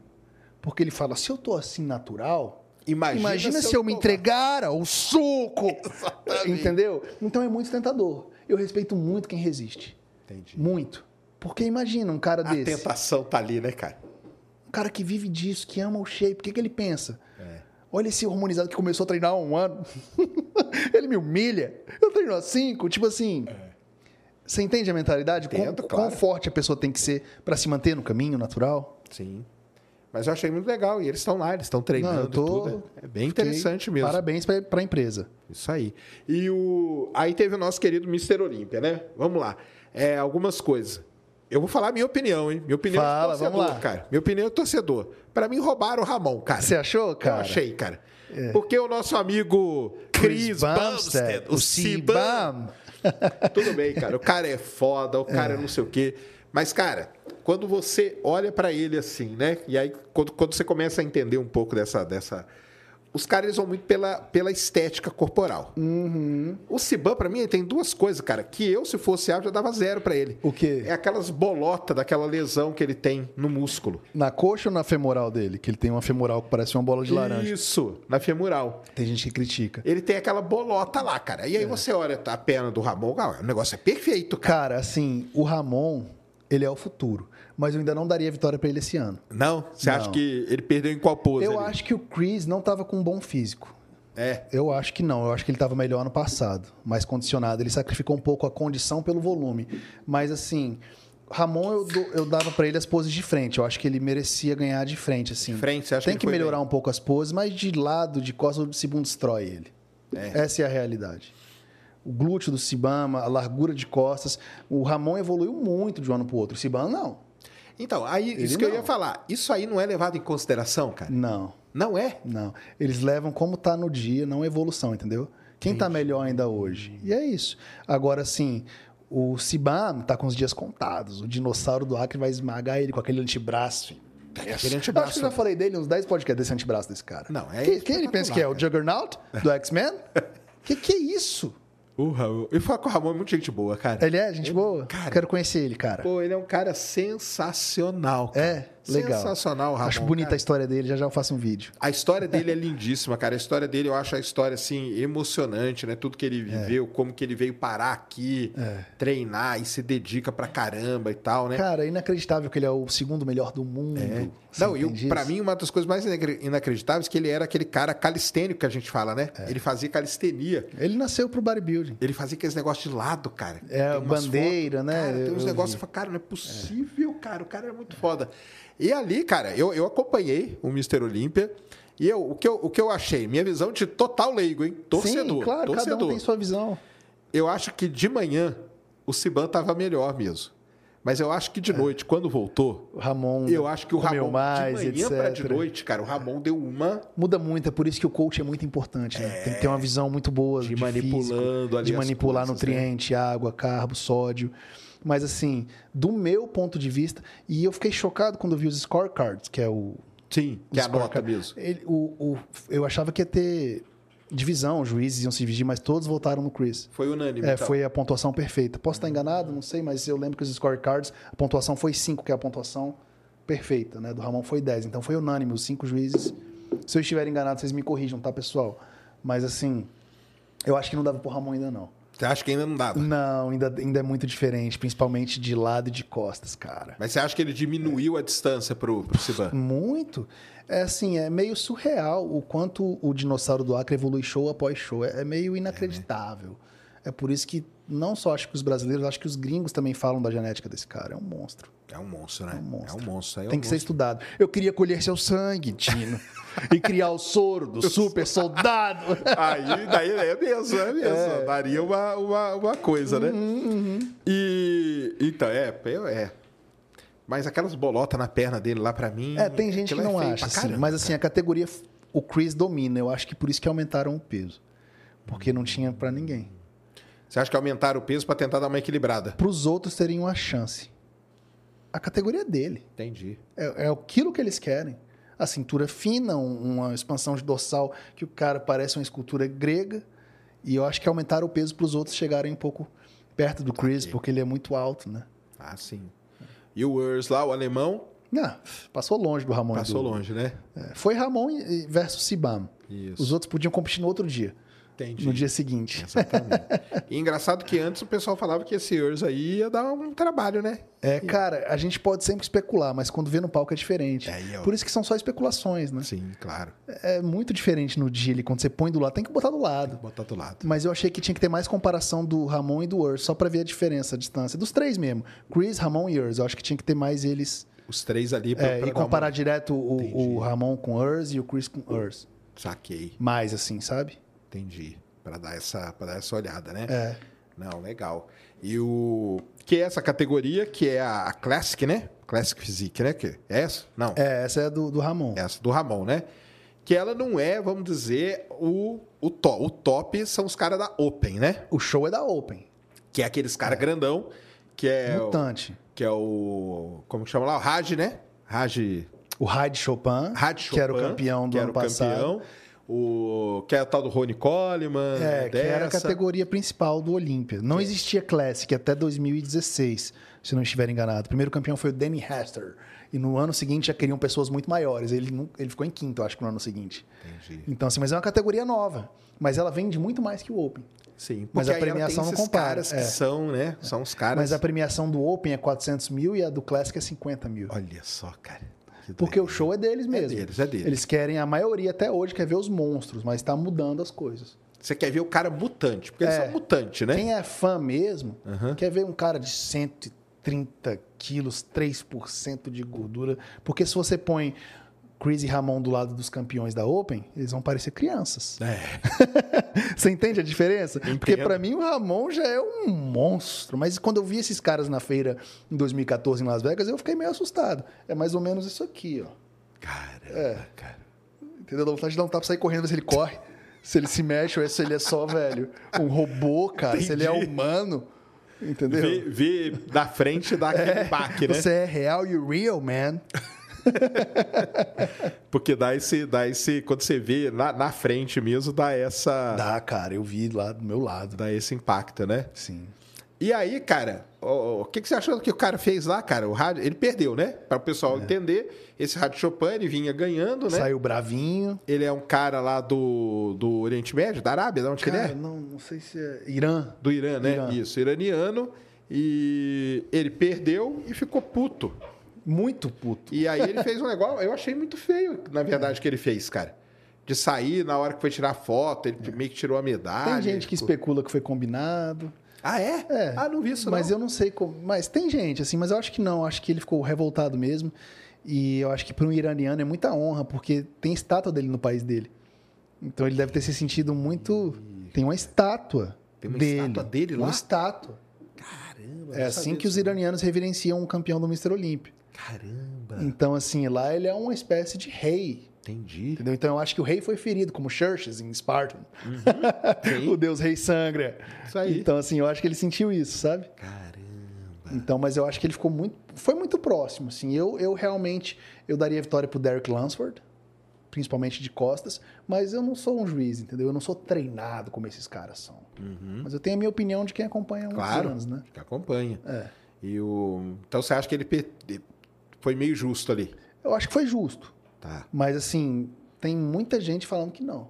B: Porque ele fala, se eu tô assim natural,
A: Imagina,
B: imagina, se, eu, me
A: tomar.
B: entregar ao suco.
A: Exatamente.
B: Entendeu? Então é muito tentador. Eu respeito muito quem resiste.
A: Entendi.
B: Muito. Porque imagina um cara
A: A
B: desse.
A: tentação tá ali, né, cara?
B: Um cara que vive disso, que ama o shape. O que, que ele pensa?
A: É.
B: Olha esse hormonizado que começou a treinar há um ano. ele me humilha. Eu treino há cinco. Tipo assim. Você entende a mentalidade? Quão-
A: Entendo,
B: quão,
A: claro.
B: forte a pessoa tem que ser para se manter no caminho natural?
A: Sim. Mas eu achei muito legal. E eles estão lá, eles estão treinando
B: Não, eu tô-
A: tudo. É bem interessante mesmo.
B: Parabéns para a empresa.
A: Isso aí. E o... aí teve o nosso querido Mr. Olímpia, né? Vamos lá. É, algumas coisas. Eu vou falar minha opinião, hein? Minha opinião
B: Fala,
A: de torcedor,
B: vamos lá.
A: cara. Minha opinião de torcedor. Pra mim, roubaram o Ramon, cara.
B: Você achou, cara? É.
A: Eu achei, cara. Porque o nosso amigo Chris, Bumstead, o Cibam, tudo bem, cara. O cara é foda, o cara é. não sei o quê. Mas, cara, quando você olha pra ele assim, né? E aí, quando, quando você começa a entender um pouco dessa. dessa os caras eles vão muito pela, pela estética corporal.
B: Uhum.
A: O Cibam, pra mim, tem duas coisas, cara, que eu, se fosse áudio, eu dava zero pra ele.
B: O quê?
A: É aquelas bolotas daquela lesão que ele tem no músculo.
B: Na coxa ou na femoral dele? Que ele tem uma femoral que parece uma bola de laranja.
A: Isso, na femoral.
B: Tem gente que critica.
A: Ele tem aquela bolota lá, cara. E aí você olha a perna do Ramon, o negócio é perfeito, cara.
B: Cara, assim, o Ramon, ele é o futuro. Mas eu ainda não daria vitória para ele esse ano.
A: Não? Você
B: Não.
A: acha que ele perdeu em qual pose?
B: Eu
A: ali?
B: acho que o Chris não estava com um bom físico.
A: É.
B: Eu acho que não. Eu acho que ele estava melhor ano passado, mais condicionado. Ele sacrificou um pouco a condição pelo volume. Mas assim, Ramon eu, dou- eu dava para ele as poses de frente. Eu acho que ele merecia ganhar de frente assim.
A: De frente, você acha
B: Tem
A: que
B: que, melhorar
A: bem?
B: um pouco as poses, mas de lado, de costas, o Sibam destrói ele. Essa é a realidade. O glúteo do Sibama, a largura de costas. O Ramon evoluiu muito de um ano para o outro. O Sibama não.
A: Então, aí,
B: Ele
A: isso que eu
B: não.
A: ia falar. Isso aí não é levado em consideração, cara?
B: Não.
A: Não é?
B: Não. Eles levam como tá no dia, não evolução, entendeu? Quem tá melhor ainda hoje. E é isso. Agora, assim, o Sibam tá com os dias contados. O dinossauro do Acre vai esmagar ele com aquele antebraço. filho.
A: Aquele
B: Eu acho que
A: antebraço.
B: eu já falei dele uns 10 podcasts desse antebraço desse cara.
A: Não, é
B: Quem, quem ele pensa que é? O Juggernaut do X-Men? que que é isso?
A: O Ramon. E falar com o Ramon é muito gente boa, cara.
B: Ele é gente boa?
A: cara.
B: Quero conhecer ele, cara.
A: Pô, ele é um cara sensacional, cara.
B: É, legal.
A: Sensacional, Ramon.
B: Acho bonita
A: cara.
B: a história dele, já já eu faço um vídeo.
A: A história dele é lindíssima, cara. A história dele, eu acho a história, assim, emocionante, né? Tudo que ele
B: É.
A: viveu, como que ele veio parar aqui, treinar e se dedica pra caramba e tal, né?
B: Cara, é inacreditável que ele é o segundo melhor do mundo. Você
A: Não, e pra mim, uma das coisas mais inacre- inacreditáveis é que ele era aquele cara calistênico que a gente fala, né?
B: É.
A: Ele fazia calistenia.
B: Ele nasceu pro bodybuilding.
A: Ele fazia aqueles negócios de lado, cara.
B: É, bandeira,
A: fotos,
B: né?
A: Cara, tem uns negócios cara, não é possível, cara. O cara é muito foda. E ali, cara, eu, eu acompanhei o Mr. Olímpia. E eu, o, que eu, o que eu achei? Minha visão de total leigo, hein? Torcedor.
B: Sim, claro,
A: torcedor.
B: cada um tem sua visão.
A: Eu acho que de manhã o Siban tava melhor mesmo. Mas eu acho que de noite, quando voltou,
B: O Ramon
A: eu acho que o Ramon,
B: mais,
A: de manhã pra de noite, cara, o Ramon deu uma
B: Muda muito, é por isso que o coach é muito importante. né? Tem que ter uma visão muito boa
A: De
B: de,
A: manipulando
B: físico,
A: ali
B: de manipular
A: coisas, né?
B: nutriente, água, carbo, sódio. Mas assim, do meu ponto de vista, e eu fiquei chocado quando vi os scorecards, que é o
A: Sim, que é a nota mesmo.
B: Ele- o, o- eu achava que ia ter divisão, os juízes iam se dividir, mas todos votaram no Chris.
A: Foi unânime.
B: É,
A: então.
B: foi a pontuação perfeita. Posso estar enganado, não sei, mas eu lembro que os scorecards, a pontuação foi 5, que é a pontuação perfeita, né? Do Ramon foi 10. Então foi unânime, os cinco juízes. Se eu estiver enganado, vocês me corrijam, tá, pessoal? Mas assim, eu acho que não dava pro Ramon ainda não.
A: Você acha que ainda não dava?
B: Não, ainda, ainda é muito diferente, principalmente de lado e de costas, cara.
A: Mas você acha que ele diminuiu a distância pro, pro Siban?
B: Muito. É assim, é meio surreal o quanto o dinossauro do Acre evolui show após show. É, é meio inacreditável. É por isso que não só acho que os brasileiros, acho que os gringos também falam da genética desse cara. É um monstro.
A: É um monstro, né?
B: É um monstro.
A: É um monstro. é
B: Tem
A: um
B: que ser
A: monstro.
B: estudado. Eu queria colher seu sangue, Tino, e criar o soro do super soldado.
A: Aí, daí é mesmo, é mesmo.
B: É.
A: Daria uma, uma, uma coisa, né?
B: Uhum,
A: E Então, é, é. Mas aquelas bolotas na perna dele lá pra mim.
B: É, tem gente que
A: é
B: não
A: feio
B: acha, assim,
A: caramba,
B: mas assim, a categoria, o Chris domina. Eu acho que por isso que aumentaram o peso. Porque não tinha pra ninguém.
A: Você acha que aumentaram o peso pra tentar dar uma equilibrada?
B: Para os outros terem uma chance. A categoria é dele.
A: Entendi.
B: É, é aquilo que eles querem. A cintura fina, um- uma expansão de dorsal que o cara parece uma escultura grega. E eu acho que aumentaram o peso para os outros chegarem um pouco perto do Chris, porque ele é muito alto, né?
A: Ah, sim. E o Urs lá, o alemão,
B: Não, passou longe do Ramon.
A: passou
B: do-
A: longe, né?
B: É, Foi Ramon versus Sibam.
A: Isso.
B: Os outros podiam competir no outro dia,
A: Entendi.
B: no dia seguinte.
A: Exatamente. e engraçado que antes o pessoal falava que esse Urs aí ia dar um trabalho, né?
B: É, cara, a gente pode sempre especular, mas quando vê no palco é diferente.
A: É, e ó.
B: Por isso que são só especulações, né?
A: Sim, claro.
B: É muito diferente no dia ali, quando você põe do lado, tem que botar do lado.
A: Botar do lado.
B: Mas eu achei que tinha que ter mais comparação do Ramon e do Urs, só pra ver a diferença, a distância. Dos três mesmo. Chris, Ramon e Urs. Eu acho que tinha que ter mais eles.
A: Os três ali pra,
B: é,
A: pra
B: e
A: dar uma-
B: comparar direto o, o Ramon com Urs e o Chris com Urs.
A: Saquei.
B: Mais assim, sabe?
A: Entendi. Pra dar essa, pra dar essa olhada, né?
B: É.
A: Não, legal. E o. Que é essa categoria, que é a, a Classic, né? Classic Physique, né? Que é essa? Não.
B: É, essa é do, do Ramon.
A: Essa do Ramon, né? Que ela não é, vamos dizer, o, o, top. o top são os caras da Open, né?
B: O show é da Open.
A: Que é aqueles caras grandão, que é. o-
B: Mutante.
A: que é o. Como que chama lá? O Raj, né? Raj.
B: O Hyde Chopin,
A: Raj
B: que era o
A: Chopin,
B: campeão do ano
A: o
B: passado.
A: campeão. O, que é o tal do Rony Coleman.
B: É, que era a
A: dessa.
B: categoria principal do Olímpia. Não existia Classic até 2016, se não estiver enganado. O primeiro campeão foi o Danny Hester. E no ano seguinte já queriam pessoas muito maiores. Ele, não- ele ficou em quinto, acho, no ano seguinte.
A: Entendi.
B: Então, assim, mas é uma categoria nova. Mas ela vende muito mais que o Open.
A: Sim,
B: Mas
A: porque
B: a premiação não compara,
A: caras que
B: é.
A: são, né? São os caras.
B: Mas a premiação do Open é 400 mil e a do Classic é 50 mil.
A: Olha só, cara. Que
B: Porque o show é deles mesmo.
A: deles, é deles.
B: Eles querem, a maioria até hoje, quer ver os monstros, mas está mudando as coisas.
A: Você quer ver o cara mutante, porque eles
B: É.
A: são mutantes, né?
B: Quem é fã mesmo,
A: Aham.
B: quer ver um cara de 130 quilos, 3% de gordura. Porque se você põe Chris e Ramon do lado dos campeões da Open, eles vão parecer crianças.
A: É.
B: Você entende a diferença? Porque
A: Entendo.
B: pra mim o Ramon já é um monstro. Mas quando eu vi esses caras na feira em 2014 em Las Vegas, eu fiquei meio assustado. É mais ou menos isso aqui, ó.
A: Caramba,
B: É.
A: cara.
B: Entendeu? Dá vontade de dar um tapa sair correndo, ver se ele corre. Se ele se mexe ou se ele é só, velho, um robô, cara. Se ele é
A: Entendi.
B: humano. Entendeu?
A: Vê, vê na frente dá aquele baque, né?
B: Você é real e real, man.
A: Porque dá esse, dá esse. Quando você vê na, na frente mesmo, dá essa.
B: Dá, cara. Eu vi lá do meu lado.
A: Dá esse impacto, né?
B: Sim.
A: E aí, cara, o, que, que você achou que o cara fez lá, cara? O rádio, ele perdeu, né? Para o pessoal entender, esse Rádio Chopin ele vinha ganhando, né?
B: É. Saiu bravinho.
A: Ele é um cara lá do, do Oriente Médio, da Arábia, de onde que ele
B: Cara,
A: é?
B: não, não sei se é. Irã.
A: Do Irã, né?
B: Irã.
A: Isso, iraniano. E ele perdeu e ficou puto.
B: Muito puto.
A: E aí ele fez um negócio, eu achei muito feio, na verdade, que ele fez, cara. De sair na hora que foi tirar foto, ele meio que tirou a medalha.
B: Tem gente que
A: ficou-
B: especula que foi combinado.
A: Ah, é?
B: É.
A: Ah, não vi isso,
B: Mas
A: não.
B: eu não sei como. Mas tem gente, assim, mas eu acho que não. Acho que ele ficou revoltado mesmo. E eu acho que para um iraniano é muita honra, porque tem estátua dele no país dele. Então ele deve ter se sentido muito. Tem uma estátua.
A: Tem uma
B: dele.
A: estátua dele lá?
B: Uma estátua.
A: Caramba,
B: É assim que os iranianos reverenciam um campeão do Mr. Olímpio.
A: Caramba,
B: Então, assim, lá ele é uma espécie de rei.
A: entendi.
B: Entendeu? Então eu acho que o rei foi ferido, como Xerxes em Spartan.
A: Sim.
B: o deus rei sangra.
A: Isso aí.
B: Então, assim, eu acho que ele sentiu isso, sabe?
A: Caramba.
B: Então, mas eu acho que ele ficou muito. Foi muito próximo, assim. Eu, eu realmente eu daria a vitória pro Derek Lansford, principalmente de costas, mas eu não sou um juiz, entendeu? Eu não sou treinado como esses caras são. Mas eu tenho a minha opinião de quem acompanha há muitos
A: Uhum. Claro,
B: anos, né?
A: que acompanha.
B: É.
A: E o... Então você acha que ele foi meio justo ali?
B: Eu acho que foi justo.
A: Tá.
B: Mas, assim, tem muita gente falando que não.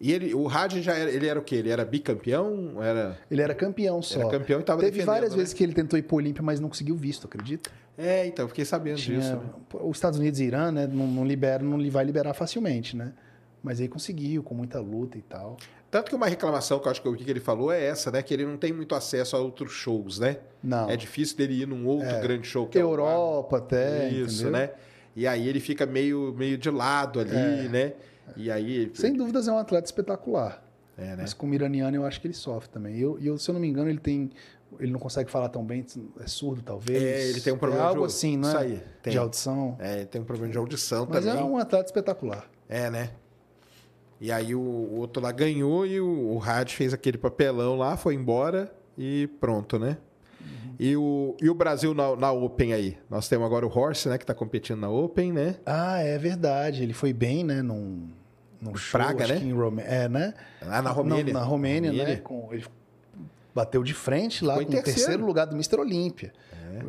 A: E ele, o Raj já era, ele era o quê? Ele era bicampeão? Era...
B: Ele era campeão só.
A: Era campeão e tava
B: Teve várias
A: né?
B: vezes que ele tentou ir pro Olímpia, mas não conseguiu visto, acredita?
A: É, então, fiquei sabendo
B: Tinha-
A: disso. né?
B: Os Estados Unidos e Irã, né, não, não libera, não vai liberar facilmente, né? Mas aí conseguiu, com muita luta e tal.
A: Tanto que uma reclamação que eu acho que eu que ele falou é essa, né? Que ele não tem muito acesso a outros shows, né?
B: Não.
A: É difícil dele ir num outro grande show que é o-
B: Europa até,
A: Isso,
B: entendeu?
A: né? E aí ele fica meio, meio de lado ali,
B: É.
A: né? E aí.
B: Sem dúvidas é um atleta espetacular.
A: É, né?
B: Mas como iraniano eu acho que ele sofre também. E eu, eu, se eu não me engano, ele tem Ele não consegue falar tão bem, é surdo talvez.
A: É, ele tem um problema
B: é algo
A: de-
B: assim, não é?
A: isso aí, tem.
B: De audição.
A: É, ele tem um problema de audição
B: Mas
A: também.
B: é um atleta espetacular.
A: É, né? E aí o, o outro lá ganhou e o, o Had fez aquele papelão lá, foi embora e pronto, né? E, o, e o Brasil na, na Open aí? Nós temos agora o Horse, né? Que tá competindo na Open, né?
B: Ah, é verdade. Ele foi bem, né? Num, num show,
A: Praga, né?
B: Rome... É, né?
A: Lá na Romênia.
B: Não, na Romênia, né?
A: Romênia.
B: Com, ele bateu de frente lá
A: em
B: com o
A: terceiro.
B: lugar do Mr. Olímpia.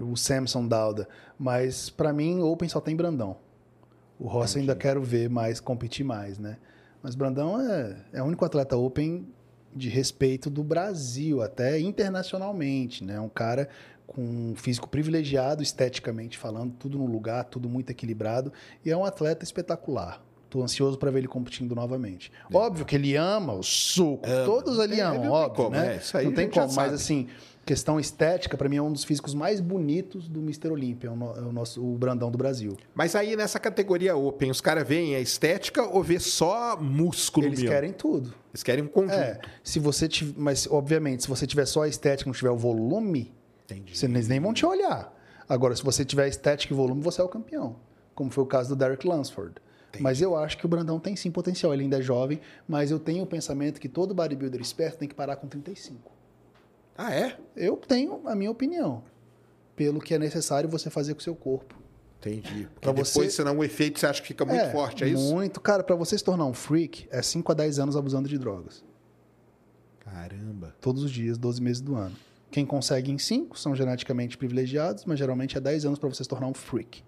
B: O Samson Dauda. Mas pra mim, Open só tem Brandão. O Rossi ainda quero ver mais, competir mais, né? Mas Brandão é, é o único atleta Open de respeito do Brasil, até internacionalmente, né? Um cara com um físico privilegiado, esteticamente falando, tudo no lugar, tudo muito equilibrado. E é um atleta espetacular. Tô ansioso para ver ele competindo novamente. Óbvio que ele ama o suco.
A: Ama.
B: Todos ali
A: É,
B: amam, óbvio,
A: como,
B: né?
A: né? Isso aí
B: não tem como, mas assim, questão estética, para mim é um dos físicos mais bonitos do Mr. Olímpia, é o, no- é o nosso o Brandão do Brasil.
A: Mas aí nessa categoria Open, os caras veem a estética ou vê só músculo
B: Eles
A: mesmo?
B: querem tudo.
A: Eles querem um conjunto.
B: É, se você tiver, mas obviamente, se você tiver só a estética, e não tiver o volume,
A: Entendi.
B: Você- eles nem vão te olhar. Agora, se você tiver estética e volume, você é o campeão. Como foi o caso do Derek Lansford. Mas eu acho que o Brandão tem sim potencial. Ele ainda é jovem, mas eu tenho o pensamento que todo bodybuilder esperto tem que parar com 35.
A: Ah, é?
B: Eu tenho a minha opinião. Pelo que é necessário você fazer com o seu corpo.
A: Entendi. Porque
B: Pra
A: depois,
B: você-
A: senão o efeito você acha que fica muito forte, é isso?
B: Muito. Cara, pra você se tornar um freak, é 5 a 10 anos abusando de drogas.
A: Caramba.
B: Todos os dias, 12 meses do ano. Quem consegue em 5 são geneticamente privilegiados, mas geralmente é 10 anos pra você se tornar um freak.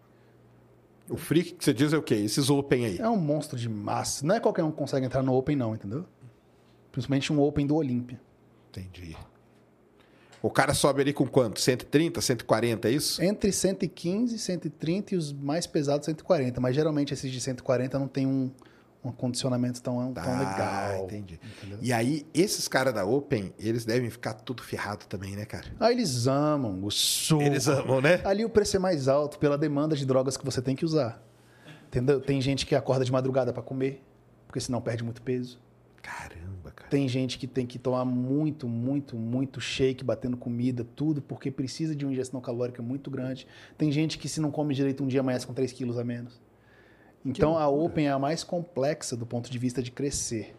A: O freak que você diz é o quê? Esses Open aí.
B: É um monstro de massa. Não é qualquer um que consegue entrar no Open, não, entendeu? Principalmente um Open do Olímpia.
A: Entendi. O cara sobe ali com quanto? 130, 140, é isso?
B: Entre 115, 130 e os mais pesados 140. Mas geralmente esses de 140 não tem um, um condicionamento tão, tão
A: Ah,
B: legal.
A: entendi.
B: entendeu?
A: E aí, esses caras da Open, eles devem ficar tudo ferrado também, né, cara?
B: Aí eles amam o suco.
A: Eles amam, né?
B: Ali o preço é mais alto pela demanda de drogas que você tem que usar. Entendeu? Tem gente que acorda de madrugada para comer, porque senão perde muito peso.
A: Caramba, cara.
B: Tem gente que tem que tomar muito, muito, muito shake, batendo comida, tudo, porque precisa de uma ingestão calórica muito grande. Tem gente que, se não come direito um dia, amanhece com 3 quilos a menos. Então, a Open é a mais complexa do ponto de vista de crescer.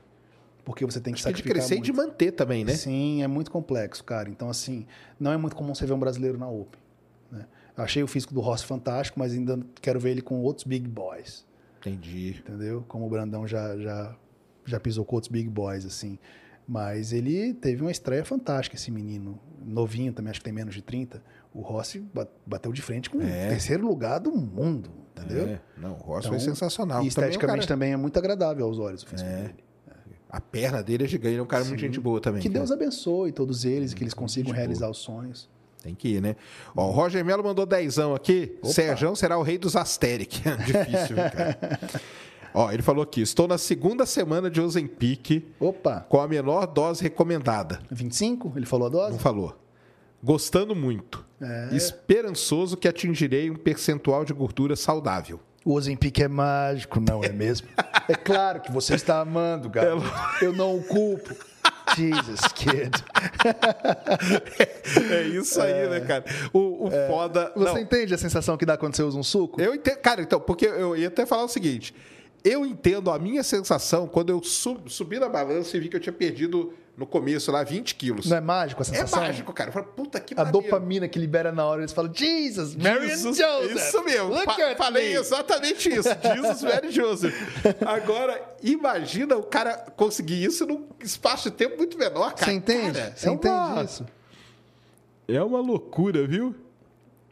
B: Porque você tem que
A: Acho que de
B: sacrificar
A: crescer e de
B: muito.
A: manter também, né?
B: Sim, é muito complexo, cara. Então, assim, não é muito comum você ver um brasileiro na Open. né? Achei o físico do Rossi fantástico, mas ainda quero ver ele com outros big boys
A: Entendi.
B: entendeu? Como o Brandão já, já, já pisou com outros big boys, assim. Mas ele teve uma estreia fantástica, esse menino. Novinho também, acho que tem menos de 30. O Rossi ba- bateu de frente com
A: É.
B: o terceiro lugar do mundo, entendeu?
A: É. Não, o Ross
B: Então,
A: foi sensacional.
B: E
A: Também é
B: esteticamente
A: cara-
B: também é muito agradável aos olhos o físico
A: É.
B: dele.
A: A perna dele é gigante, ele é um cara muito
B: Sim.
A: gente boa também.
B: Que. Deus abençoe todos eles, que eles consigam realizar os sonhos.
A: Tem que ir, né? Ó, o Roger Melo mandou dezão aqui.
B: Opa.
A: Serjão será o rei dos Asteric. Difícil, cara? Ó, ele falou aqui: estou na segunda semana de Ozempic
B: Opa,
A: com a menor dose recomendada.
B: 25? Ele falou a dose?
A: Não falou. Gostando muito.
B: É.
A: Esperançoso que atingirei um percentual de gordura saudável.
B: O Ozempic é mágico, não é mesmo? é claro que você está amando, garoto. Eu não o culpo. Jesus, kid.
A: É isso aí, né, cara? O, o foda.
B: Você
A: não,
B: entende a sensação que dá quando você usa um suco?
A: Eu entendo. Cara, então, porque eu ia até falar o seguinte. Eu entendo a minha sensação quando eu sub- subi na balança e vi que eu tinha perdido no começo lá 20 quilos.
B: Não é mágico a
A: É
B: sensação?
A: mágico, cara. Eu falo, puta que
B: A
A: maneiro.
B: dopamina que libera na hora, eles falam, Jesus, Marion
A: Jesus,
B: Joseph.
A: Isso mesmo.
B: Look
A: falei
B: me.
A: exatamente isso. Jesus Mary Joseph. Agora, imagina o cara conseguir isso num espaço de tempo muito menor, cara.
B: Você entende?
A: Cara,
B: Você
A: é
B: entende
A: uma-
B: isso?
A: É uma loucura, viu?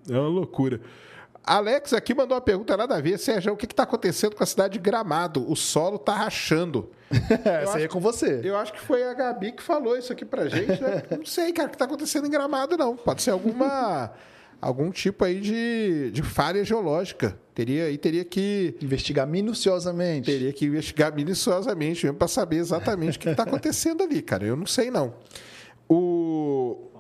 A: É uma loucura. Alex aqui mandou uma pergunta nada a ver. Sérgio, o que está acontecendo com a cidade de Gramado? O solo tá rachando.
B: Essa aí é com você.
A: Eu acho que foi a Gabi que falou isso aqui pra gente, né? Não sei, cara, o que está acontecendo em Gramado, não. Pode ser alguma... algum tipo aí de, de falha geológica. Teria, aí teria que...
B: Investigar minuciosamente.
A: Teria que investigar minuciosamente mesmo para saber exatamente o que está acontecendo ali, cara. Eu não sei, não. O...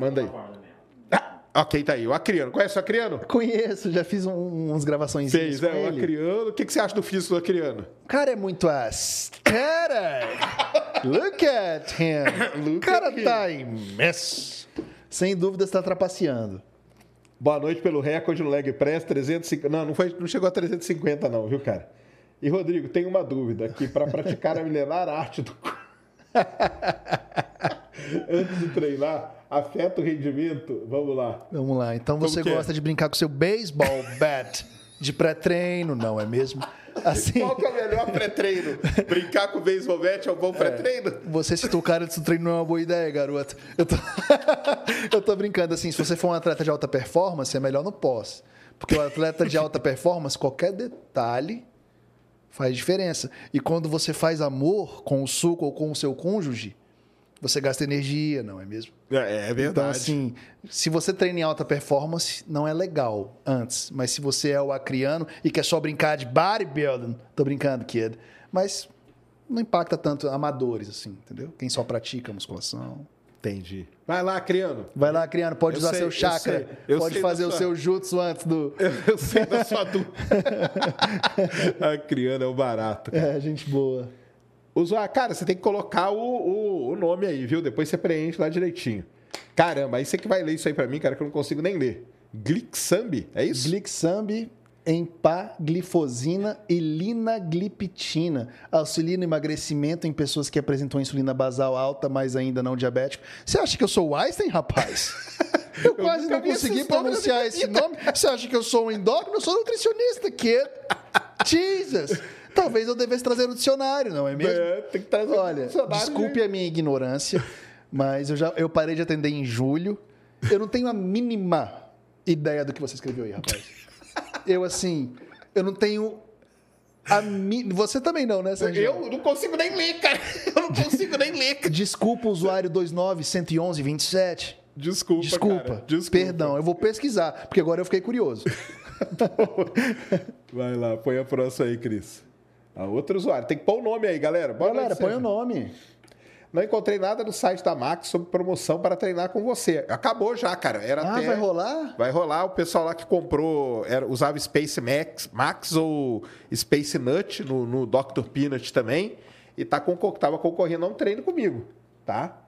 A: Manda aí.
C: plataforma também, ó.
A: Ah, ok, tá aí. O Acriano. Conhece o Acriano?
B: Conheço, já fiz um, umas gravações
A: Fez,
B: com
A: é, o
B: ele.
A: Acriano. O que, que você acha do físico do Acriano?
B: O cara é muito aesthetic. Look at him. o cara
A: at
B: tá imenso. Sem dúvida está trapaceando.
A: Boa noite pelo recorde no Leg Press, 350. Não, não, foi, não chegou a 350, não, viu, cara? E, Rodrigo, tem uma dúvida aqui. Para praticar a milenar arte do. Antes de treinar, afeta o rendimento? Vamos lá.
B: Vamos lá. Então
A: Como
B: você
A: é?
B: gosta de brincar com seu baseball bat de pré-treino, não é mesmo? Assim,
A: Qual que é o melhor pré-treino? Brincar com o beisebol bet é um bom pré-treino?
B: você citou o cara do treino não é uma boa ideia, garoto. Eu tô... eu tô brincando assim, se você for um atleta de alta performance, é melhor no pós. Porque o atleta de alta performance, qualquer detalhe faz diferença. E quando você faz amor com o suco ou com o seu cônjuge, você gasta energia, não é mesmo?
A: É, é verdade.
B: Então, assim, se você treina em alta performance, não é legal antes. Mas se você é o acriano e quer só brincar de bodybuilding, tô brincando, kid. Mas não impacta tanto amadores, assim, entendeu? Quem só pratica musculação.
A: Entendi. Vai lá, Criano.
B: Vai lá, criando, pode
A: Eu
B: usar
A: sei,
B: seu
A: eu
B: chakra,
A: sei, eu
B: pode fazer o
A: sua-
B: seu jutsu antes do.
A: Eu sei da sua dúvida. a Criano é o barato. cara.
B: É, gente boa.
A: Usuário, cara, você tem que colocar o, o, o nome aí, viu? Depois você preenche lá direitinho. Caramba, aí você que vai ler isso aí pra mim, cara, que eu não consigo nem ler. Glixambi, é isso?
B: Glixambi, empaglifosina e linagliptina. Auxilia no emagrecimento em pessoas que apresentam insulina basal alta, mas ainda não diabético. Você acha que eu sou o Einstein, rapaz? Eu quase
A: nunca
B: não consegui pronunciar esse nome. Você acha que eu sou um endócrino? Eu sou nutricionista, kid. Jesus! Talvez eu devesse trazer no dicionário, não é mesmo?
A: É, tem que trazer
B: Olha, desculpe
A: né?
B: a minha ignorância, mas eu já eu parei de atender em julho. Eu não tenho a mínima ideia do que você escreveu aí, rapaz. Eu assim, eu não tenho a mi... Você também não, né, Sérgio?
A: Eu não consigo nem ler, cara. Eu não consigo nem ler. cara.
B: Desculpa, usuário 2911127.
A: Desculpa,
B: Desculpa.
A: cara. Desculpa.
B: Perdão, eu vou pesquisar, porque agora eu fiquei curioso.
A: Vai lá, põe a próxima aí, Cris. A outro usuário. Tem que pôr o nome aí, galera. Boa
B: Galera, põe o nome.
A: Não encontrei nada no site da Max sobre promoção para treinar com você. Acabou já, cara. Era
B: Ah,
A: até...
B: vai rolar?
A: Vai rolar. O pessoal lá que comprou era, usava Space Max, Max ou Space Nut no, no Dr. Peanut também. E tá concor tava concorrendo a um treino comigo, tá?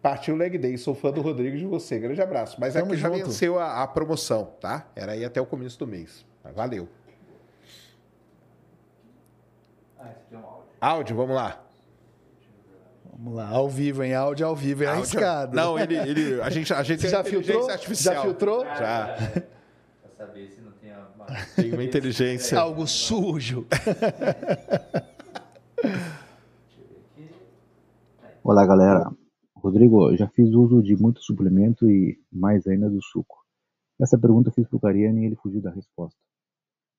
A: Partiu o Leg Day. Sou fã do Rodrigo de você. Grande abraço. Mas
B: Tamo
A: aqui já
B: junto.
A: venceu a, a promoção, tá? Era aí até o começo do mês. Valeu.
C: Ah, esse aqui é um áudio.
A: Áudio, vamos lá.
B: Vamos lá, ao vivo, em áudio, ao vivo, é arriscado.
A: Não, ele, ele, a gente, a gente
B: Você já
A: inteligência
B: filtrou?
A: artificial.
B: Já filtrou?
A: Já.
C: Pra saber se não tem a...
A: Tem uma inteligência.
B: Algo sujo.
D: Olá, galera. Rodrigo, já fiz uso de muito suplemento e mais ainda do suco. Essa pergunta eu fiz para o Cariani e ele fugiu da resposta.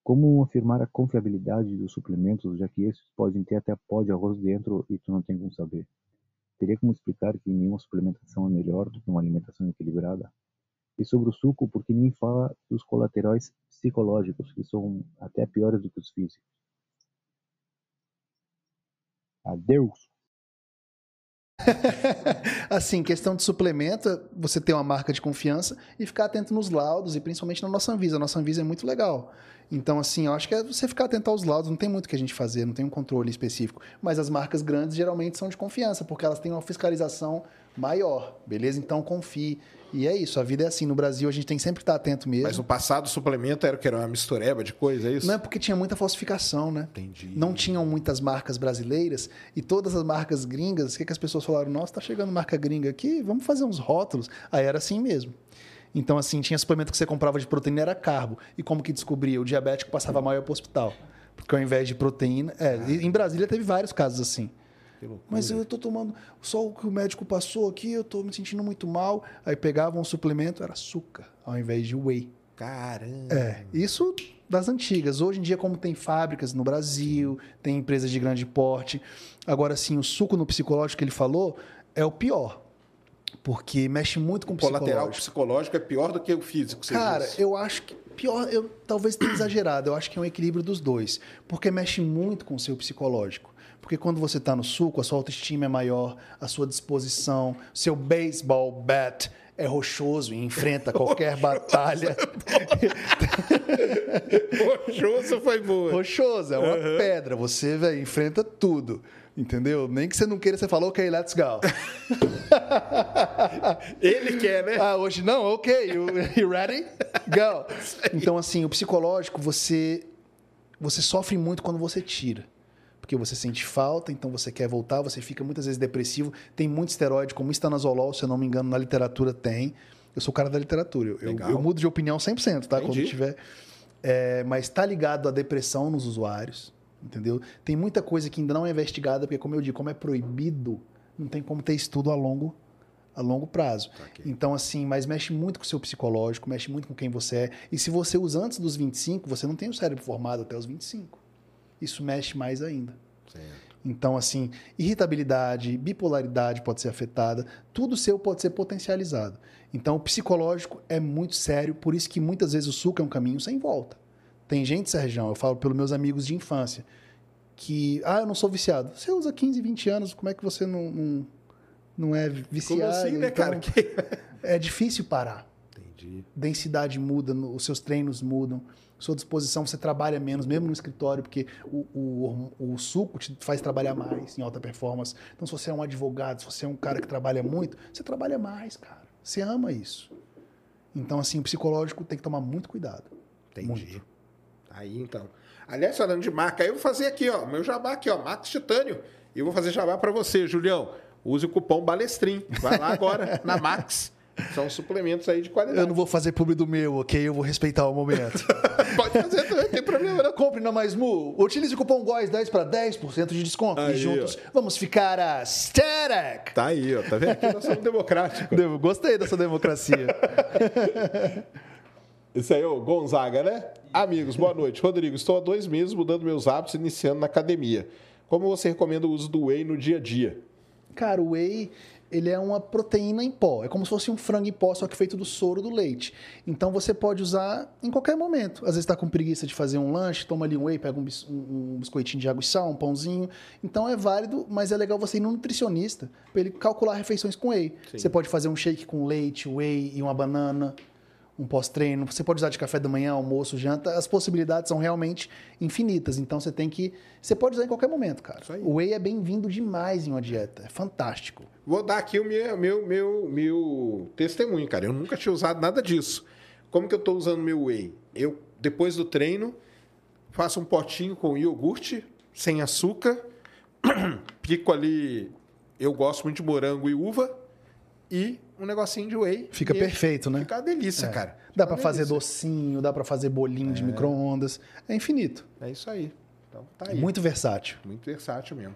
D: Como afirmar a confiabilidade dos suplementos, já que esses podem ter até pó de arroz dentro e tu não tem como saber? Teria como explicar que nenhuma suplementação é melhor do que uma alimentação equilibrada? E sobre o suco, por que ninguém fala dos colaterais psicológicos, que são até piores do que os físicos? Adeus!
B: Assim, questão de suplemento, você ter uma marca de confiança e ficar atento nos laudos e principalmente na nossa Anvisa. A nossa Anvisa é muito legal. Então, assim, eu acho que é você ficar atento aos laudos, não tem muito que a gente fazer, não tem um controle específico. Mas as marcas grandes geralmente são de confiança, porque elas têm uma fiscalização maior, beleza? Então, confie. E é isso, a vida é assim. No Brasil, a gente tem que sempre estar atento mesmo.
A: Mas no passado o suplemento era o que? Era uma mistureba de coisa, é isso?
B: Não é porque tinha muita falsificação, né?
A: Entendi.
B: Não tinham muitas marcas brasileiras e todas as marcas gringas, o que, que as pessoas falaram? Nossa, tá chegando marca gringa aqui, vamos fazer uns rótulos. Aí era assim mesmo. Então, assim, tinha suplemento que você comprava de proteína, era carbo. E como que descobria? O diabético passava e ia pro hospital. Porque ao invés de proteína. É, e em Brasília teve vários casos assim. Mas eu tô tomando só o que o médico passou aqui, eu tô me sentindo muito mal. Aí pegavam um suplemento, era açúcar, ao invés de whey.
A: Caramba.
B: É, isso das antigas. Hoje em dia, como tem fábricas no Brasil, tem empresas de grande porte. Agora, sim, o suco no psicológico que ele falou é o pior. Porque mexe muito com o
A: O colateral
B: psicológico.
A: psicológico é pior do que o físico,
B: Cara,
A: disse.
B: eu acho que pior, eu talvez tenha exagerado, eu acho que é um equilíbrio dos dois, porque mexe muito com o seu psicológico. Porque quando você está no suco, a sua autoestima é maior, a sua disposição, seu baseball bat é rochoso e enfrenta qualquer batalha.
A: Rochoso foi boa.
B: rochoso, é uma pedra, você véio, enfrenta tudo. Entendeu? Nem que você não queira, você falou, ok, let's go.
A: Ele quer, né?
B: Ah, hoje não? Ok. You, you ready? Go. Então, assim, o psicológico, você, você sofre muito quando você tira. Porque você sente falta, então você quer voltar, você fica muitas vezes depressivo. Tem muito esteroide, como estanazolol, se eu não me engano, na literatura tem. Eu sou o cara da literatura. Eu, eu, mudo de opinião 100%, tá? Quando
A: Entendi.
B: tiver. É, mas está ligado à depressão nos usuários, entendeu? Tem muita coisa que ainda não é investigada, porque, como eu digo, como é proibido, não tem como ter estudo a longo, a longo prazo. Então, assim, mas mexe muito com o seu psicológico, mexe muito com quem você é. E se você usa antes dos 25, você não tem o cérebro formado até os 25. Isso mexe mais ainda. Então, assim, irritabilidade, bipolaridade pode ser afetada, tudo seu pode ser potencializado. Então, o psicológico é muito sério, por isso que muitas vezes o suco é um caminho sem volta. Tem gente, Sérgio, eu falo pelos meus amigos de infância, que, ah, eu não sou viciado. Você usa 15, 20 anos, como é que você não, não, não é viciado?
A: Como assim, né,
B: Então,
A: cara? Que-
B: É difícil parar
A: Entendi.
B: densidade muda, os seus treinos mudam, sua disposição, você trabalha menos, mesmo no escritório, porque o, o, o suco te faz trabalhar mais em alta performance. Então, se você é um advogado, se você é um cara que trabalha muito, você trabalha mais, cara. Você ama isso. Então, assim, o psicológico tem que tomar muito cuidado.
A: Entendi.
B: Muito.
A: Aí, então. Aliás, falando de marca, aí eu vou fazer aqui, ó, meu jabá aqui, ó, Max Titânio. E eu vou fazer jabá para você, Julião. Use o cupom Balestrin. Vai lá agora, na Max. São suplementos aí de qualidade.
B: Eu não vou fazer publi do meu, ok? Eu vou respeitar o momento.
A: Pode fazer também, não tem problema não.
B: Compre na Mais Mu. Utilize o cupom GOIS10 para 10% de desconto.
A: Aí,
B: e juntos vamos ficar a Static.
A: Tá aí, ó, tá vendo? Aqui nós somos democráticos.
B: Devo- Gostei dessa democracia.
A: Isso aí, ô Gonzaga, né? Amigos, boa noite. Rodrigo, estou há dois meses mudando meus hábitos iniciando na academia. Como você recomenda o uso do whey no dia a dia?
B: Cara, o whey, ele é uma proteína em pó. É como se fosse um frango em pó, só que feito do soro do leite. Então você pode usar em qualquer momento. Às vezes está com preguiça de fazer um lanche, toma ali um whey, pega um, bis- um- um biscoitinho de água e sal, um pãozinho. Então é válido, mas é legal você ir no nutricionista para ele calcular refeições com whey. Você pode fazer um shake com leite, whey e uma banana. Um pós-treino, você pode usar de café da manhã, almoço, janta. As possibilidades são realmente infinitas. Então você tem que. Você pode usar em qualquer momento, cara. O whey é bem-vindo demais em uma dieta. É fantástico.
A: Vou dar aqui o meu, meu, meu, meu testemunho, cara. Eu nunca tinha usado nada disso. Como que eu estou usando meu whey? Eu, depois do treino, faço um potinho com iogurte, sem açúcar, pico ali. Eu gosto muito de morango e uva, e um negocinho de whey.
B: Fica perfeito, né?
A: Fica uma delícia, cara. Fica
B: Dá
A: uma
B: pra fazer docinho, dá pra fazer bolinho de micro-ondas. É infinito.
A: É isso aí. Então tá
B: É
A: aí.
B: muito versátil.
A: Muito versátil mesmo.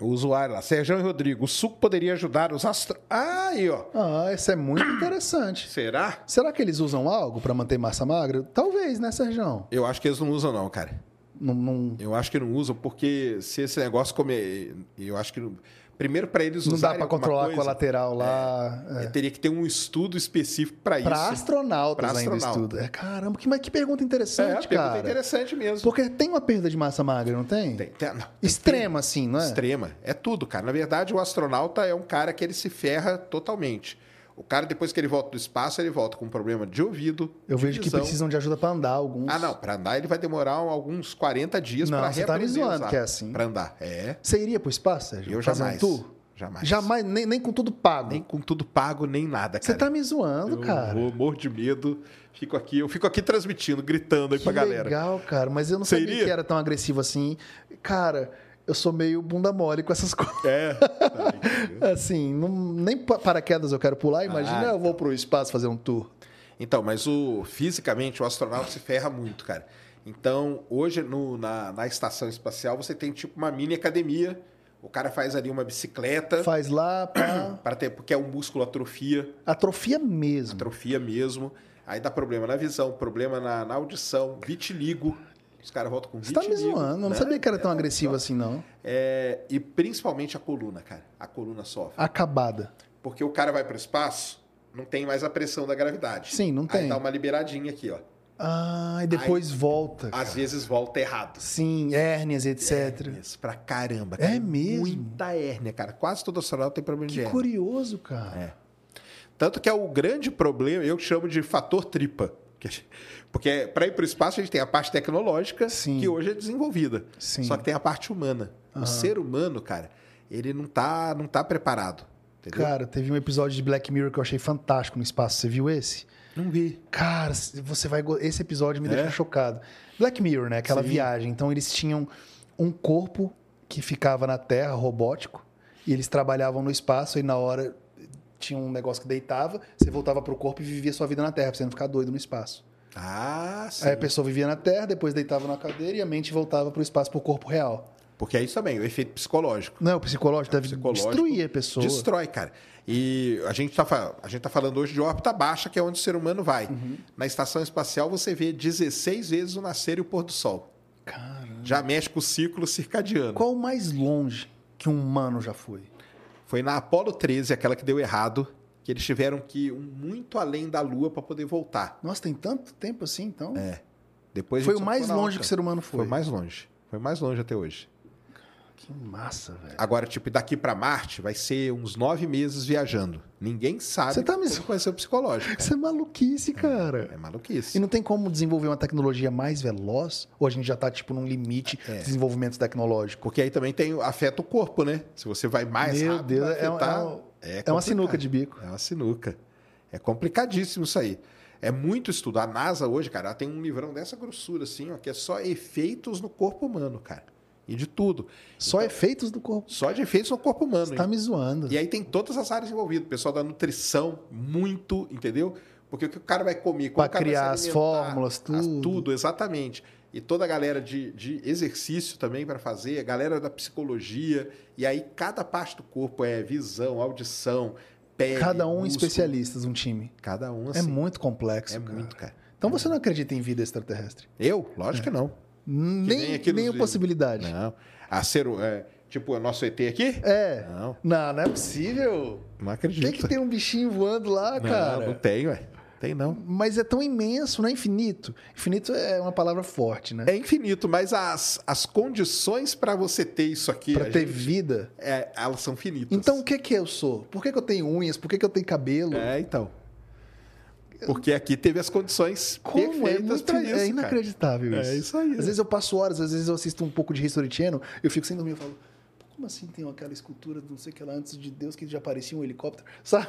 A: O usuário lá, Sérgio e Rodrigo, o suco poderia ajudar os astro... Ah, aí, ó.
B: Ah, isso é muito interessante.
A: Será?
B: Será que eles usam algo pra manter massa magra? Talvez, né, Sérgio?
A: Eu acho que eles não usam, não, cara.
B: Não, não,
A: Eu acho que não usam, porque se esse negócio comer. Eu acho que. não- Primeiro, para eles
B: não dá
A: alguma
B: controlar a
A: coisa,
B: colateral lá.
A: é, teria que ter um estudo específico para isso.
B: Pra astronautas
A: Pra
B: ainda
A: astronauta.
B: estudo. É, caramba, que, mas que pergunta
A: É,
B: interessante,
A: a pergunta
B: cara.
A: é interessante mesmo.
B: Porque tem uma perda de massa magra, não tem?
A: Tem, tem- não,
B: Extrema, assim, não é?
A: Extrema. É tudo, cara. Na verdade, o astronauta é um cara que ele se ferra totalmente. O cara, depois que ele volta do espaço, ele volta com um problema de ouvido.
B: Eu
A: de
B: vejo que
A: visão.
B: precisam de ajuda pra andar alguns.
A: Ah, não. Para andar, ele vai demorar alguns 40 dias
B: Não,
A: para
B: você tá me
A: reaprender
B: zoando que é assim.
A: Pra andar. É.
B: Você iria pro espaço, Sérgio?
A: Eu jamais.
B: tour?
A: Jamais.
B: Jamais, nem, nem com tudo pago.
A: Nem com tudo pago, nem nada,
B: Você
A: cara.
B: tá me zoando,
A: eu
B: cara.
A: vou, morro de medo. Fico aqui, eu fico aqui transmitindo, gritando aí
B: Que
A: pra galera.
B: legal, cara. Mas eu não
A: Você
B: sabia
A: iria?
B: que era tão agressivo assim. Cara, eu sou meio bunda mole com essas coisas.
A: É. Tá, entendeu?
B: Assim, não- nem pa- paraquedas eu quero pular. Imagina
A: Ah,
B: eu vou pro espaço fazer um tour.
A: Então, mas o fisicamente o astronauta se ferra muito, cara. Então, hoje no- na, na estação espacial você tem tipo uma mini academia. O cara faz ali uma bicicleta
B: Faz lá,
A: para ter porque é o músculo atrofia,
B: Atrofia mesmo.
A: atrofia mesmo. Aí dá problema na visão, problema na, na audição, vitiligo. Os caras voltam com
B: Você tá me zoando. Eu não
A: né?
B: sabia que era tão
A: É,
B: agressivo assim, não.
A: É, e principalmente a coluna, cara. A coluna sofre.
B: Acabada.
A: Porque o cara vai para o espaço, não tem mais a pressão da gravidade.
B: Sim, não tem.
A: Aí dá uma liberadinha aqui, ó.
B: Ah, e depois volta.
A: Às vezes volta errado.
B: Sim, hérnias, etc.
A: Hérnias pra caramba.
B: É
A: cara.
B: mesmo?
A: Muita hérnia, cara. Quase todo astronauta tem problema de
B: Que
A: hérnia.
B: curioso, cara.
A: É. Tanto que é o grande problema, eu chamo de fator tripa. Porque para ir para o espaço a gente tem a parte tecnológica,
B: Sim.
A: que hoje é desenvolvida.
B: Sim.
A: Só que tem a parte humana. O ser humano, cara, ele não tá, não tá preparado. Entendeu?
B: Cara, teve um episódio de Black Mirror que eu achei fantástico no espaço. Você viu esse?
A: não vi.
B: Cara, você vai. Esse episódio me
A: É?
B: deixa chocado. Black Mirror, né? Aquela
A: Sim.
B: viagem. Então eles tinham um corpo que ficava na Terra, robótico, e eles trabalhavam no espaço, e na hora tinha um negócio que deitava, você voltava pro corpo e vivia sua vida na Terra, pra você não ficar doido no espaço.
A: Ah, sim.
B: Aí a pessoa vivia na Terra, depois deitava na cadeira e a mente voltava pro espaço, pro corpo real.
A: Porque é isso também, o efeito psicológico.
B: Não, o psicológico deve
A: psicológico
B: destruir a pessoa.
A: Destrói, cara. E a gente, tá, fa- a gente tá falando hoje de órbita baixa, que é onde o ser humano vai.
B: Uhum.
A: Na estação espacial você vê 16 vezes o nascer e o pôr do sol.
B: Cara,
A: Já mexe com o ciclo circadiano.
B: qual o mais longe que um humano já foi?
A: Foi na Apollo 13, aquela que deu errado, que eles tiveram que ir muito além da Lua para poder voltar.
B: Nossa, tem tanto tempo assim, então?
A: É. Depois
B: Foi o mais longe
A: outra.
B: que o ser humano foi.
A: Foi mais longe. Foi mais longe até hoje.
B: Que massa, velho.
A: Agora, tipo, daqui para Marte vai ser uns nove meses viajando. Ninguém sabe
B: Você tá me-
A: como vai ser o psicológico.
B: Isso é maluquice, cara.
A: É maluquice.
B: E não tem como desenvolver uma tecnologia mais veloz? Ou a gente já tá, tipo, num limite
A: É.
B: de desenvolvimento tecnológico?
A: Porque aí também tem afeta o corpo, né? Se você vai mais
B: Meu
A: rápido,
B: Deus, é
A: afetar.
B: é um-
A: é
B: É uma sinuca de bico.
A: É uma sinuca. É complicadíssimo isso aí. É muito estudo. A NASA hoje, cara, ela tem um livrão dessa grossura, assim, ó, que é só efeitos no corpo humano, cara. E de tudo.
B: Só efeitos do corpo.
A: Só de efeitos no corpo humano.
B: Você tá
A: hein?
B: me zoando.
A: E aí tem todas as áreas envolvidas. O pessoal da nutrição, muito, entendeu? Porque o que o cara vai comer, como vai
B: criar as fórmulas,
A: as-
B: tudo.
A: tudo, exatamente. E toda a galera de, de exercício também para fazer, a galera da psicologia. E aí cada parte do corpo é visão, audição, pele.
B: Cada um
A: músculo.
B: especialista de um time.
A: Cada um
B: É
A: assim.
B: muito complexo.
A: É
B: cara.
A: muito, cara.
B: Então você não acredita em vida extraterrestre?
A: Eu? Lógico que não.
B: Nem,
A: nem
B: possibilidade.
A: Não. A ser, é, tipo, o nosso ET aqui?
B: É.
A: Não,
B: Não, não é possível.
A: não acredito.
B: Tem que ter um bichinho voando lá,
A: não,
B: cara.
A: não tem, ué. Tem não.
B: Mas é tão imenso, não é infinito. Infinito é uma palavra forte, né?
A: É infinito, mas as, as condições para você ter isso aqui,
B: Pra
A: a
B: ter
A: gente-
B: vida.
A: é, elas são finitas.
B: Então o que que eu sou? Por que, que eu tenho unhas? Por que, que eu tenho cabelo?
A: É, então. Porque aqui teve as condições
B: Como é
A: perfeitas
B: muito
A: para isso,
B: é
A: cara.
B: inacreditável
A: É
B: isso.
A: isso aí,
B: Às
A: né?
B: vezes eu passo horas, às vezes eu assisto um pouco de History Channel, eu fico sem dormir, eu falo, "Pô, como assim tem aquela escultura, não sei o que lá, antes de Deus, que já parecia um helicóptero? Sabe?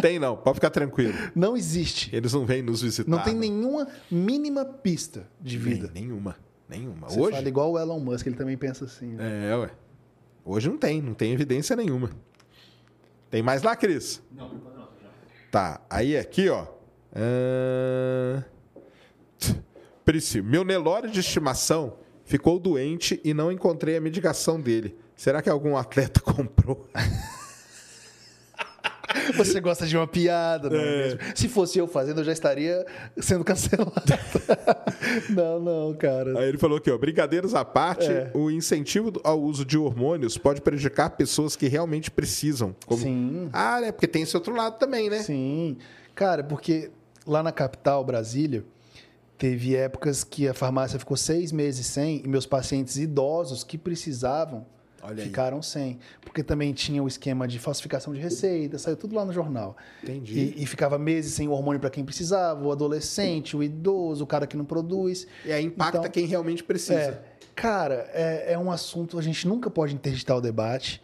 A: Tem não, pode ficar tranquilo.
B: Não existe.
A: Eles não vêm nos visitar.
B: Não tem nenhuma mínima pista de
A: Nem-
B: vida.
A: nenhuma. Nenhuma.
B: Você
A: Hoje.
B: fala igual o Elon Musk, ele também pensa assim. né?
A: É, ué. Hoje não tem, não tem evidência nenhuma. Tem mais lá, Cris?
C: Não, não.
A: Tá, aí aqui, ó. Prisci, meu Nelore de estimação ficou doente e não encontrei a medicação dele. Será que algum atleta comprou?
B: Você gosta de uma piada, não é mesmo? Se fosse eu fazendo, eu já estaria sendo cancelado. não, não, cara.
A: Aí ele falou aqui, ó, brincadeiras à parte,
B: É.
A: o incentivo ao uso de hormônios pode prejudicar pessoas que realmente precisam. Como...
B: Sim.
A: Ah, né? Porque tem esse outro lado também, né?
B: Sim. Cara, porque lá na capital, Brasília, teve épocas que a farmácia ficou seis meses sem e meus pacientes idosos que precisavam
A: Olha aí.
B: ficaram sem. Porque também tinha o esquema de falsificação de receita, saiu tudo lá no jornal.
A: Entendi.
B: E, e ficava meses sem o hormônio para quem precisava, o adolescente, o idoso, o cara que não produz.
A: E aí impacta
B: Então,
A: quem realmente precisa.
B: É, cara, é, é um assunto, a gente nunca pode interditar o debate,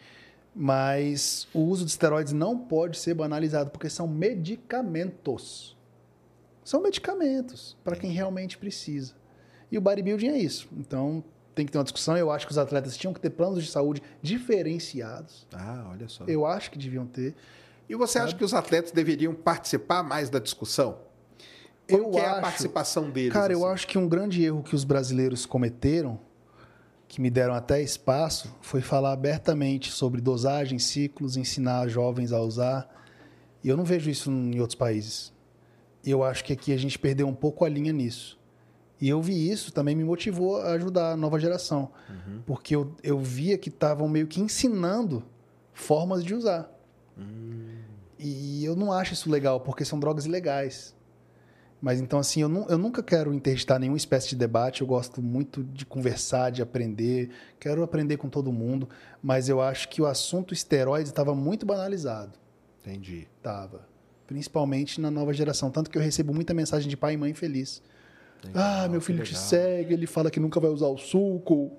B: mas o uso de esteroides não pode ser banalizado, porque são medicamentos. São medicamentos para quem realmente precisa. E o bodybuilding é isso. Então, tem que ter uma discussão. Eu acho que os atletas tinham que ter planos de saúde diferenciados.
A: Ah, olha só.
B: Eu acho que deviam ter.
A: E você acha que os atletas deveriam participar mais da discussão? Como
B: Eu
A: que é a
B: acho-
A: participação deles?
B: Cara, eu
A: assim?
B: acho que um grande erro que os brasileiros cometeram, que me deram até espaço, foi falar abertamente sobre dosagem, ciclos, ensinar jovens a usar. E eu não vejo isso em outros países. E eu acho que aqui a gente perdeu um pouco a linha nisso. E eu vi isso, também me motivou a ajudar a nova geração. Porque eu, eu via que estavam meio que ensinando formas de usar. E eu não acho isso legal, porque são drogas ilegais. Mas então, assim, eu, eu nunca quero interditar nenhuma espécie de debate. Eu gosto muito de conversar, de aprender. Quero aprender com todo mundo. Mas eu acho que o assunto esteroides estava muito banalizado.
A: Entendi.
B: Tava. Principalmente na nova geração. Tanto que eu recebo muita mensagem de pai e mãe feliz. Ah, meu filho
A: que
B: te
A: legal.
B: segue, ele fala que nunca vai usar o suco.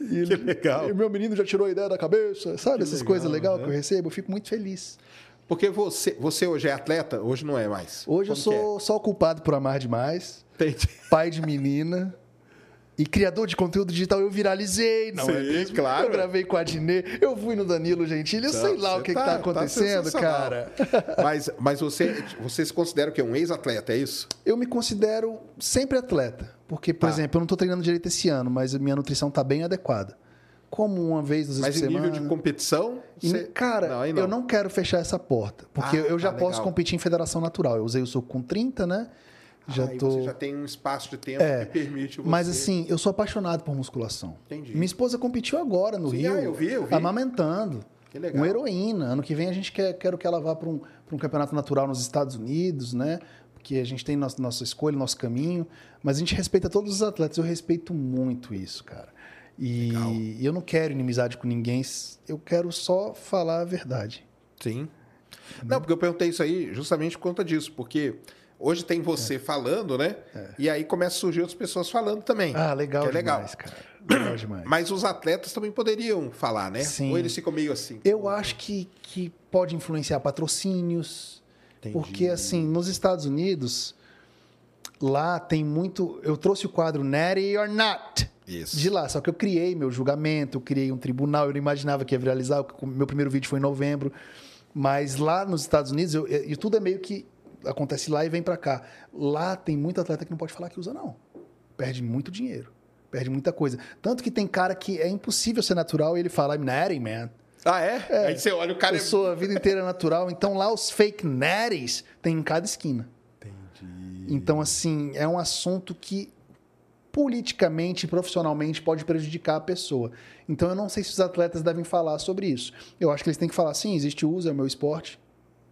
B: E ele,
A: legal.
B: E meu menino já tirou a ideia da cabeça. Sabe essas
A: legal,
B: coisas legais
A: né?
B: que eu recebo? Eu fico muito feliz.
A: Porque você, você hoje é atleta, hoje não é mais.
B: Hoje eu
A: Como que
B: sou só o culpado por amar demais,
A: é? Entendi.
B: pai de menina e criador de conteúdo digital. Eu viralizei, não é
A: Sim,
B: mesmo?
A: claro.
B: Eu gravei com a Dinê, eu fui no Danilo Gentili, eu sei lá o que, que
A: tá-
B: tá
A: tá
B: acontecendo,
A: sensacional.
B: cara.
A: Mas, mas você, você se considera o quê? Um ex-atleta, é isso?
B: Eu me considero sempre atleta. Porque, por
A: Tá.
B: exemplo, eu não estou treinando direito esse ano, mas a minha nutrição está bem adequada. Como uma vez, vezes
A: Mas em nível de competição. Você-
B: Cara,
A: aí
B: eu não quero fechar essa porta. Porque
A: Ah,
B: eu já
A: tá,
B: posso
A: legal.
B: competir em federação natural. Eu usei o suco com 30, né? Já
A: Aí
B: tô.
A: Você já tem um espaço de tempo
B: É,
A: que permite você.
B: Mas assim, eu sou apaixonado por musculação.
A: Entendi.
B: Minha esposa competiu agora no
A: Sim,
B: Rio.
A: ah, eu vi, eu vi.
B: Amamentando.
A: Que legal.
B: Com heroína. Ano que vem a gente quer quero que ela vá para um, pra um campeonato natural nos Estados Unidos, né? Porque a gente tem nossa, nossa escolha, nosso caminho. Mas a gente respeita todos os atletas. Eu respeito muito isso, cara.
A: Legal.
B: E eu não quero inimizade com ninguém. Eu quero só falar a verdade.
A: Sim. Não, porque eu perguntei isso aí justamente por conta disso, porque hoje tem você falando, né? E aí começa a surgir outras pessoas falando também.
B: É. Ah, legal
A: que é legal.
B: demais, cara. Legal demais.
A: Mas os atletas também poderiam falar, né?
B: Sim.
A: Ou eles ficam meio assim.
B: Eu acho que, que pode influenciar patrocínios.
A: Entendi.
B: Porque, assim, nos Estados Unidos, lá tem muito. Eu trouxe o quadro Natty or Not
A: Isso.
B: de lá. Só que eu criei meu julgamento, eu criei um tribunal, eu não imaginava que ia viralizar. o Meu primeiro vídeo foi em novembro. Mas lá nos Estados Unidos, eu- e tudo é meio que acontece lá e vem pra cá. Lá tem muito atleta que não pode falar que usa, não. Perde muito dinheiro. Perde muita coisa. Tanto que tem cara que é impossível ser natural e ele fala, I'm natty, man.
A: Ah, é? Aí você olha o cara.
B: Eu sou a vida inteira natural. Então lá os fake natties tem em cada esquina.
A: Entendi.
B: Então, assim, é um assunto que politicamente e profissionalmente pode prejudicar a pessoa. Então, eu não sei se os atletas devem falar sobre isso. Eu acho que eles têm que falar, sim, existe o uso, é o meu esporte.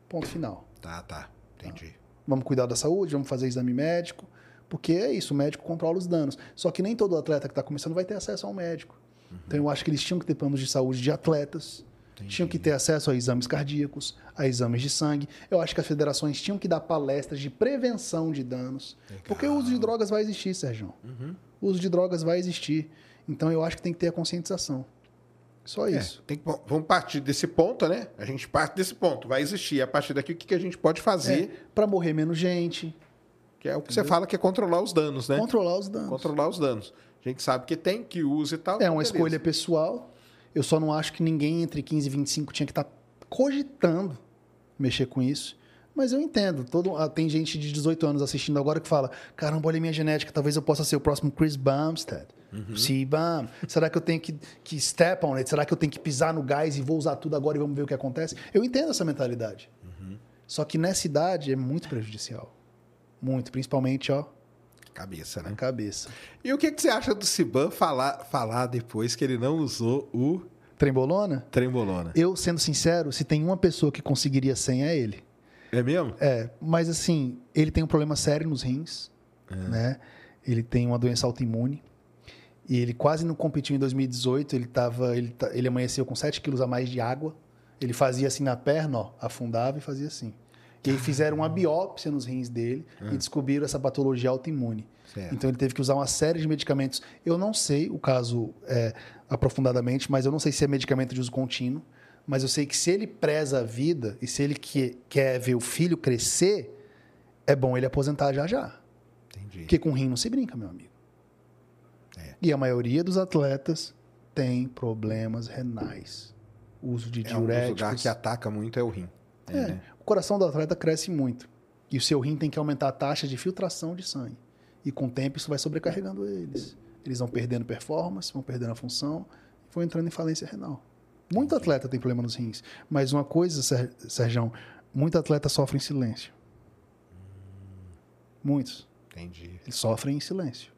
B: Ponto final.
A: Tá, tá. Entendi.
B: Vamos cuidar da saúde, vamos fazer exame médico. Porque é isso, o médico controla os danos. Só que nem todo atleta que está começando vai ter acesso ao médico. Então eu acho que eles tinham que ter planos de saúde de atletas, tinham que ter acesso a exames cardíacos, a exames de sangue. Eu acho que as federações tinham que dar palestras de prevenção de danos. Porque o uso de drogas vai existir, Sérgio. O uso de drogas vai existir. Então eu acho que tem que ter a conscientização. Só
A: É,
B: isso.
A: tem que- bom, vamos partir desse ponto, né? A gente parte desse ponto. Vai existir. A partir daqui, o que, que a gente pode fazer?
B: Para morrer menos gente,
A: Que é o que você fala que é controlar os danos, né?
B: controlar os danos.
A: Controlar os danos. A gente sabe que tem, que usa e tal.
B: É
A: então
B: uma
A: beleza.
B: escolha pessoal. Eu só não acho que ninguém entre 15 e 25 tinha que estar cogitando mexer com isso. Mas eu entendo. Todo, ah, tem gente de 18 anos assistindo agora que fala: caramba, olha a minha genética, talvez eu possa ser o próximo Chris Bumstead.
A: Uhum.
B: Será que eu tenho que, que step on it? Será que eu tenho que pisar no gás e vou usar tudo agora e vamos ver o que acontece? Eu entendo essa mentalidade.
A: Uhum.
B: Só que nessa idade é muito prejudicial. Muito, principalmente, ó,
A: Cabeça,
B: na
A: né?
B: cabeça.
A: E o que, que você acha do Siban falar, falar depois que ele não usou o
B: Trembolona?
A: trembolona?
B: Eu, sendo sincero, se tem uma pessoa que conseguiria sem, é ele.
A: É mesmo?
B: É, mas assim, ele tem um problema sério nos rins, né? Ele tem uma doença autoimune. E ele quase não competiu em 2018. Ele, tava, ele, ele amanheceu com 7 quilos a mais de água. Ele fazia assim na perna, ó, afundava e fazia assim. E aí fizeram uma biópsia nos rins dele e descobriram essa patologia autoimune.
A: Certo.
B: Então ele teve que usar uma série de medicamentos. Eu não sei o caso é, aprofundadamente, mas eu não sei se é medicamento de uso contínuo. Mas eu sei que se ele preza a vida e se ele que, quer ver o filho crescer, é bom ele aposentar já já.
A: Entendi.
B: Porque com rim não se brinca, meu amigo.
A: É.
B: E a maioria dos atletas tem problemas renais. Uso de
A: É um dos lugares
B: diuréticos.
A: que ataca muito é o rim. É,
B: É,
A: né?
B: o coração do atleta cresce muito. E o seu rim tem que aumentar a taxa de filtração de sangue. E com o tempo isso vai sobrecarregando eles. Eles vão perdendo performance, vão perdendo a função, vão entrando em falência renal. Muito atleta tem problema nos rins. Mas uma coisa, Ser- Serjão, muito atleta sofre em silêncio. Muitos.
A: Entendi.
B: Eles sofrem em silêncio.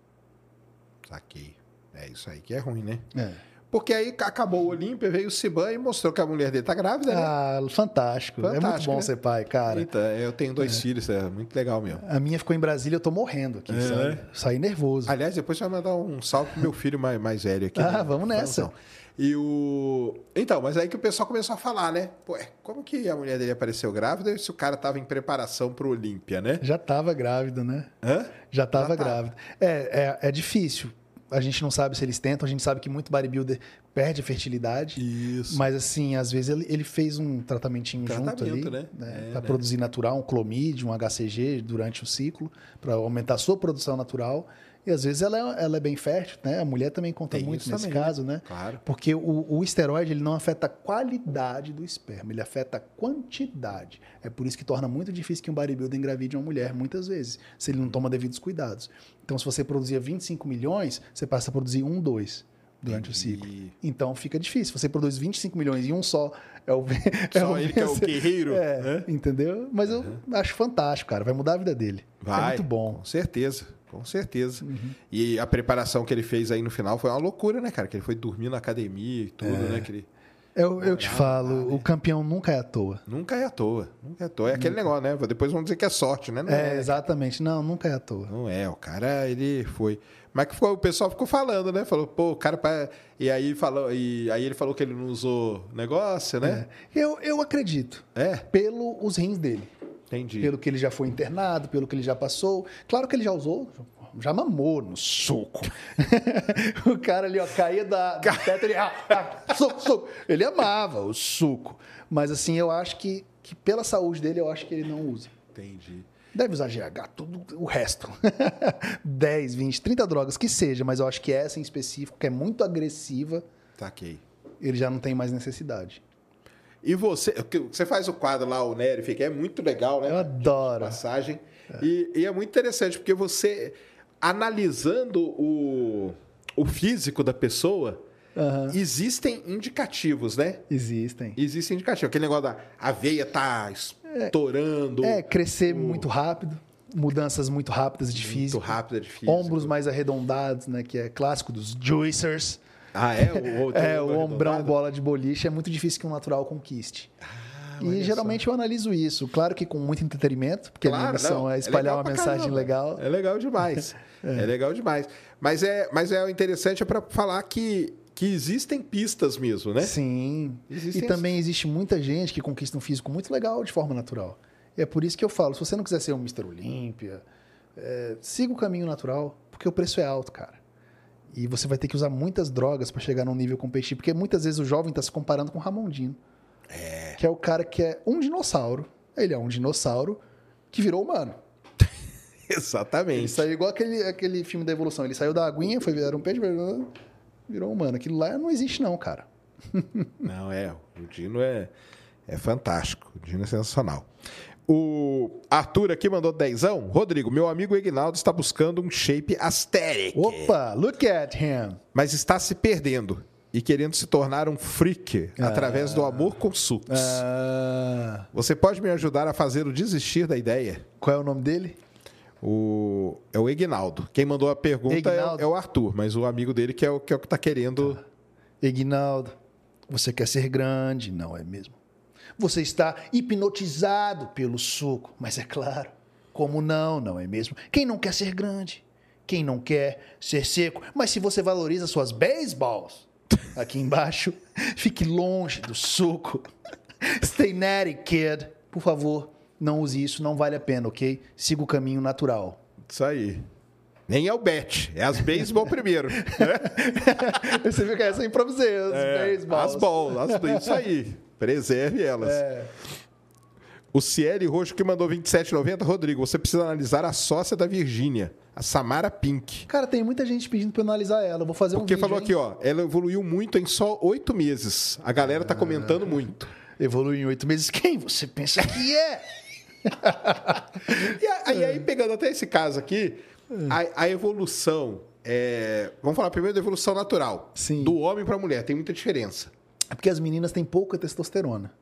A: Saquei. É isso aí que é ruim, né?
B: É.
A: Porque aí acabou o Olímpia, veio o Siban e mostrou que a mulher dele tá grávida, né?
B: Ah, fantástico. é muito
A: Fantástico,
B: bom
A: né?
B: ser pai, cara.
A: Então, eu tenho dois filhos, é muito legal mesmo.
B: A minha ficou em Brasília, eu tô morrendo aqui, sabe? Saí nervoso.
A: Aliás, depois você vai mandar um salve pro meu filho mais, mais velho aqui.
B: Ah,
A: né?
B: vamos nessa.
A: Então. E o. Então, mas aí que o pessoal começou a falar, né? Pô, é, como que a mulher dele apareceu grávida se o cara tava em preparação pro Olímpia, né?
B: Já tava grávida, né?
A: Hã?
B: Já tava
A: Já tava.
B: grávida. É, é, é difícil. A gente não sabe se eles tentam, a gente sabe que muito bodybuilder perde a fertilidade.
A: Isso.
B: Mas assim, às vezes ele, ele fez um tratamentinho junto
A: Tratamento,
B: ali,
A: né? É,
B: para
A: né?
B: produzir natural, um clomid, um HCG durante o ciclo, para aumentar a sua produção natural. E às vezes ela é, ela é bem fértil, né? A mulher também conta
A: Tem
B: muito nesse
A: também, né?
B: caso, né?
A: Claro.
B: Porque o, o esteroide ele não afeta a qualidade do esperma, ele afeta a quantidade. É por isso que torna muito difícil que um bodybuilder engravide uma mulher, muitas vezes, se ele não toma devidos cuidados. Então, se você produzia 25 milhões, você passa a produzir um, dois durante o ciclo. Então, fica difícil. Se você produz 25 milhões e um só é o...
A: Só ele que é o guerreiro,
B: É,
A: né?
B: entendeu? Mas eu acho fantástico, cara. Vai mudar a vida dele.
A: Vai.
B: É muito bom.
A: Com certeza. Com certeza.
B: Uhum.
A: E a preparação que ele fez aí no final foi uma loucura, né, cara? Que ele foi dormir na academia e tudo,
B: É.
A: né? Que ele
B: Eu, eu te falo, o campeão nunca é à toa.
A: nunca é à toa. Nunca é à toa. É aquele negócio, né? Depois vão dizer que é sorte, né? Não
B: É,
A: é,
B: exatamente. Não, nunca é à toa.
A: Não é, o cara, ele foi. Mas que o pessoal ficou falando, né? Falou, pô, o cara. E aí, falou, e aí ele falou que ele não usou negócio, né?
B: Eu, eu acredito.
A: É,
B: Pelo os rins dele.
A: Entendi.
B: Pelo que ele já foi internado, pelo que ele já passou. Claro que ele já usou, já mamou no suco. o cara ali, ó, caía da, do teto, ele. Ah, ah, suco, suco. Ele amava o suco. Mas assim, eu acho que, que pela saúde dele, eu acho que ele não usa.
A: Entendi.
B: Deve usar GH, tudo o resto. 10, 20, 30 drogas que seja, mas eu acho que essa em específico, que é muito agressiva,
A: Taquei.
B: ele já não tem mais necessidade.
A: E você, você faz o quadro lá, o Nery, fica, é muito legal, né?
B: Eu adoro.
A: Passagem. E, e é muito interessante, porque você, analisando o, o físico da pessoa,
B: Aham.
A: existem indicativos, né?
B: Existem.
A: Existem indicativos. Aquele negócio da a veia tá estourando.
B: É, crescer muito rápido, mudanças muito rápidas de
A: muito
B: físico.
A: rápido, é difícil.
B: Ombros mais arredondados, né? Que é clássico dos juicers.
A: Ah, é? O, outro
B: É, o ombrão bola de boliche é muito difícil que um natural conquiste.
A: Ah,
B: e geralmente eu analiso isso. Claro que com muito entretenimento, porque a minha
A: Claro,
B: missão
A: não,
B: é espalhar
A: legal
B: uma mensagem
A: caramba.
B: legal.
A: É legal demais. é. legal demais. Mas é, mas é o interessante é para falar que, que existem pistas mesmo, né?
B: Sim.
A: Existem
B: E também existe muita gente que conquista um físico muito legal de forma natural. E é por isso que eu falo, se você não quiser ser um Mr. Olímpia, é, siga o caminho natural, porque o preço é alto, cara. E você vai ter que usar muitas drogas para chegar num nível competitivo, porque muitas vezes o jovem está se comparando com o Ramondino. É. Que é o cara que é um dinossauro. Ele é um dinossauro que virou humano. Ele
A: Exatamente.
B: saiu igual aquele, aquele filme da evolução. Ele saiu da aguinha, foi era um peixe, virou- virou humano. Aquilo lá não existe não, cara.
A: Não, é. O Dino é, é fantástico. O Dino é sensacional. O Arthur aqui mandou dezão. Rodrigo, meu amigo Ignaldo está buscando um shape aesthetic.
B: Opa, look at him.
A: Mas está se perdendo e querendo se tornar um freak através do amor com sucos.
B: Ah,
A: Você pode me ajudar a fazer o desistir da ideia?
B: qual é o nome dele?
A: O, é o Ignaldo. Quem mandou a pergunta é, é o Arthur, mas o amigo dele que é o que é está querendo.
B: Ignaldo, você quer ser grande, não é mesmo? Você está hipnotizado pelo suco, mas é claro, como não, não é mesmo? Quem não quer ser grande? Quem não quer ser seco? Mas se você valoriza suas baseballs, aqui embaixo, fique longe do suco. Stay natty, kid. Por favor, não use isso, não vale a pena, ok? Siga o caminho natural.
A: Isso aí. Nem é o bet, é as beisebol primeiro.
B: Você viu que essa eu improvisei, as
A: É,
B: baseballs.
A: as bolas, as- isso aí. Preserve elas.
B: É.
A: O Cieli Roxo que mandou 27,90. Rodrigo, você precisa analisar a sócia da Virgínia, a Samara Pink.
B: Cara, tem muita gente pedindo pra eu analisar ela. Eu vou fazer um
A: Porque
B: vídeo.
A: falou
B: hein?
A: aqui, ó, ela evoluiu muito em só oito meses. A galera tá comentando muito.
B: Evoluiu em oito meses. Quem você pensa que é?
A: E aí, pegando até esse caso aqui, a, a evolução. é, vamos falar primeiro da evolução natural.
B: Sim.
A: Do homem para a mulher, tem muita diferença.
B: É porque as meninas têm pouca testosterona.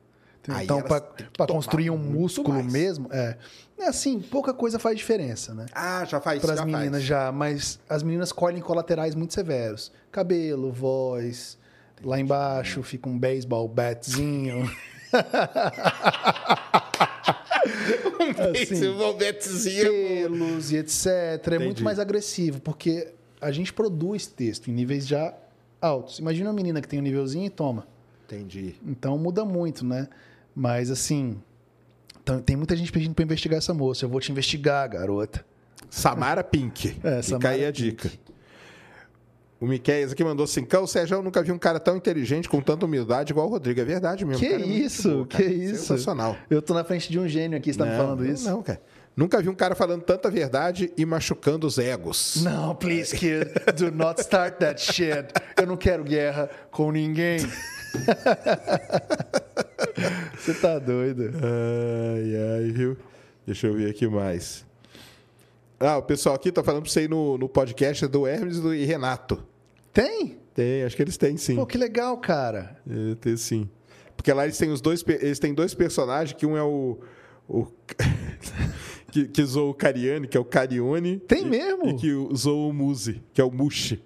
B: Então,
A: tomar
B: construir um músculo
A: mais.
B: mesmo, é. É assim, pouca coisa faz diferença, né?
A: Ah, já faz
B: Para as meninas
A: faz.
B: já, mas as meninas colhem colaterais muito severos. Cabelo, voz, Lá embaixo fica um baseball batzinho.
A: Esse envolventezinho.
B: pelos e etc. É
A: Entendi.
B: muito mais agressivo, porque a gente produz texto em níveis já altos. Imagina uma menina que tem um nívelzinho e toma.
A: Entendi.
B: Então muda muito, né? Mas assim, tem muita gente pedindo pra investigar essa moça. Eu vou te investigar, garota.
A: Samara Pink.
B: É,
A: Fica
B: Samara
A: aí a dica. O Miquel aqui mandou assim: Cão, Sérgio, eu nunca vi um cara tão inteligente, com tanta humildade igual o Rodrigo. É verdade mesmo.
B: Que
A: cara é
B: isso?
A: boa, cara.
B: Que isso?
A: Sensacional.
B: Eu tô na frente de um gênio aqui, você tá me falando
A: não,
B: isso?
A: Não, cara. Nunca vi um cara falando tanta verdade e machucando os egos.
B: Não, please, kid, do not start that shit. Eu não quero guerra com ninguém. Você tá doido?
A: Ai, ai, viu? Deixa eu ver aqui mais. Ah, o pessoal aqui tá falando pra você ir no, no podcast do Hermes e do- Renato.
B: Tem?
A: Tem, acho que eles têm sim.
B: Pô, que legal, cara.
A: É, tem sim. Porque lá eles têm os dois, eles têm dois personagens, que um é o. o que, que zoou o Cariani, que é o Carione.
B: Tem
A: e-
B: mesmo?
A: E que zoou o Muzi, que é o Mushi.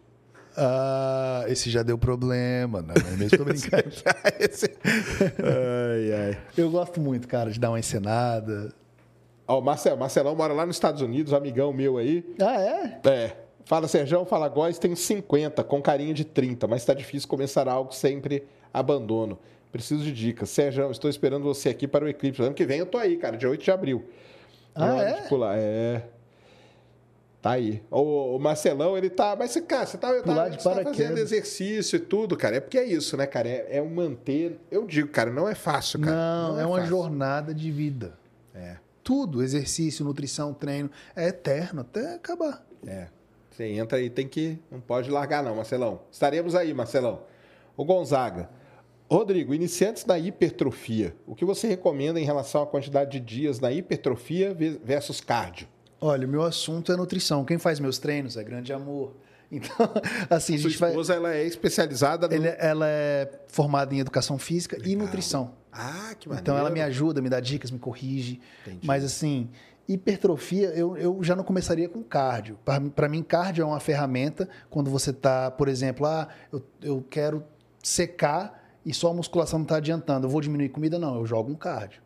B: Ah, esse já deu problema, não é mesmo? Tô brincando.
A: Esse- ai, ai.
B: Eu gosto muito, cara, de dar uma encenada.
A: Ó, o Marcel, Marcelão mora lá nos Estados Unidos, amigão meu aí.
B: Ah, é?
A: É. Fala, Serjão, fala, Góis, tem 50, com carinha de 30, mas tá difícil começar algo, sempre abandono. Preciso de dicas. Serjão, estou esperando você aqui para o Eclipse. Ano que vem eu tô aí, cara, dia 8 de abril.
B: Ah, é?
A: de pular. É. Tá aí. O, o Marcelão, ele tá. Mas, cara, você tá, tá, você tá fazendo exercício e tudo, cara. É porque é isso, né, cara? É, é um manter. Eu digo, cara, não é fácil, cara.
B: Não, é, uma
A: fácil.
B: jornada de vida.
A: É.
B: Tudo, exercício, nutrição, treino, é eterno até acabar.
A: É. Você entra e tem que. Não pode largar, não, Marcelão. Estaremos aí, Marcelão. O Gonzaga. Rodrigo, iniciantes na hipertrofia. O que você recomenda em relação à quantidade de dias na hipertrofia ve- versus cardio?
B: Olha, o meu assunto é nutrição. Quem faz meus treinos é grande amor. Então, assim, a gente vai.
A: esposa ela é especializada no.
B: Ele- ela é formada em educação física e nutrição.
A: Ah, que maneiro.
B: Então ela me ajuda, me dá dicas, me corrige.
A: Entendi.
B: Mas assim, hipertrofia, eu, eu já não começaria com cardio. Para mim, cardio é uma ferramenta quando você está, por exemplo, ah, eu, eu quero secar e só a musculação não está adiantando. Eu vou diminuir comida? Não, eu jogo um cardio.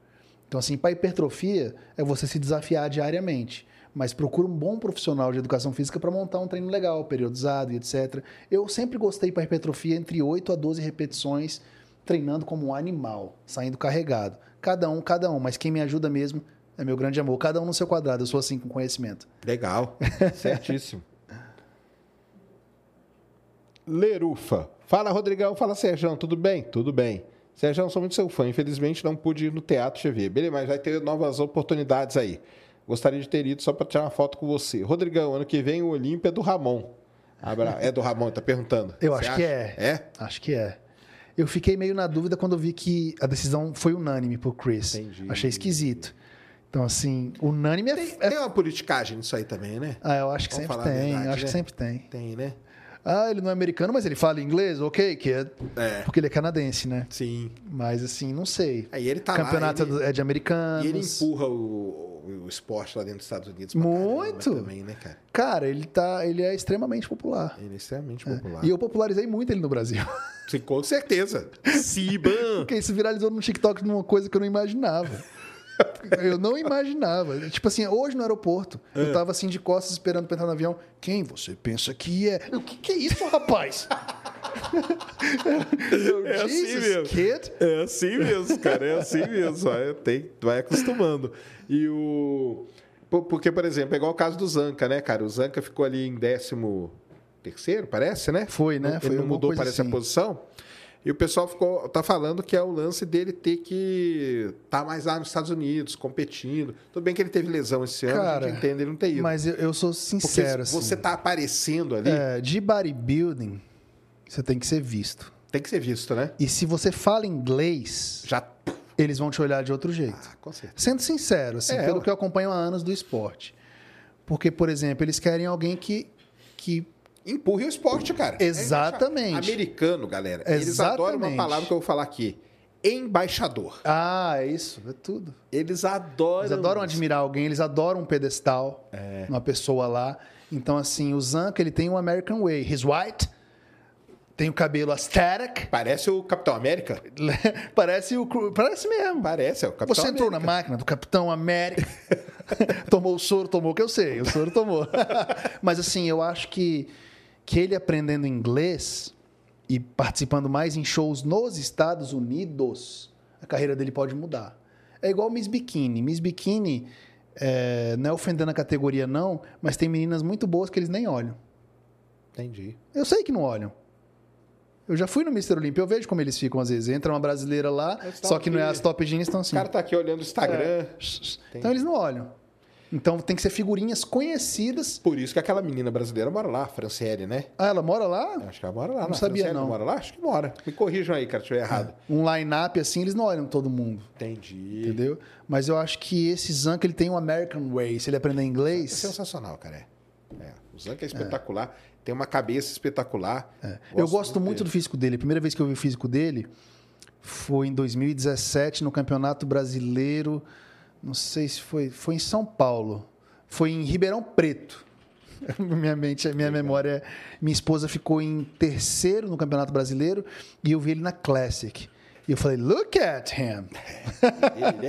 B: Então, assim, para hipertrofia é você se desafiar diariamente. Mas procura um bom profissional de educação física para montar um treino legal, periodizado e etc. Eu sempre gostei para hipertrofia entre 8 a 12 repetições, treinando como um animal, saindo carregado. Cada um, cada um. Mas quem me ajuda mesmo é meu grande amor. Cada um no seu quadrado. Eu sou assim com conhecimento.
A: Legal. Certíssimo. Lerufa. Fala, Rodrigão. Fala, Serjão. Tudo bem? Tudo bem. Serjão, sou muito seu fã. Infelizmente não pude ir no Teatro TV. Beleza, mas vai ter novas oportunidades aí. Gostaria de ter ido só para tirar uma foto com você. Rodrigão, ano que vem o Olímpia é do Ramon. É do Ramon, tá perguntando.
B: Eu
A: Você
B: acho que
A: acha?
B: é.
A: É?
B: Acho que é. Eu fiquei meio na dúvida quando eu vi que a decisão foi unânime pro Chris.
A: Entendi.
B: Achei esquisito. Então, assim, unânime é.
A: Tem,
B: é-
A: tem uma politicagem nisso aí também, né?
B: Ah, eu acho que
A: Vamos
B: sempre tem.
A: verdade,
B: eu acho
A: né?
B: que sempre tem.
A: Tem, né?
B: Ah, ele não é americano, mas ele fala inglês? Ok, kid.
A: É.
B: Porque ele é canadense, né?
A: Sim.
B: Mas, assim, não sei.
A: Aí ele tá
B: campeonato
A: lá, ele-
B: é de americanos.
A: E ele empurra o, o esporte lá dentro dos Estados Unidos
B: Muito.
A: também, né, cara?
B: Cara, ele, tá, ele é extremamente popular.
A: Ele é extremamente popular.
B: E eu popularizei muito ele no Brasil.
A: Sim, com certeza. Siban!
B: Porque isso viralizou no TikTok numa coisa que eu não imaginava. Eu não imaginava. Tipo assim, hoje no aeroporto,
A: É.
B: eu tava assim de costas esperando pra entrar no avião. Quem você pensa que é? O que, que é isso, rapaz?
A: É assim mesmo.
B: kid.
A: É assim mesmo, cara. É assim mesmo. Vai, tem, vai acostumando. E o. po- Porque, por exemplo, é igual o caso do Zanca, né, cara? O Zanca ficou ali em décimo terceiro, parece, né?
B: Foi, né?
A: Ele
B: Foi
A: não mudou, parece,
B: assim.
A: a posição. E o pessoal ficou, tá falando que é o lance dele ter que estar mais lá nos Estados Unidos, competindo. Tudo bem que ele teve lesão esse ano, a
B: Cara,
A: gente entende ele não ter ido.
B: Mas eu, eu sou
A: Porque
B: sincero, assim.
A: você tá aparecendo ali,
B: é, de bodybuilding, você tem que ser visto.
A: tem que ser visto, né?
B: E se você fala inglês,
A: Já.
B: eles vão te olhar de outro jeito.
A: Ah, com certeza.
B: Sendo sincero, assim,
A: É,
B: pelo
A: ué.
B: que eu acompanho há anos do esporte. Porque, por exemplo, eles querem alguém que, que
A: Empurre o esporte, cara. É
B: Exatamente.
A: embaixador. Americano, galera. Eles adoram uma
B: Exatamente.
A: palavra que eu vou falar aqui. Embaixador.
B: Ah, é isso, é tudo.
A: Eles adoram.
B: Eles adoram
A: isso.
B: admirar alguém, eles adoram um pedestal,
A: É.
B: uma pessoa lá. Então, assim, o Zanca, ele tem o American Way. He's white, tem o cabelo aesthetic.
A: Parece o Capitão América.
B: Parece o. Parece mesmo.
A: Parece, é o Capitão
B: Você entrou na
A: América.
B: máquina do Capitão América. tomou o soro, tomou o que eu sei. O soro tomou. Mas assim, eu acho que, que ele aprendendo inglês e participando mais em shows nos Estados Unidos, a carreira dele pode mudar. É igual Miss Bikini. Miss Bikini, é, não é ofendendo a categoria, não, mas tem meninas muito boas que eles nem olham.
A: Entendi.
B: Eu sei que não olham. Eu já fui no Mr. Olympia, eu vejo como eles ficam às vezes. Entra uma brasileira lá,
A: tão
B: só que não é as top jeans, estão
A: O
B: assim.
A: cara tá aqui olhando o Instagram.
B: Então eles não olham. Então tem que ser figurinhas conhecidas.
A: Por isso que aquela menina brasileira mora lá, a Franciele, né?
B: Ah, ela mora lá?
A: Acho que ela mora lá.
B: Não sabia,
A: Franciele
B: não.
A: Mora lá? Acho que mora. Me corrijam aí, cara, se estiver errado.
B: Um line-up assim, eles não olham todo mundo.
A: Entendi.
B: Entendeu? Mas eu acho que esse Zank ele tem um American Way. Se ele aprender
A: É
B: inglês.
A: sensacional, cara. É. É. O Zanca é espetacular. Tem uma cabeça espetacular.
B: eu gosto muito do físico dele. A primeira vez que eu vi o físico dele foi em 2017 no Campeonato Brasileiro. Não sei se foi. Foi em São Paulo. Foi em Ribeirão Preto. minha mente, minha memória. Minha esposa ficou em terceiro no Campeonato Brasileiro e eu vi ele na Classic. E eu falei, look at him.
A: Né? Ele-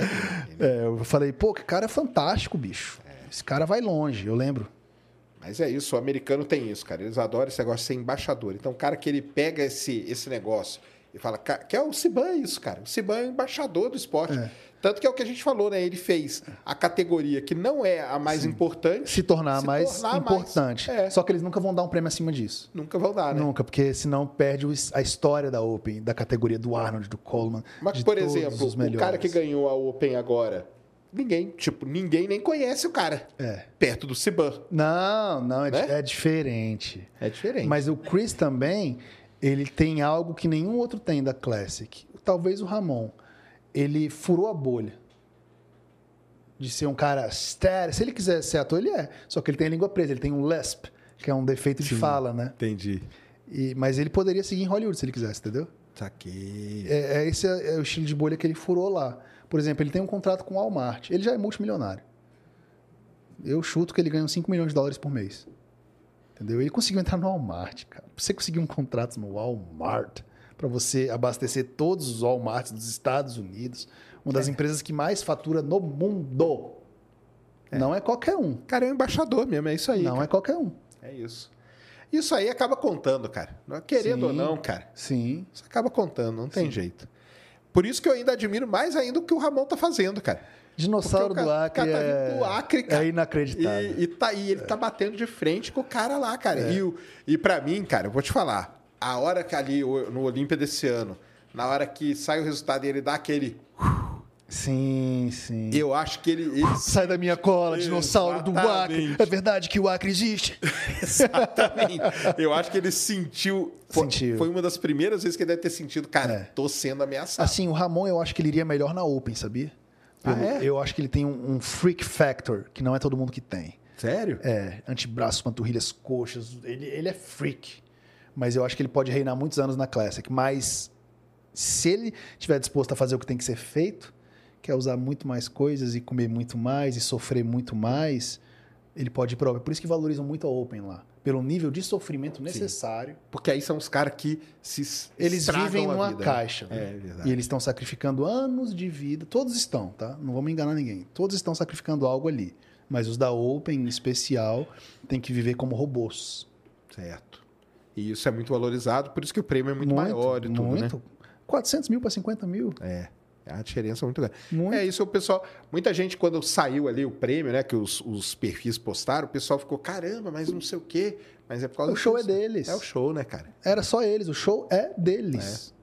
B: É, eu falei, pô, que cara fantástico, bicho. Esse cara vai longe, eu lembro.
A: Mas é isso, o americano tem isso, cara. Eles adoram esse negócio de ser embaixador. Então, o cara que ele pega esse, esse negócio e fala, "Ca- que é o Siban é isso, cara. O Siban é o embaixador do esporte. Tanto que é o que a gente falou, né? Ele fez a categoria que não é a mais importante
B: Se tornar
A: se
B: mais
A: tornar
B: importante.
A: É.
B: Só que eles nunca vão dar um prêmio acima disso.
A: Nunca vão dar, né?
B: Nunca, porque senão perde a história da Open, da categoria do Arnold, do Coleman.
A: Mas,
B: de
A: por
B: todos
A: exemplo,
B: os
A: o cara que ganhou a Open agora, ninguém, tipo, ninguém nem conhece o cara.
B: É.
A: Perto do Siban.
B: Não, não, é,
A: Né?
B: é diferente.
A: É diferente.
B: Mas o Chris também, ele tem algo que nenhum outro tem da Classic. Talvez o Ramon. Ele furou a bolha. De ser um cara estéreo. Se ele quiser ser ator, ele é. Só que ele tem a língua presa, ele tem um lesp, que é um defeito de fala, né?
A: Entendi.
B: E- mas ele poderia seguir em Hollywood se ele quisesse, entendeu?
A: Saquei.
B: É, é esse é, é o estilo de bolha que ele furou lá. Por exemplo, ele tem um contrato com o Walmart. Ele já é multimilionário. Eu chuto que ele ganha uns 5 milhões de dólares por mês. Entendeu? Ele conseguiu entrar no Walmart, cara. Pra você conseguir um contrato no Walmart, para você abastecer todos os Walmarts dos Estados Unidos, uma das empresas que mais fatura no mundo. Não é qualquer um.
A: Cara é um embaixador mesmo, é isso aí.
B: Não
A: cara.
B: é qualquer um.
A: É isso. Isso aí acaba contando, cara. Querendo
B: Sim.
A: ou não, cara.
B: Sim.
A: Isso acaba contando, não tem jeito. Por isso que eu ainda admiro mais ainda o que o Ramon tá fazendo, cara.
B: Dinossauro do Acre
A: tá
B: é,
A: do Acre, cara.
B: é inacreditável.
A: E, e, tá, e ele tá batendo de frente com o cara lá, cara. E, o- e para mim, cara, eu vou te falar. A hora que ali, no Olímpia desse ano, na hora que sai o resultado e ele dá aquele...
B: Sim, sim.
A: Eu acho que ele... ele
B: Sai da minha cola, dinossauro do Acre. É verdade que o Acre existe.
A: Exatamente. Eu acho que ele sentiu. Foi,
B: Sentiu.
A: foi uma das primeiras vezes que ele deve ter sentido, cara,
B: É.
A: tô sendo ameaçado.
B: Assim, o Ramon, eu acho que ele iria melhor na Open, sabia?
A: Ah,
B: Pelo-
A: é?
B: Eu acho que ele tem um, um freak factor, que não é todo mundo que tem.
A: Sério?
B: É, antebraços, panturrilhas, coxas. Ele, ele é freak. Mas eu acho que ele pode reinar muitos anos na Classic. Mas se ele estiver disposto a fazer o que tem que ser feito, que é usar muito mais coisas e comer muito mais e sofrer muito mais, ele pode ir para Por isso que valorizam muito a Open lá. Pelo nível de sofrimento necessário.
A: Porque aí são os caras que se
B: Eles vivem numa
A: vida, né?
B: caixa.
A: É,
B: né?
A: verdade.
B: E eles estão sacrificando anos de vida. Todos estão, tá? Não vamos enganar ninguém. Todos estão sacrificando algo ali. Mas os da Open, em especial, têm que viver como robôs.
A: Certo. E isso é muito valorizado, por isso que o prêmio é muito, maior e tudo, né?
B: muito. 400 mil para 50 mil.
A: É. É uma diferença muito grande.
B: Muito.
A: É isso, o pessoal. Muita gente, quando saiu ali o prêmio, né? Que os, os perfis postaram, o pessoal ficou, caramba, mas não sei o quê. Mas é por causa
B: O show é deles.
A: É o show, né, cara?
B: Era só eles, o show é deles.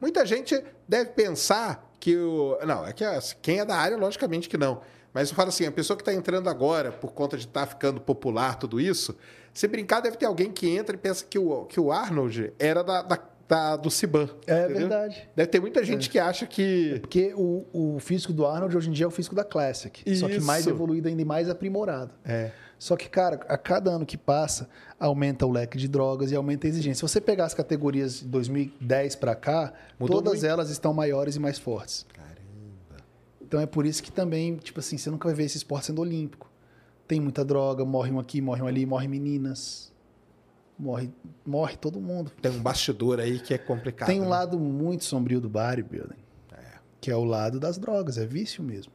A: Muita gente deve pensar que o. Não, é que quem é da área, logicamente que não. Mas eu falo assim, a pessoa que está entrando agora, por conta de estar ficando popular, tudo isso, se brincar, deve ter alguém que entra e pensa que o, que o Arnold era da, da- da- do Ciban.
B: É,
A: entendeu?
B: verdade.
A: Deve ter muita gente que acha que.
B: Porque o, o físico do Arnold hoje em dia é o físico da Classic. Só que mais
A: Isso.
B: evoluído ainda e mais aprimorado.
A: É.
B: Só que, cara, a cada ano que passa, aumenta o leque de drogas e aumenta a exigência. Se você pegar as categorias de 2010 para cá,
A: Mudou
B: todas
A: muito.
B: elas estão maiores e mais fortes.
A: Caramba.
B: Então é por isso que também, tipo assim, você nunca vai ver esse esporte sendo olímpico. Tem muita droga, morre um aqui, morre um ali, morre meninas. Morre, morre todo mundo.
A: Tem um bastidor aí que é complicado.
B: Tem um
A: né?
B: lado muito sombrio do bodybuilding, que é o lado das drogas, é vício mesmo.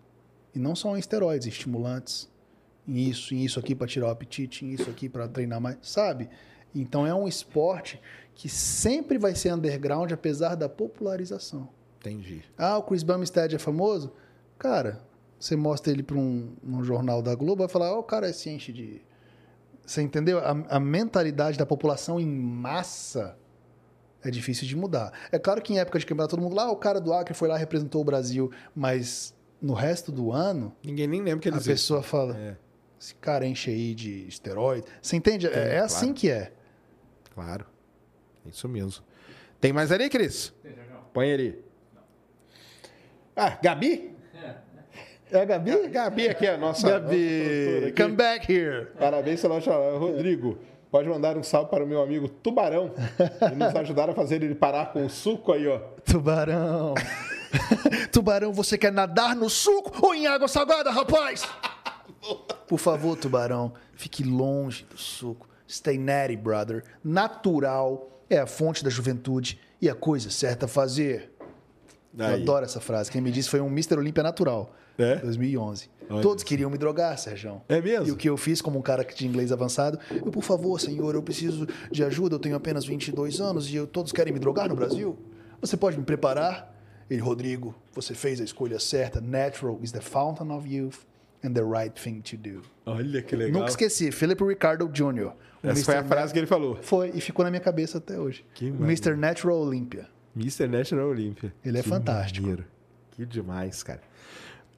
B: E não só em esteroides, em estimulantes, em isso, em isso aqui para tirar o apetite, em isso aqui para treinar mais, sabe? Então é um esporte que sempre vai ser underground apesar da popularização.
A: Entendi.
B: Ah, o Chris Bumstead é famoso? Cara, você mostra ele para um, um jornal da Globo, vai falar, ó, o cara se enche de... Você entendeu? A, a mentalidade da população em massa é difícil de mudar. É claro que em época de campeonato todo mundo lá, "Ah, o cara do Acre foi lá e representou o Brasil, mas no resto do ano,
A: Ninguém nem lembra que
B: a
A: eles
B: pessoa fala,
A: É.
B: esse cara enche aí de esteroide. Você entende? É- é
A: claro.
B: assim que é.
A: Claro. É Isso mesmo. Tem mais ali, Cris? Põe ali. Ah, Gabi?
B: É a Gabi?
A: Ga- Gabi aqui, a nossa. nossa
B: Gabi,
A: aqui.
B: come back here.
A: Parabéns pela chamada. Rodrigo, pode mandar um salve para o meu amigo Tubarão e nos ajudar a fazer ele parar com o suco aí, ó.
B: Tubarão. tubarão, você quer nadar no suco ou em água salgada, rapaz? Por favor, tubarão, fique longe do suco. Stay natty, brother. Natural é a fonte da juventude e a coisa certa a fazer. Eu adoro essa frase. Quem me disse foi um Mr. Olímpia natural,
A: É?
B: 2011.
A: Olha
B: Todos queriam me drogar, Sérgio.
A: É mesmo?
B: E o que eu fiz como um cara que tinha inglês avançado, eu, por favor, senhor, eu preciso de ajuda, eu tenho apenas 22 anos e eu- todos querem me drogar no Brasil. Você pode me preparar? Ele, Rodrigo, você fez a escolha certa. Natural is the fountain of youth and the right thing to do.
A: Olha que legal.
B: Nunca esqueci, Philip Ricardo Jr.
A: Essa foi a
B: Mr.
A: frase que ele falou.
B: Foi, e ficou na minha cabeça até hoje.
A: Que
B: o. Mr. Natural Olympia.
A: Mr. National Olympia.
B: Ele é
A: Que
B: fantástico.
A: maneiro. Que demais, cara.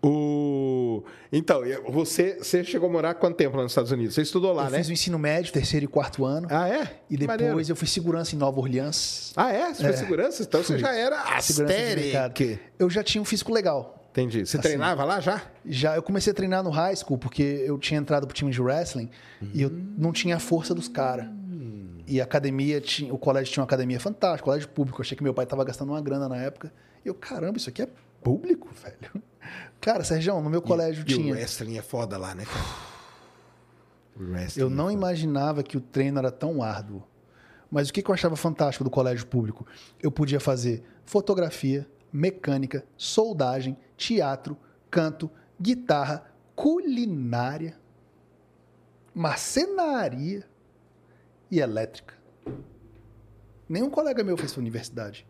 A: O... Então, você, você chegou a morar quanto tempo lá nos Estados Unidos? Você estudou lá,
B: eu
A: né?
B: fiz o ensino médio, terceiro e quarto ano.
A: Ah, é?
B: e
A: Que maneiro.
B: depois eu fui segurança em Nova Orleans.
A: Ah, é? Você foi segurança? Então você
B: Fui.
A: já era asteric.
B: Eu já tinha um físico legal.
A: Entendi. Você treinava lá já?
B: Já eu comecei a treinar no high school porque eu tinha entrado pro time de wrestling e eu
A: Hum.
B: não tinha a força dos caras. E a academia tinha, o colégio tinha uma academia fantástica, colégio público. Eu achei que meu pai tava gastando uma grana na época. E eu, caramba, isso aqui é público, velho. Cara, Sérgio, no meu colégio
A: e
B: tinha.
A: o wrestling é foda lá, né, cara?
B: Eu
A: é
B: não imaginava que o treino era tão árduo. Mas o que que eu achava fantástico do colégio público? Eu podia fazer fotografia, mecânica, soldagem, teatro, canto, guitarra, culinária, marcenaria e elétrica. Nenhum colega meu fez universidade.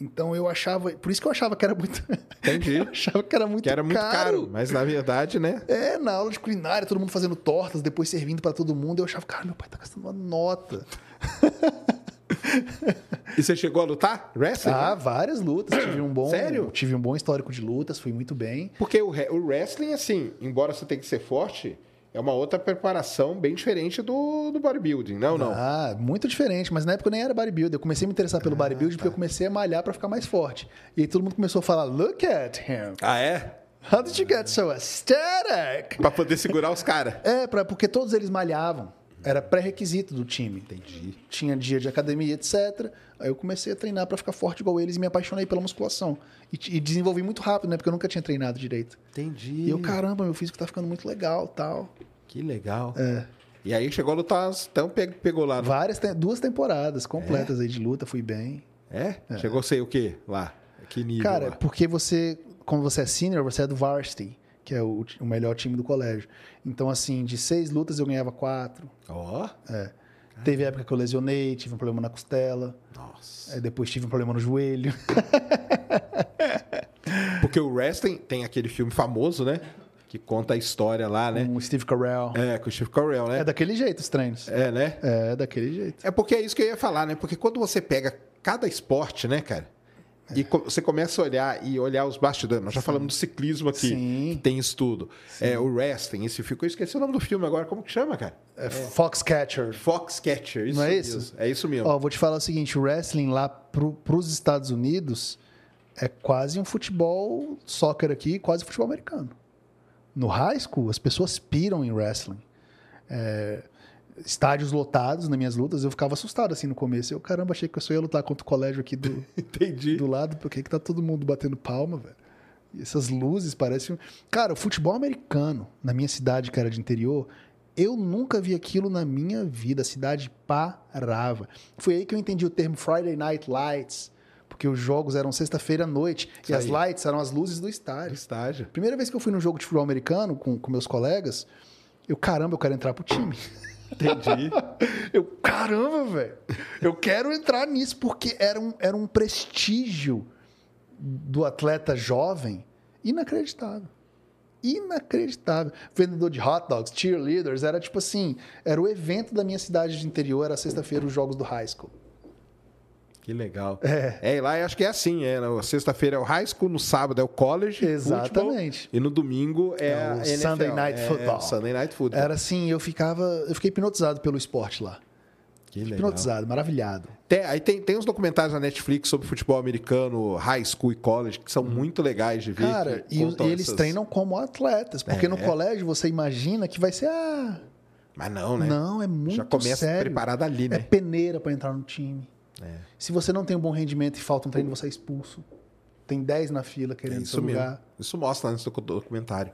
B: Então eu achava, por isso que eu achava que era muito,
A: Entendi.
B: eu achava que era muito,
A: Que era muito caro. mas na verdade, né?
B: é, na aula de culinária, todo mundo fazendo tortas, depois servindo pra todo mundo. Eu achava, cara, meu pai tá gastando uma nota.
A: E você chegou a lutar? Wrestling?
B: Ah, várias lutas. Tive um bom,
A: Sério?
B: Tive um bom histórico de lutas, fui muito bem.
A: Porque o, o wrestling, assim, embora você tenha que ser forte, é uma outra preparação bem diferente do, do bodybuilding, não, não.
B: Ah, muito diferente, mas na época eu nem era bodybuilder. Eu comecei a me interessar
A: Ah,
B: pelo bodybuilding
A: tá.
B: porque eu comecei a malhar pra ficar mais forte. E aí todo mundo começou a falar: Look at him.
A: Ah, é?
B: How did you get so aesthetic?
A: Pra poder segurar os caras.
B: É, pra, porque todos eles malhavam. Era pré-requisito do time.
A: Entendi.
B: Tinha dia de academia, etc. Aí eu comecei a treinar pra ficar forte igual eles e me apaixonei pela musculação. E, e desenvolvi muito rápido, né? Porque eu nunca tinha treinado direito.
A: Entendi.
B: E eu, caramba, meu físico tá ficando muito legal tal.
A: Que legal. É. E aí chegou a lutar, então pe- pegou lá. No...
B: Várias, te- duas temporadas completas aí de luta, fui bem.
A: É? Chegou a ser o quê lá? Que nível
B: Cara,
A: lá?
B: porque você, quando você é senior, você é do varsity, que é o, o melhor time do colégio. Então, assim, de seis lutas eu ganhava quatro.
A: Ó.
B: É. Teve época que eu lesionei, tive um problema na costela.
A: Nossa.
B: Aí depois tive um problema no joelho.
A: Porque o wrestling tem aquele filme famoso, né? Que conta a história lá, né?
B: Com o Steve Carell.
A: É, com o Steve Carell, né?
B: É daquele jeito os treinos.
A: É, né?
B: É, daquele jeito.
A: É porque é isso que eu ia falar, né? Porque quando você pega cada esporte, né, cara? E você começa a olhar e olhar os bastidores. Nós já falamos do ciclismo aqui,
B: Sim.
A: que tem isso tudo. É, o wrestling, esse ficou. Eu esqueci o nome do filme agora. Como que chama, cara?
B: É Foxcatcher.
A: Foxcatcher. Isso
B: Não é
A: mesmo.
B: isso?
A: É isso mesmo.
B: Ó, vou te falar o seguinte, o wrestling lá pro, pros Estados Unidos é quase um futebol, soccer aqui, quase futebol americano. No high school, as pessoas piram em wrestling. É, estádios lotados nas minhas lutas, eu ficava assustado assim no começo. Eu, caramba, achei que eu só ia lutar contra o colégio aqui do,
A: Entendi.
B: do lado, por que tá todo mundo batendo palma, velho? E essas luzes parecem... Cara, o futebol americano, na minha cidade, que era de interior, Eu nunca vi aquilo na minha vida. A cidade parava. Foi aí que eu entendi o termo Friday Night Lights, porque os jogos eram sexta-feira à noite
A: Isso
B: e as
A: aí.
B: lights eram as luzes do estádio.
A: Estágio.
B: Primeira vez que eu fui num jogo de futebol americano com, com meus colegas, eu, caramba, eu quero entrar pro time.
A: Entendi.
B: Eu, caramba, velho. Eu quero entrar nisso porque era um, era um prestígio do atleta jovem inacreditável. Inacreditável. Vendedor de hot dogs, cheerleaders, era tipo assim, era o evento da minha cidade de interior, era sexta-feira os jogos do high school.
A: Que legal.
B: É.
A: É, e lá eu acho que é assim, é. Na sexta-feira é o high school, no sábado é o college.
B: Exatamente.
A: futebol, e no domingo é,
B: É o
A: NFL.
B: Sunday Night
A: é,
B: Football.
A: É, Sunday Night Football.
B: Era assim, eu ficava, eu fiquei hipnotizado pelo esporte lá.
A: Que legal.
B: Hipnotizado, maravilhado.
A: Tem- aí tem, tem uns documentários na Netflix sobre futebol americano, high school e college, que são muito legais de ver.
B: Cara, e
A: contam
B: eles
A: essas-
B: treinam como atletas, porque
A: É.
B: no colégio você imagina que vai ser ah,
A: Mas não, né?
B: Não, é muito
A: Já começa
B: sério.
A: preparado ali,
B: É
A: né?
B: peneira para entrar no time.
A: É.
B: Se você não tem um bom rendimento e falta um treino, você é expulso. Tem 10 na fila
A: É
B: querendo
A: isso
B: seu
A: mesmo.
B: lugar.
A: Isso mostra nesse docu- documentário.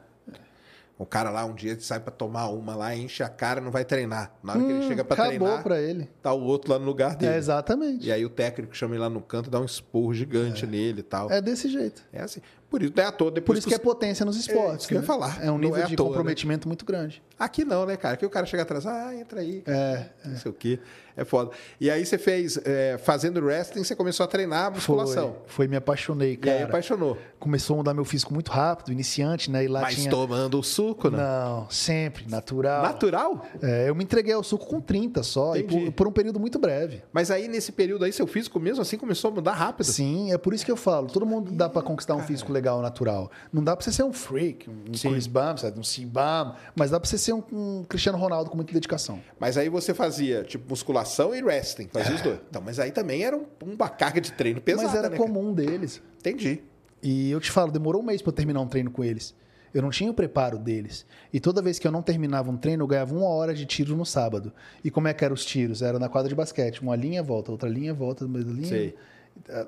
A: O cara lá um dia sai pra tomar uma lá, enche a cara, não vai treinar. Na hora que ele
B: Hum,
A: chega pra
B: acabou
A: treinar,
B: pra ele.
A: tá o outro lá no lugar dele.
B: É, exatamente.
A: E aí o técnico chama ele lá no canto e dá um esporro gigante nele e tal.
B: É desse jeito.
A: É assim. Por isso, não é à toa.
B: Por
A: Depois
B: isso que é potência nos esportes.
A: isso que eu ia
B: né?
A: falar.
B: É um nível
A: é
B: de
A: toa, né?
B: comprometimento muito grande.
A: Aqui não, né, cara? Aqui o cara chega atrás, ah, entra aí.
B: É,
A: Não sei o quê. É foda. E aí você fez, é, fazendo wrestling, você começou a treinar a musculação.
B: Foi, foi, me apaixonei,
A: E
B: cara.
A: aí apaixonou.
B: Começou a mudar meu físico muito rápido, iniciante, né? E lá
A: Mas
B: tinha...
A: tomando o suco, não?
B: Não, sempre, natural.
A: Natural?
B: É, eu me entreguei ao suco com 30 só, e por, por um período muito breve.
A: Mas aí, nesse período aí, seu físico mesmo assim começou a mudar rápido.
B: Sim, é por isso que eu falo, todo mundo dá pra conquistar um físico legal, natural. Não dá pra você ser um freak, um
A: Sim.
B: Chris Bumstead, um Cibam, mas dá pra você ser um, um Cristiano Ronaldo com muita dedicação.
A: Mas aí você fazia, tipo, musculação e wrestling. Fazia os dois. Então, mas aí também era um- uma carga de treino pesada,
B: mas era
A: né, cara?
B: comum deles.
A: Entendi.
B: E eu te falo, demorou um mês pra eu terminar um treino com eles. Eu não tinha o preparo deles. E toda vez que eu não terminava um treino, eu ganhava uma hora de tiro no sábado. E como é que eram os tiros? Era na quadra de basquete. Uma linha, volta, outra linha, volta, da linha.
A: Sei.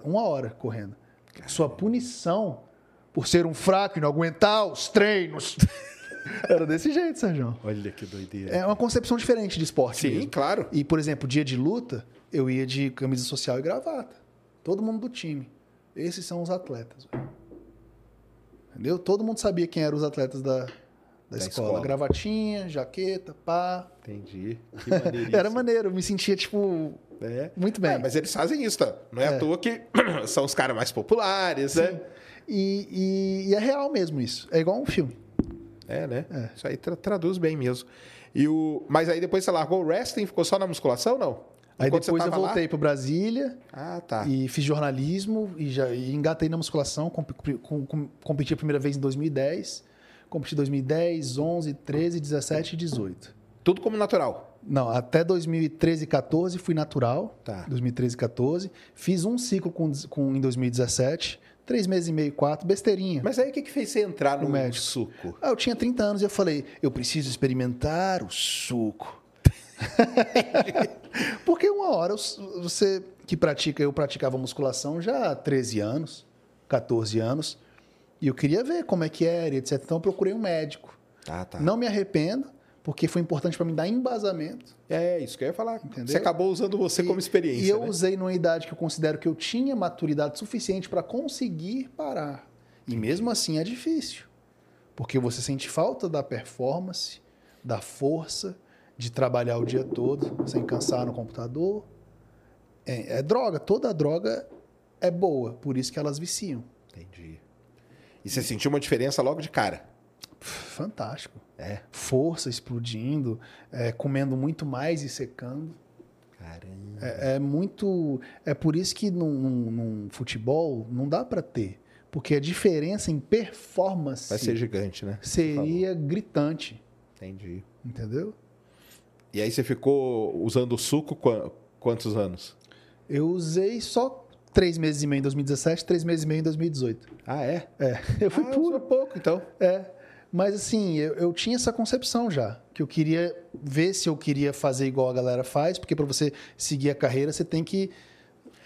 B: Uma hora correndo. Sua punição por ser um fraco e não aguentar os treinos. Era desse jeito, Sérgio.
A: Olha que doideira.
B: É uma concepção diferente de esporte
A: Sim,
B: mesmo.
A: claro.
B: E, por exemplo, dia de luta, eu ia de camisa social e gravata. Todo mundo do time. Esses são os atletas. Entendeu? Todo mundo sabia quem eram os atletas da, da, escola.
A: escola.
B: Gravatinha, jaqueta, pá.
A: Entendi. Que.
B: Era maneiro, eu me sentia, tipo,
A: É.
B: muito bem.
A: É, mas eles fazem isso, tá? Não é, à
B: É.
A: toa que são os caras mais populares, né?
B: E, e- e é real mesmo isso. É igual um filme.
A: É, né? Isso aí tra- traduz bem mesmo. E o... Mas aí depois você largou o wrestling, ficou só na musculação, não?
B: Aí
A: Enquanto
B: depois eu voltei para Brasília
A: Ah, tá.
B: e fiz jornalismo e já e engatei na musculação. comp- com- com- competi a primeira vez em 2010. Competi em 2010, 11, 13, 17 e 18.
A: Tudo como natural.
B: Não, até 2013 e 14 fui natural.
A: Tá.
B: 2013 e 14. Fiz um ciclo com, com, em 2017. Três meses e meio, quatro, besteirinha.
A: Mas aí o que, que fez você entrar no,
B: No médico.
A: suco?
B: Ah, eu tinha 30 anos e eu falei, eu preciso experimentar o suco. Porque uma hora você que pratica, eu praticava musculação já há 13 anos, 14 anos, e eu queria ver como é que era, etc. Então eu procurei um médico.
A: Ah, tá.
B: Não me arrependo, porque foi importante para mim dar embasamento.
A: É isso que eu ia falar.
B: Entendeu?
A: Você acabou usando você como
B: E-
A: experiência.
B: E eu
A: né?
B: usei numa idade que eu considero que eu tinha maturidade suficiente para conseguir parar. E mesmo assim é difícil. Porque você sente falta da performance, da força, de trabalhar o dia todo sem cansar no computador. É, é droga. Toda droga é boa. Por isso que elas viciam.
A: Entendi. E você sentiu uma diferença logo de cara?
B: Fantástico.
A: É.
B: Força explodindo, é, comendo muito mais e secando.
A: Caramba.
B: É, é muito. É por isso que num, num- futebol não dá para ter. Porque a diferença em performance
A: Vai ser gigante, né?
B: Seria gritante.
A: Entendi.
B: Entendeu?
A: E aí você ficou usando o suco qua- quantos anos?
B: Eu usei só três meses e meio em 2017, três meses e meio em 2018.
A: Ah, é?
B: É, eu fui
A: ah,
B: puro.
A: usou pouco, então.
B: É. Mas assim, eu, eu tinha essa concepção já. Que eu queria ver se eu queria fazer igual a galera faz, porque para você seguir a carreira, você tem que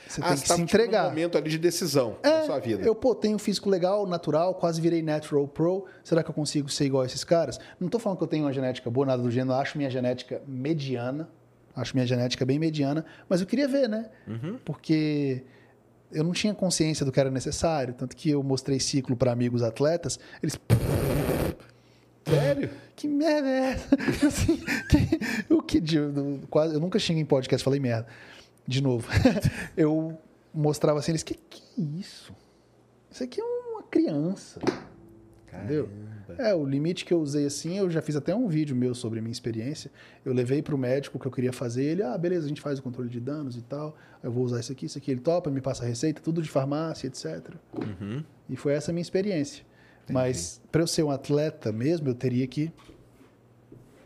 B: Você
A: Ah,
B: tem
A: você
B: que se
A: tipo,
B: entregar.
A: momento ali de decisão na sua vida.
B: Eu, pô, tenho um físico legal, natural, quase virei natural pro. Será que eu consigo ser igual a esses caras? Não tô falando que eu tenho uma genética boa, nada do gênero. Eu acho minha genética mediana. Acho minha genética bem mediana. Mas eu queria ver, né?
A: Uhum.
B: Porque eu não tinha consciência do que era necessário. Tanto que eu mostrei ciclo para amigos atletas. Eles.
A: Sério?
B: Que merda é essa? Assim, que- o que quase, eu nunca xinguei em podcast, falei merda. De novo. eu mostrava assim, eles, que que é isso? Isso aqui é uma criança. Entendeu? É, o limite que eu usei assim, eu já fiz até um vídeo meu sobre a minha experiência. Eu levei para o médico o que eu queria fazer, ele, ah, beleza, a gente faz o controle de danos e tal. Eu vou usar isso aqui, isso aqui. Ele topa, me passa a receita, tudo de farmácia, etc.
A: Uhum.
B: E foi essa a minha experiência. Mas para eu ser um atleta mesmo, eu teria que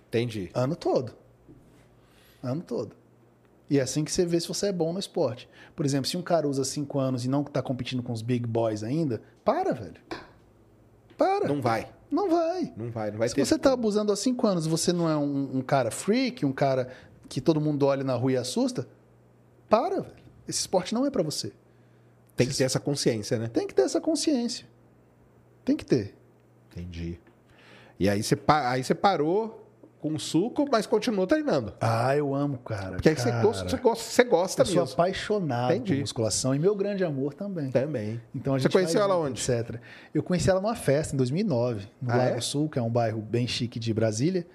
A: Entendi.
B: Ano todo. Ano todo. E é assim que você vê se você é bom no esporte. Por exemplo, se um cara usa cinco anos e não está competindo com os big boys ainda, para, velho. Para.
A: Não vai.
B: Não vai.
A: Não vai, não vai
B: se
A: ter.
B: você está abusando há cinco anos você não é um, um cara freak, um cara que todo mundo olha na rua e assusta, para, velho. Esse esporte não é para você.
A: Tem que ter essa consciência, né?
B: Tem que ter essa consciência. Tem que ter.
A: Entendi. E aí você, aí você parou com o suco, mas continuou treinando.
B: Ah, eu amo, cara.
A: Porque aí você
B: Cara,
A: gosta, você gosta, você gosta
B: Eu sou
A: mesmo.
B: apaixonado
A: Entendi.
B: por musculação e meu grande amor também.
A: Também.
B: Então a
A: Você
B: gente
A: conheceu
B: vai
A: ela onde?
B: Etc. Eu conheci ela numa festa em 2009, no
A: Ah,
B: Lago
A: é?
B: Sul, que é um bairro bem chique de Brasília.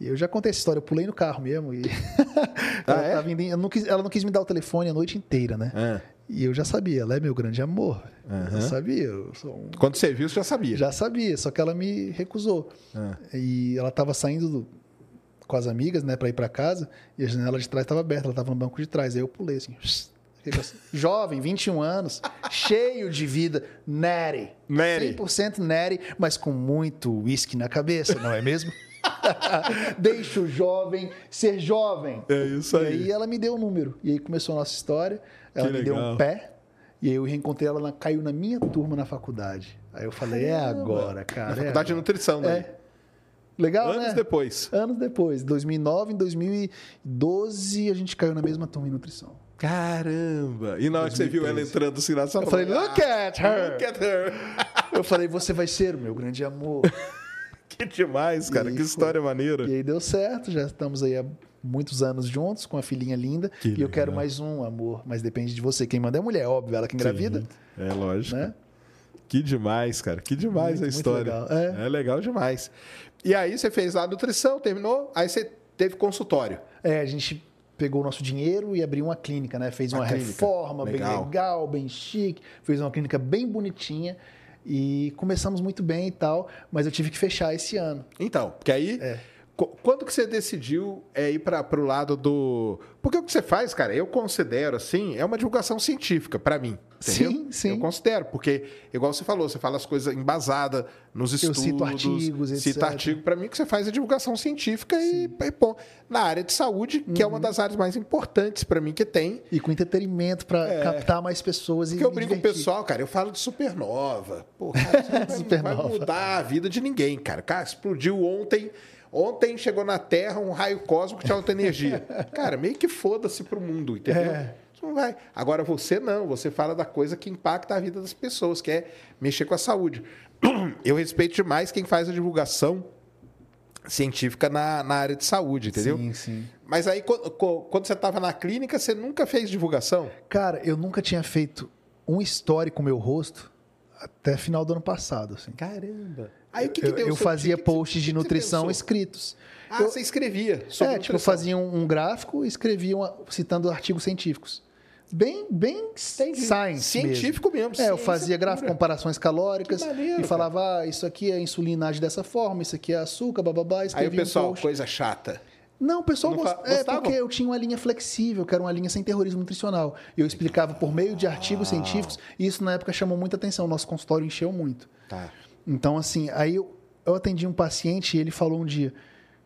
B: E eu já contei essa história, eu pulei no carro mesmo. E ela,
A: é?
B: indo não quis- ela não quis me dar o telefone a noite inteira, né?
A: Ah.
B: E eu já sabia, ela é meu grande amor.
A: Aham.
B: Eu sabia, eu um-
A: Quando você viu, você já sabia.
B: já sabia, só que ela me recusou.
A: Ah.
B: E ela estava saindo do- com as amigas, né, para ir para casa, e a janela de trás estava aberta, ela estava no banco de trás. Aí eu pulei assim. Jovem, 21 anos, cheio de vida, natty.
A: Natty.
B: 100% natty, mas com muito whisky na cabeça, não é mesmo? Deixa o jovem ser jovem.
A: É isso
B: E aí ela me deu o número. E aí começou a nossa história. Ela
A: Que
B: me deu
A: legal.
B: um pé. E aí eu reencontrei ela, ela caiu na minha turma na faculdade. Aí eu falei, é agora, cara.
A: Na
B: é
A: faculdade de nutrição, né?
B: É. Legal,
A: Anos
B: né?
A: depois.
B: Anos depois. 2009, em Doze a gente caiu na mesma turma em nutrição.
A: Caramba! E na hora que você viu ela
B: 2013.
A: entrando assim na sala,
B: Eu falei,
A: falou,
B: look at
A: "Ah,
B: her.
A: Look at her.
B: Eu falei, você vai ser o meu grande amor.
A: Que demais, cara.
B: E
A: Que
B: foi.
A: história maneira.
B: E aí deu certo, já estamos aí há muitos anos juntos, com a filhinha linda.
A: Que
B: e eu
A: legal.
B: quero mais um, amor. Mas depende de você. Quem manda é a mulher, óbvio, ela que engravida,
A: É lógico.
B: né?
A: Que demais, cara. Que demais
B: Muito,
A: a história.
B: legal. É.
A: é legal demais. E aí você fez lá a nutrição, terminou, aí você teve consultório.
B: É, a gente pegou o nosso dinheiro e abriu uma clínica, né? Fez
A: Uma
B: uma reforma
A: Legal.
B: bem legal, bem chique, fez uma clínica bem bonitinha e começamos muito bem e tal, mas eu tive que fechar esse ano.
A: Então, porque aí.
B: É.
A: qu- Quando que você decidiu é, ir para o lado do. Porque o que você faz, cara, eu considero assim, é uma divulgação científica para mim. Entendeu?
B: Sim, sim.
A: Eu considero, porque, igual você falou, você fala as coisas embasadas nos
B: Eu
A: estudos.
B: cito artigos, etc.
A: artigo. Para mim, o que você faz é divulgação científica e, e pô, na área de saúde, que
B: Uhum.
A: é uma das áreas mais importantes para mim que tem.
B: E com entretenimento para
A: É.
B: captar mais pessoas e
A: Porque eu
B: me
A: brinco com o pessoal, cara, eu falo de supernova. Pô, cara,
B: Supernova.
A: vai mudar a vida de ninguém, cara. Cara, explodiu ontem. Ontem chegou na Terra um raio cósmico que tinha alta energia. Cara, meio que foda-se pro mundo, entendeu?
B: É.
A: Isso não vai. Agora você não, você fala da coisa que impacta a vida das pessoas, que é mexer com a saúde. Eu respeito demais quem faz a divulgação científica na, na área de saúde, entendeu?
B: Sim, sim.
A: Mas aí, quando, quando você estava na clínica, você nunca fez divulgação?
B: Cara, eu nunca tinha feito um story com o meu rosto até final do ano passado, assim.
A: Caramba. Aí o que, que
B: eu
A: deu?
B: eu
A: seu
B: fazia
A: que
B: posts
A: que
B: de nutrição escritos.
A: Ah,
B: Eu-
A: você escrevia sobre
B: é, tipo, eu
A: nutrição.
B: fazia um, um gráfico e escrevia uma- citando artigos científicos. Bem, bem science
A: Científico mesmo.
B: mesmo. É, eu fazia gráfico, comparações calóricas
A: maneiro,
B: e falava, ah, isso aqui é insulina age dessa forma, isso aqui é açúcar, bababá,
A: Aí o pessoal,
B: um post.
A: coisa chata.
B: Não, o pessoal
A: Não
B: gost... é porque eu tinha uma linha flexível, que era uma linha sem terrorismo nutricional. E eu explicava por meio de artigos científicos, e isso na época chamou muita atenção. Nosso consultório encheu muito.
A: Tá.
B: Então, assim, aí eu, eu atendi um paciente e ele falou um dia: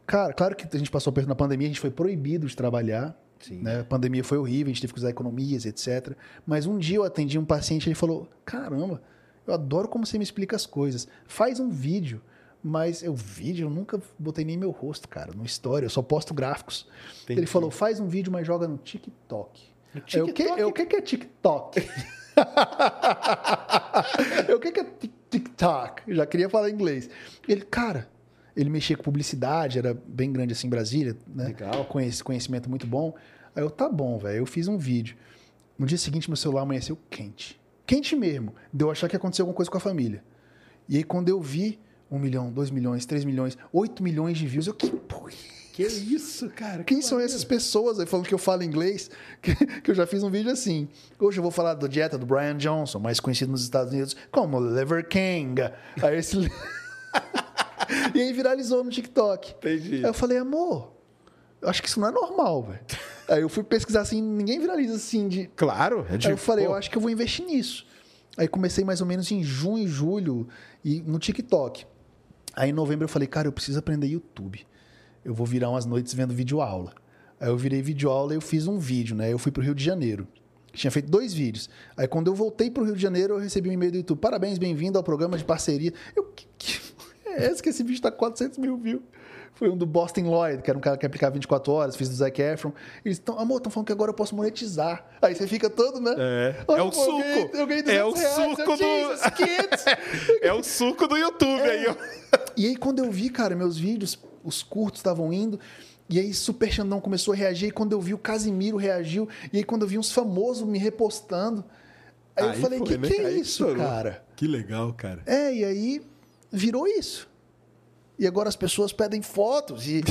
B: Cara, claro que a gente passou perto na pandemia, a gente foi proibido de trabalhar.
A: Sim.
B: Né? A pandemia foi horrível, a gente teve que usar economias, etc. Mas um dia eu atendi um paciente e ele falou: Caramba, eu adoro como você me explica as coisas. Faz um vídeo. Mas eu vídeo, eu nunca botei nem meu rosto, cara, no story, eu só posto gráficos.
A: Entendi.
B: Ele falou: faz um vídeo, mas joga no TikTok. Eu, o que, eu, o que é TikTok? Eu, o que é TikTok? Já queria falar inglês. Ele, cara, ele mexia com publicidade, era bem grande assim em Brasília, né?
A: Legal.
B: Conhece, conhecimento muito bom. Aí eu, tá bom, velho. Eu fiz um vídeo. No dia seguinte, meu celular amanheceu quente. Quente mesmo. Deu achar que aconteceu alguma coisa com a família. E aí, quando eu vi um milhão, dois milhões, três milhões, oito milhões de views, eu, que porra
A: Que isso, cara?
B: quem são essas pessoas aí falando que eu falo inglês? Que, que eu já fiz um vídeo assim. Hoje eu vou falar da dieta do Brian Johnson, mais conhecido nos Estados Unidos como Liver King. Aí esse... e aí viralizou no TikTok.
A: Entendi.
B: Aí eu falei, amor, eu acho que isso não é normal, velho. Aí eu fui pesquisar assim, ninguém viraliza assim de.
A: Claro, é de
B: Aí eu falei,
A: pô,
B: eu acho que eu vou investir nisso. Aí comecei mais ou menos em junho, julho, e no TikTok. Aí em novembro eu falei, cara, eu preciso aprender YouTube. Eu vou virar umas noites vendo vídeo aula. Aí eu virei vídeo aula e eu fiz um vídeo, né? Eu fui pro Rio de Janeiro. Tinha feito dois vídeos. Aí quando eu voltei pro Rio de Janeiro, eu recebi um e-mail do YouTube. Parabéns, bem-vindo ao programa de parceria. Eu, que, que é essa que esse vídeo tá com 400 mil views? Foi um do Boston Lloyd, que era um cara que aplicava 24 horas, fiz do Zac Efron. Eles estão, amor, estão falando que agora eu posso monetizar. Aí você fica todo, né?
A: É.
B: Olha,
A: É o
B: pô, eu ganhei-
A: suco.
B: Eu ganhei
A: É
B: 200
A: o
B: reais.
A: suco
B: Eu,
A: do-. É o suco do YouTube aí, ó.
B: E aí, quando eu vi, cara, meus vídeos, os curtos estavam indo. E aí, Super Xandão começou a reagir. E quando eu vi, o Casimiro reagiu. E aí, quando eu vi uns famosos me repostando. Aí, eu
A: Aí
B: falei:
A: foi,
B: que
A: né?
B: que é
A: Aí
B: isso,
A: estourou.
B: cara?
A: Que legal, cara.
B: É, e aí virou isso. E agora as pessoas pedem fotos e,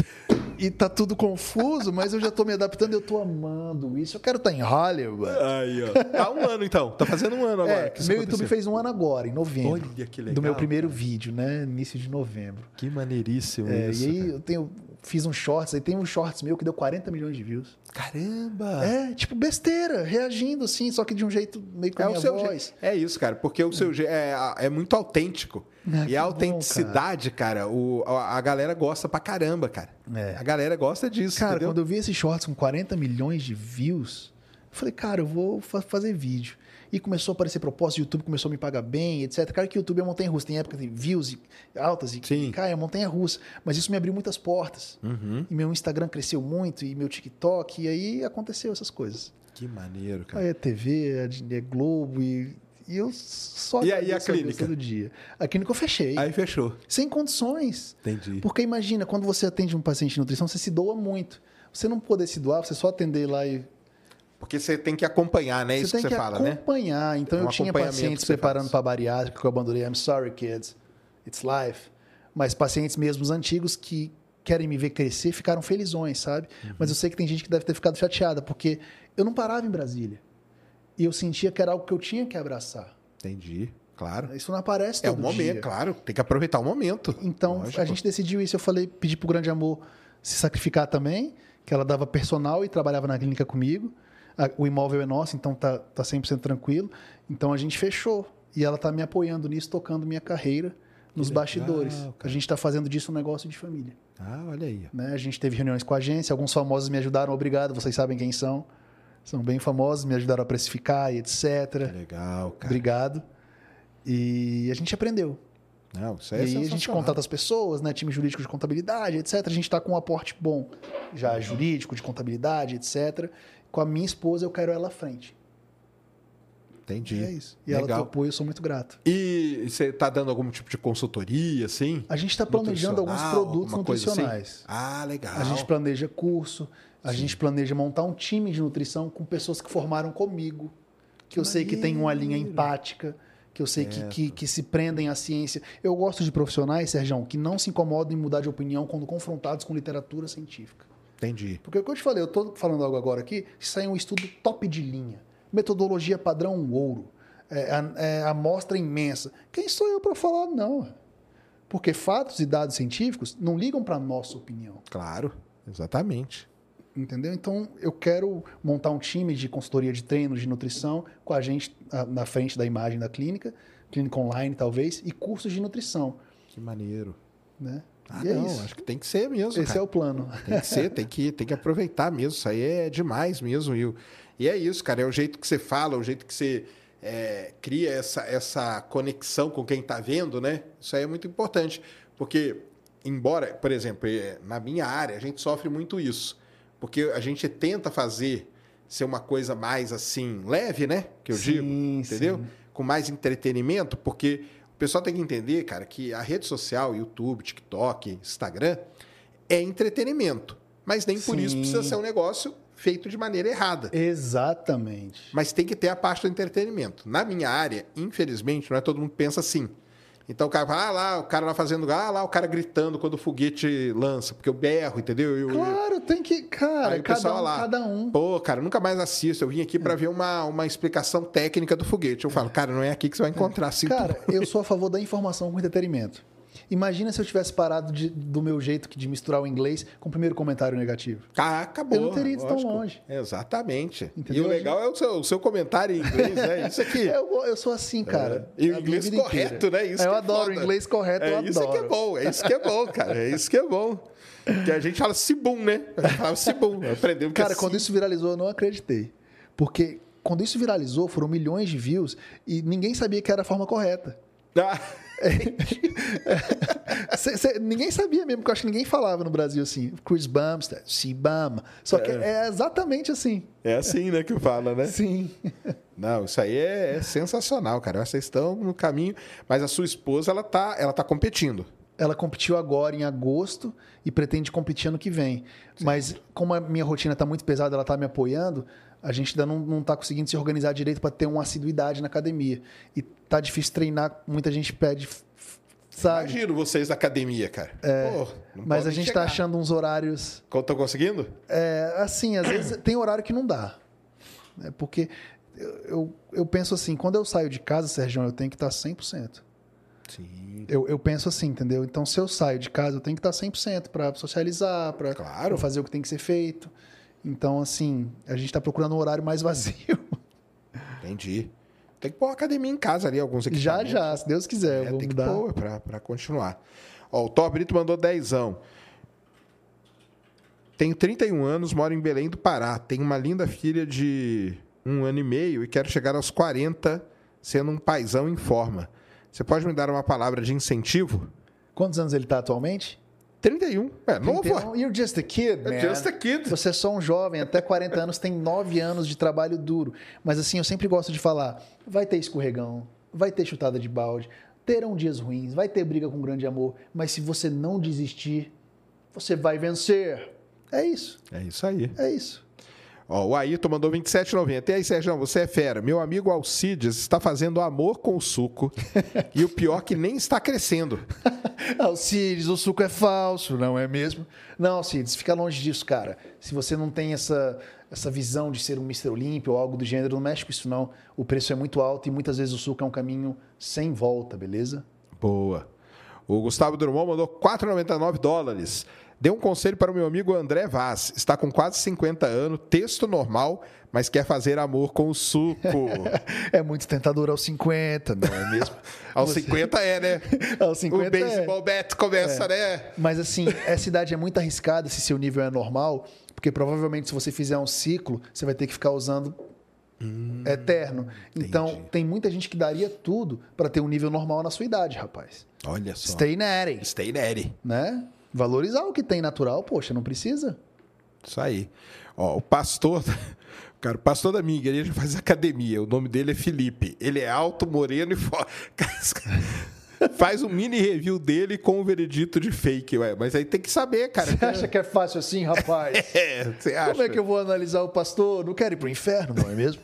B: e tá tudo confuso, mas eu já tô me adaptando, eu tô amando isso. Eu quero estar em Hollywood.
A: Aí, ó. Tá um ano então. Tá fazendo um ano agora.
B: É,
A: que isso
B: meu YouTube fez um ano agora, em novembro.
A: Olha que legal,
B: Do meu primeiro vídeo, né? Início de novembro.
A: Que maneiríssimo
B: É,
A: isso.
B: e aí eu tenho, fiz um shorts, aí tem um shorts meu que deu 40 milhões de views.
A: Caramba!
B: É, tipo besteira, reagindo assim, só que de um jeito meio a
A: É, o seu
B: voz.
A: É isso, cara, porque o seu jeito é, é muito autêntico.
B: Ah,
A: e
B: que
A: a autenticidade, cara, o, a, a galera gosta pra caramba, cara.
B: É.
A: A galera gosta disso,
B: Cara,
A: entendeu?
B: quando eu vi esses shorts com 40 milhões de views, falei, cara, eu vou fa- fazer vídeo. E começou a aparecer propósito, o YouTube começou a me pagar bem, etc. Cara, que o YouTube é montanha russa. Tem época tem views e- altas e
A: Sim.
B: cai, é montanha russa. Mas isso me abriu muitas portas.
A: Uhum.
B: E meu Instagram cresceu muito, e meu TikTok, e aí aconteceu essas coisas.
A: Que maneiro, cara.
B: Aí é TV, é de- é Globo, e, e eu só
A: E aí a clínica?
B: todo dia. A clínica eu fechei.
A: Aí fechou.
B: Sem condições.
A: Entendi.
B: Porque imagina, quando você atende um paciente de nutrição, você se doa muito. Você não poder se doar, você só atender lá e.
A: Porque você tem que acompanhar, né?
B: você
A: Isso que
B: que
A: você fala, né?
B: acompanhar. Então
A: Um
B: eu tinha pacientes preparando para bariátrica que eu abandonei. I'm sorry, kids. It's life. Mas pacientes mesmo antigos que querem me ver crescer ficaram felizões, sabe?
A: Uhum.
B: Mas eu sei que tem gente que deve ter ficado chateada, porque eu não parava em Brasília. E eu sentia que era algo que eu tinha que abraçar.
A: Entendi, claro.
B: Isso não aparece
A: É
B: todo
A: o momento,
B: dia.
A: claro. Tem que aproveitar o momento.
B: Então,
A: Lógico.
B: a gente decidiu isso. Eu falei, pedi pro Grande Amor se sacrificar também, que ela dava personal e trabalhava na clínica comigo. A- O imóvel é nosso, então tá, tá 100% tranquilo. Então a gente fechou. E ela tá me apoiando nisso, tocando minha carreira nos
A: legal,
B: bastidores.
A: cara.
B: A gente tá fazendo disso um negócio de família.
A: Ah, olha aí.
B: Né? A gente teve reuniões com a agência, alguns famosos me ajudaram, obrigado, vocês sabem quem são. São bem famosos, me ajudaram a precificar e etc.
A: Que legal, cara.
B: Obrigado. E a gente aprendeu.
A: Não, isso é
B: E aí a gente contata as pessoas, né? Time jurídico de contabilidade, etc. A gente está com um aporte bom, já jurídico, de contabilidade, etc. Com a minha esposa, eu quero ela à frente.
A: Entendi.
B: E é isso. E ela
A: Legal.
B: topou e eu sou muito grato.
A: E você tá dando algum tipo de consultoria, assim?
B: A gente está planejando alguns produtos
A: assim?
B: nutricionais.
A: Ah, legal.
B: A gente planeja curso, a gente planeja montar um time de nutrição com pessoas que formaram comigo, que eu sei que tem uma linha empática, que eu sei que, que, que se prendem à ciência. Eu gosto de profissionais, Sérgio, que não se incomodam em mudar de opinião quando confrontados com literatura científica.
A: Entendi.
B: Porque o que eu te falei, eu estou falando algo agora aqui, que saiu um estudo top de linha. Metodologia padrão ouro. É, a, é, amostra imensa. Quem sou eu para falar não? Porque fatos e dados científicos não ligam para nossa opinião.
A: Claro, exatamente.
B: Entendeu? Então, eu quero montar um time de consultoria de treino, de nutrição, com a gente ah, na frente da imagem da clínica, clínica online talvez, e cursos de nutrição.
A: Que maneiro.
B: Né?
A: Ah,
B: e é
A: não,
B: isso.
A: acho que tem que ser mesmo,
B: Esse
A: cara.
B: é o plano.
A: Tem que ser, tem que, tem que aproveitar mesmo. Isso aí é demais mesmo. E, e é isso, cara. É o jeito que você fala, o jeito que você é, cria essa, essa conexão com quem está vendo, né? Isso aí é muito importante. Porque, embora, por exemplo, eh, na minha área, a gente sofre muito isso. Porque a gente tenta fazer ser uma coisa mais assim, leve, né? Que eu
B: Sim,
A: digo, entendeu?
B: sim.
A: Com mais entretenimento, porque pessoal tem que entender, cara, que a rede social, YouTube, TikTok, Instagram, é entretenimento. Mas nem por isso
B: Sim.
A: precisa ser um negócio feito de maneira errada.
B: Exatamente.
A: Mas tem que ter a parte do entretenimento. Na minha área, infelizmente, não é todo mundo que pensa assim. Então o cara fala, ah lá, o cara lá fazendo, ah lá, o cara gritando quando o foguete lança, porque eu berro, entendeu? Eu, eu-
B: Claro, tem que. Cara,
A: Aí
B: cada
A: pessoal
B: um,
A: lá,
B: cada um.
A: Pô, cara, nunca mais assisto. Eu vim aqui para ver uma, uma explicação técnica do foguete. Eu falo, cara, não é aqui que você vai encontrar. Sinto
B: Cara, eu sou a favor da informação com entretenimento. Imagina se eu tivesse parado de- do meu jeito de misturar o inglês com o primeiro comentário negativo.
A: Ah, acabou.
B: Eu não teria ido tão
A: lógico.
B: longe.
A: Exatamente.
B: Entendeu?
A: E o legal é o seu, o seu comentário em inglês, né? Isso aqui.
B: Eu, eu sou assim, cara.
A: É. E o
B: a minha
A: inglês
B: vida
A: correto,
B: inteira.
A: né? Isso
B: eu
A: é
B: adoro
A: foda.
B: o inglês correto, eu
A: É
B: adoro.
A: isso que é bom, é isso que é bom, cara. É isso que é bom. Que a gente fala Sibum, né? A gente fala Sibum. Aprendemos que
B: Cara,
A: é
B: quando isso viralizou, eu não acreditei. Porque quando isso viralizou, foram milhões de views e ninguém sabia que era a forma correta.
A: Ah,
B: Cê- cê- ninguém sabia mesmo, porque eu acho que ninguém falava no Brasil assim. Chris Bumstead, Cibama. Só que é exatamente assim.
A: É assim, né, que fala, né?
B: Sim.
A: Não, isso aí é, é sensacional, cara. Vocês estão no caminho, mas a sua esposa, ela tá, ela tá competindo.
B: Ela competiu agora em agosto e pretende competir ano que vem. Mas como a minha rotina está muito pesada, ela está me apoiando, a gente ainda não, não tá conseguindo se organizar direito para ter uma assiduidade na academia. E tá difícil treinar, muita gente pede, sabe?
A: Imagino vocês da academia, cara. É,
B: Mas a gente está achando uns horários.
A: Estão conseguindo?
B: É, assim, às vezes tem horário que não dá. É porque eu, eu, eu penso assim, quando eu saio de casa, Sérgio, eu tenho que estar 100%.
A: Sim.
B: Eu, eu penso assim, entendeu? Então, se eu saio de casa, eu tenho que estar 100% para socializar, para
A: Claro.
B: fazer o que tem que ser feito. Então, assim, a gente está procurando um horário mais vazio.
A: Entendi. Tem que pôr uma academia em casa ali, alguns
B: já, já, se Deus quiser,
A: É, tem que pôr pra continuar. Ó, o Thor Brito mandou dezão. Tenho 31 anos, moro em Belém do Pará. Tenho uma linda filha de um ano e meio e quero chegar aos 40 sendo um paizão em forma. Você pode me dar uma palavra de incentivo?
B: Quantos anos ele está atualmente?
A: 31. É novo.
B: Então, you're just a kid, man.
A: Just a kid.
B: Você é só um jovem, até 40 anos, tem 9 anos de trabalho duro. Mas assim, eu sempre gosto de falar, vai ter escorregão, vai ter chutada de balde, terão dias ruins, vai ter briga com grande amor, mas se você não desistir, você vai vencer. É isso,
A: É isso aí.
B: é isso.
A: Ó, o Ayrton mandou 27,90. E aí, Sérgio, você é fera. Meu amigo Alcides está fazendo amor com o suco. e o pior que nem está crescendo.
B: Alcides, o suco é falso, não é mesmo? Não, Alcides, fica longe disso, cara. Se você não tem essa, essa visão de ser um Mr. Olímpio ou algo do gênero, não mexe com isso, não. O preço é muito alto e muitas vezes o suco é um caminho sem volta, beleza?
A: Boa. O Gustavo Drummond mandou 4,99 dólares. Dê um conselho para o meu amigo André Vaz. Está com quase 50 anos, texto normal, mas quer fazer amor com o suco.
B: É muito tentador aos 50, não é mesmo?
A: Aos 50 é, né?
B: Aos 50
A: o beisebol
B: é.
A: bet começa, né?
B: Mas assim, essa idade é muito arriscada se seu nível é normal, porque provavelmente se você fizer um ciclo, você vai ter que ficar usando eterno. Então, tem muita gente que daria tudo para ter um nível normal na sua idade, rapaz.
A: Olha só.
B: Stay natty,
A: Stay ready.
B: né? Valorizar o que tem natural, poxa, não precisa?
A: Isso aí. Ó, o pastor. Cara, o pastor da minha igreja faz academia. O nome dele é Felipe. Ele é alto, moreno e forte. Faz um mini review dele com o veredito de fake, ué. Mas aí tem que saber, cara.
B: Você acha que é fácil assim, rapaz?
A: É, você acha?
B: Como é que eu vou analisar o pastor? Não quero ir pro inferno, não é mesmo?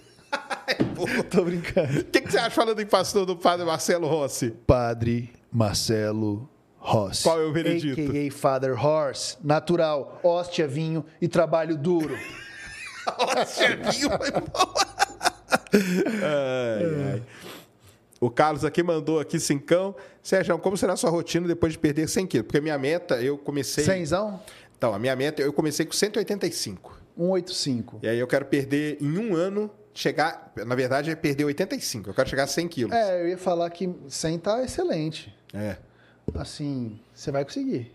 B: Tô brincando.
A: O que, que você acha falando em pastor do padre Marcelo Rossi?
B: Padre Marcelo Rossi.
A: Qual é o veredito?
B: A.K.A. Father Horse. Natural, hóstia, vinho e trabalho duro.
A: Nossa, viu? ai, ai. O Carlos aqui mandou aqui cincão. Sérgio, como será a sua rotina depois de perder 100 quilos? Porque a minha meta, eu comecei...
B: Cenzão?
A: Então, a minha meta, eu comecei com 185.
B: 185.
A: E aí eu quero perder em um ano, chegar... Na verdade, é perder 85. Eu quero chegar a 100 quilos.
B: É, eu ia falar que 100 tá excelente.
A: É.
B: Assim, você vai conseguir.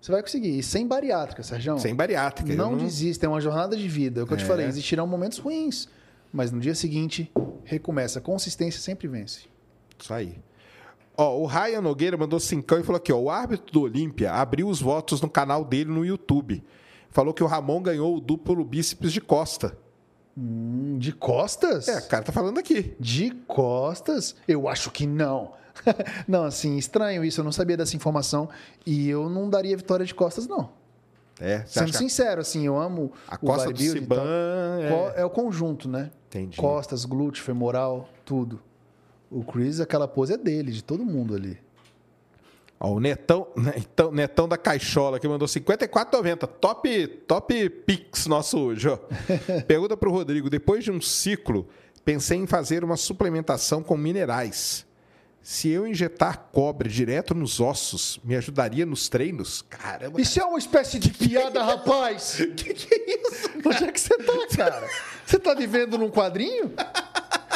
B: Você vai conseguir. E sem bariátrica, Sérgio.
A: Sem bariátrica. eu
B: Não, desista, é uma jornada de vida. É o que eu te
A: É.
B: falei, existirão momentos ruins. Mas no dia seguinte, recomeça. Consistência sempre vence.
A: Isso aí. Ó, o Ryan Nogueira mandou cincão e falou aqui, ó, o árbitro do Olímpia abriu os votos no canal dele no YouTube. Falou que o Ramon ganhou o duplo bíceps de costa.
B: Hum, de costas?
A: É, o cara tá falando aqui.
B: De costas? Eu acho que não. não, assim, estranho isso. Eu não sabia dessa informação. E eu não daria vitória de costas, não.
A: É,
B: Sendo sincero, assim, eu amo
A: a
B: o
A: costa do
B: e tal.
A: Siban é...
B: É o conjunto, né?
A: Entendi.
B: Costas, glúteo, femoral, tudo. O Chris, aquela pose é dele, de todo mundo ali.
A: Ó, o Netão, Netão, Netão da Caixola que mandou 54,90. Top, top Pix nosso hoje, ó. Pergunta pro Rodrigo: depois de um ciclo, pensei em fazer uma suplementação com minerais. Se eu injetar cobre direto nos ossos, me ajudaria nos treinos? Caramba.
B: Isso é uma espécie de piada, rapaz!
A: Que que é isso?
B: Onde é que você tá, cara? Você tá vivendo num quadrinho?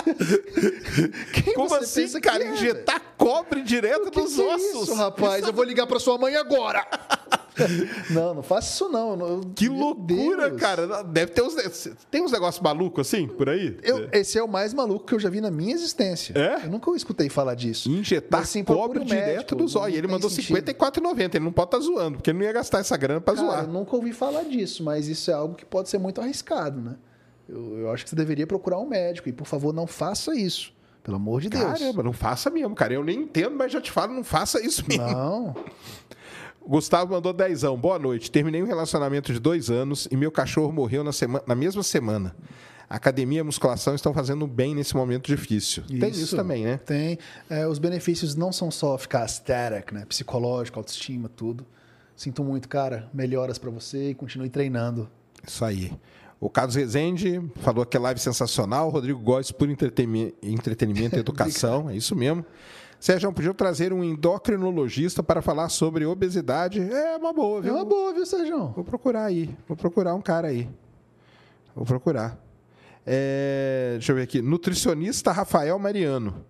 B: Quem
A: Como
B: você
A: assim,
B: pensa
A: cara?
B: é,
A: Injetar cobre direto
B: Que
A: nos
B: que é
A: ossos?
B: Isso, rapaz, eu vou ligar pra sua mãe agora. não, não faça isso não.
A: Que loucura,
B: Deus.
A: cara. Deve ter uns. Tem uns negócios malucos assim, por aí?
B: Eu- esse é o mais maluco que eu já vi na minha existência.
A: É?
B: Eu nunca escutei falar disso.
A: Injetar
B: assim,
A: cobre direto
B: não
A: olhos. E ele mandou
B: sentido.
A: 54,90. Ele não pode estar zoando, porque ele não ia gastar essa grana pra
B: Cara,
A: zoar.
B: eu nunca ouvi falar disso, mas isso é algo que pode ser muito arriscado, né? Eu, eu acho que você deveria procurar um médico e, por favor, não faça isso. Pelo amor de Deus.
A: Caramba, não faça mesmo, cara. Eu nem entendo, mas já te falo, não faça isso mesmo.
B: Não.
A: Gustavo mandou dezão. Boa noite. Terminei um relacionamento de dois anos e meu cachorro morreu na, semana, na mesma semana. Academia e musculação estão fazendo bem nesse momento difícil. Tem isso também, né?
B: Tem. É, os benefícios não são só ficar aesthetic, né? Psicológico, autoestima, tudo. Sinto muito, cara. Melhoras pra você e continue treinando.
A: Isso aí. O Carlos Rezende falou que é live sensacional. Rodrigo Góes por entretemi- entretenimento e educação. é isso mesmo. Sérgio, podia trazer um endocrinologista para falar sobre obesidade. É uma boa,
B: É
A: viu?
B: uma boa, viu, Sérgio?
A: Vou procurar aí. Vou procurar um cara aí. Vou procurar. É, deixa eu ver aqui. Nutricionista Rafael Mariano.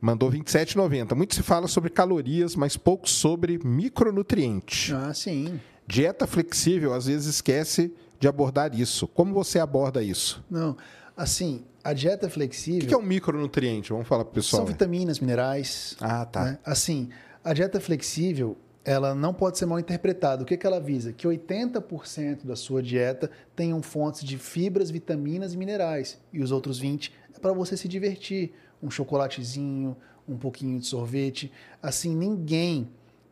A: Mandou 27,90. Muito se fala sobre calorias, mas pouco sobre micronutrientes.
B: Ah, sim.
A: Dieta flexível às vezes esquece de abordar isso. Como você aborda isso?
B: Não. Assim, a dieta
A: O
B: flexível
A: que que é um micronutriente? Vamos falar pro pessoal.
B: são
A: né?
B: vitaminas, minerais.
A: Ah, tá.
B: né? Assim, a dieta flexível, ela não pode ser mal interpretada. O que, que ela visa? Que 80% da sua dieta tenham fontes de fibras, vitaminas e minerais. E os outros 20% é para você se divertir. Um chocolatezinho, um pouquinho de sorvete. Assim, ninguém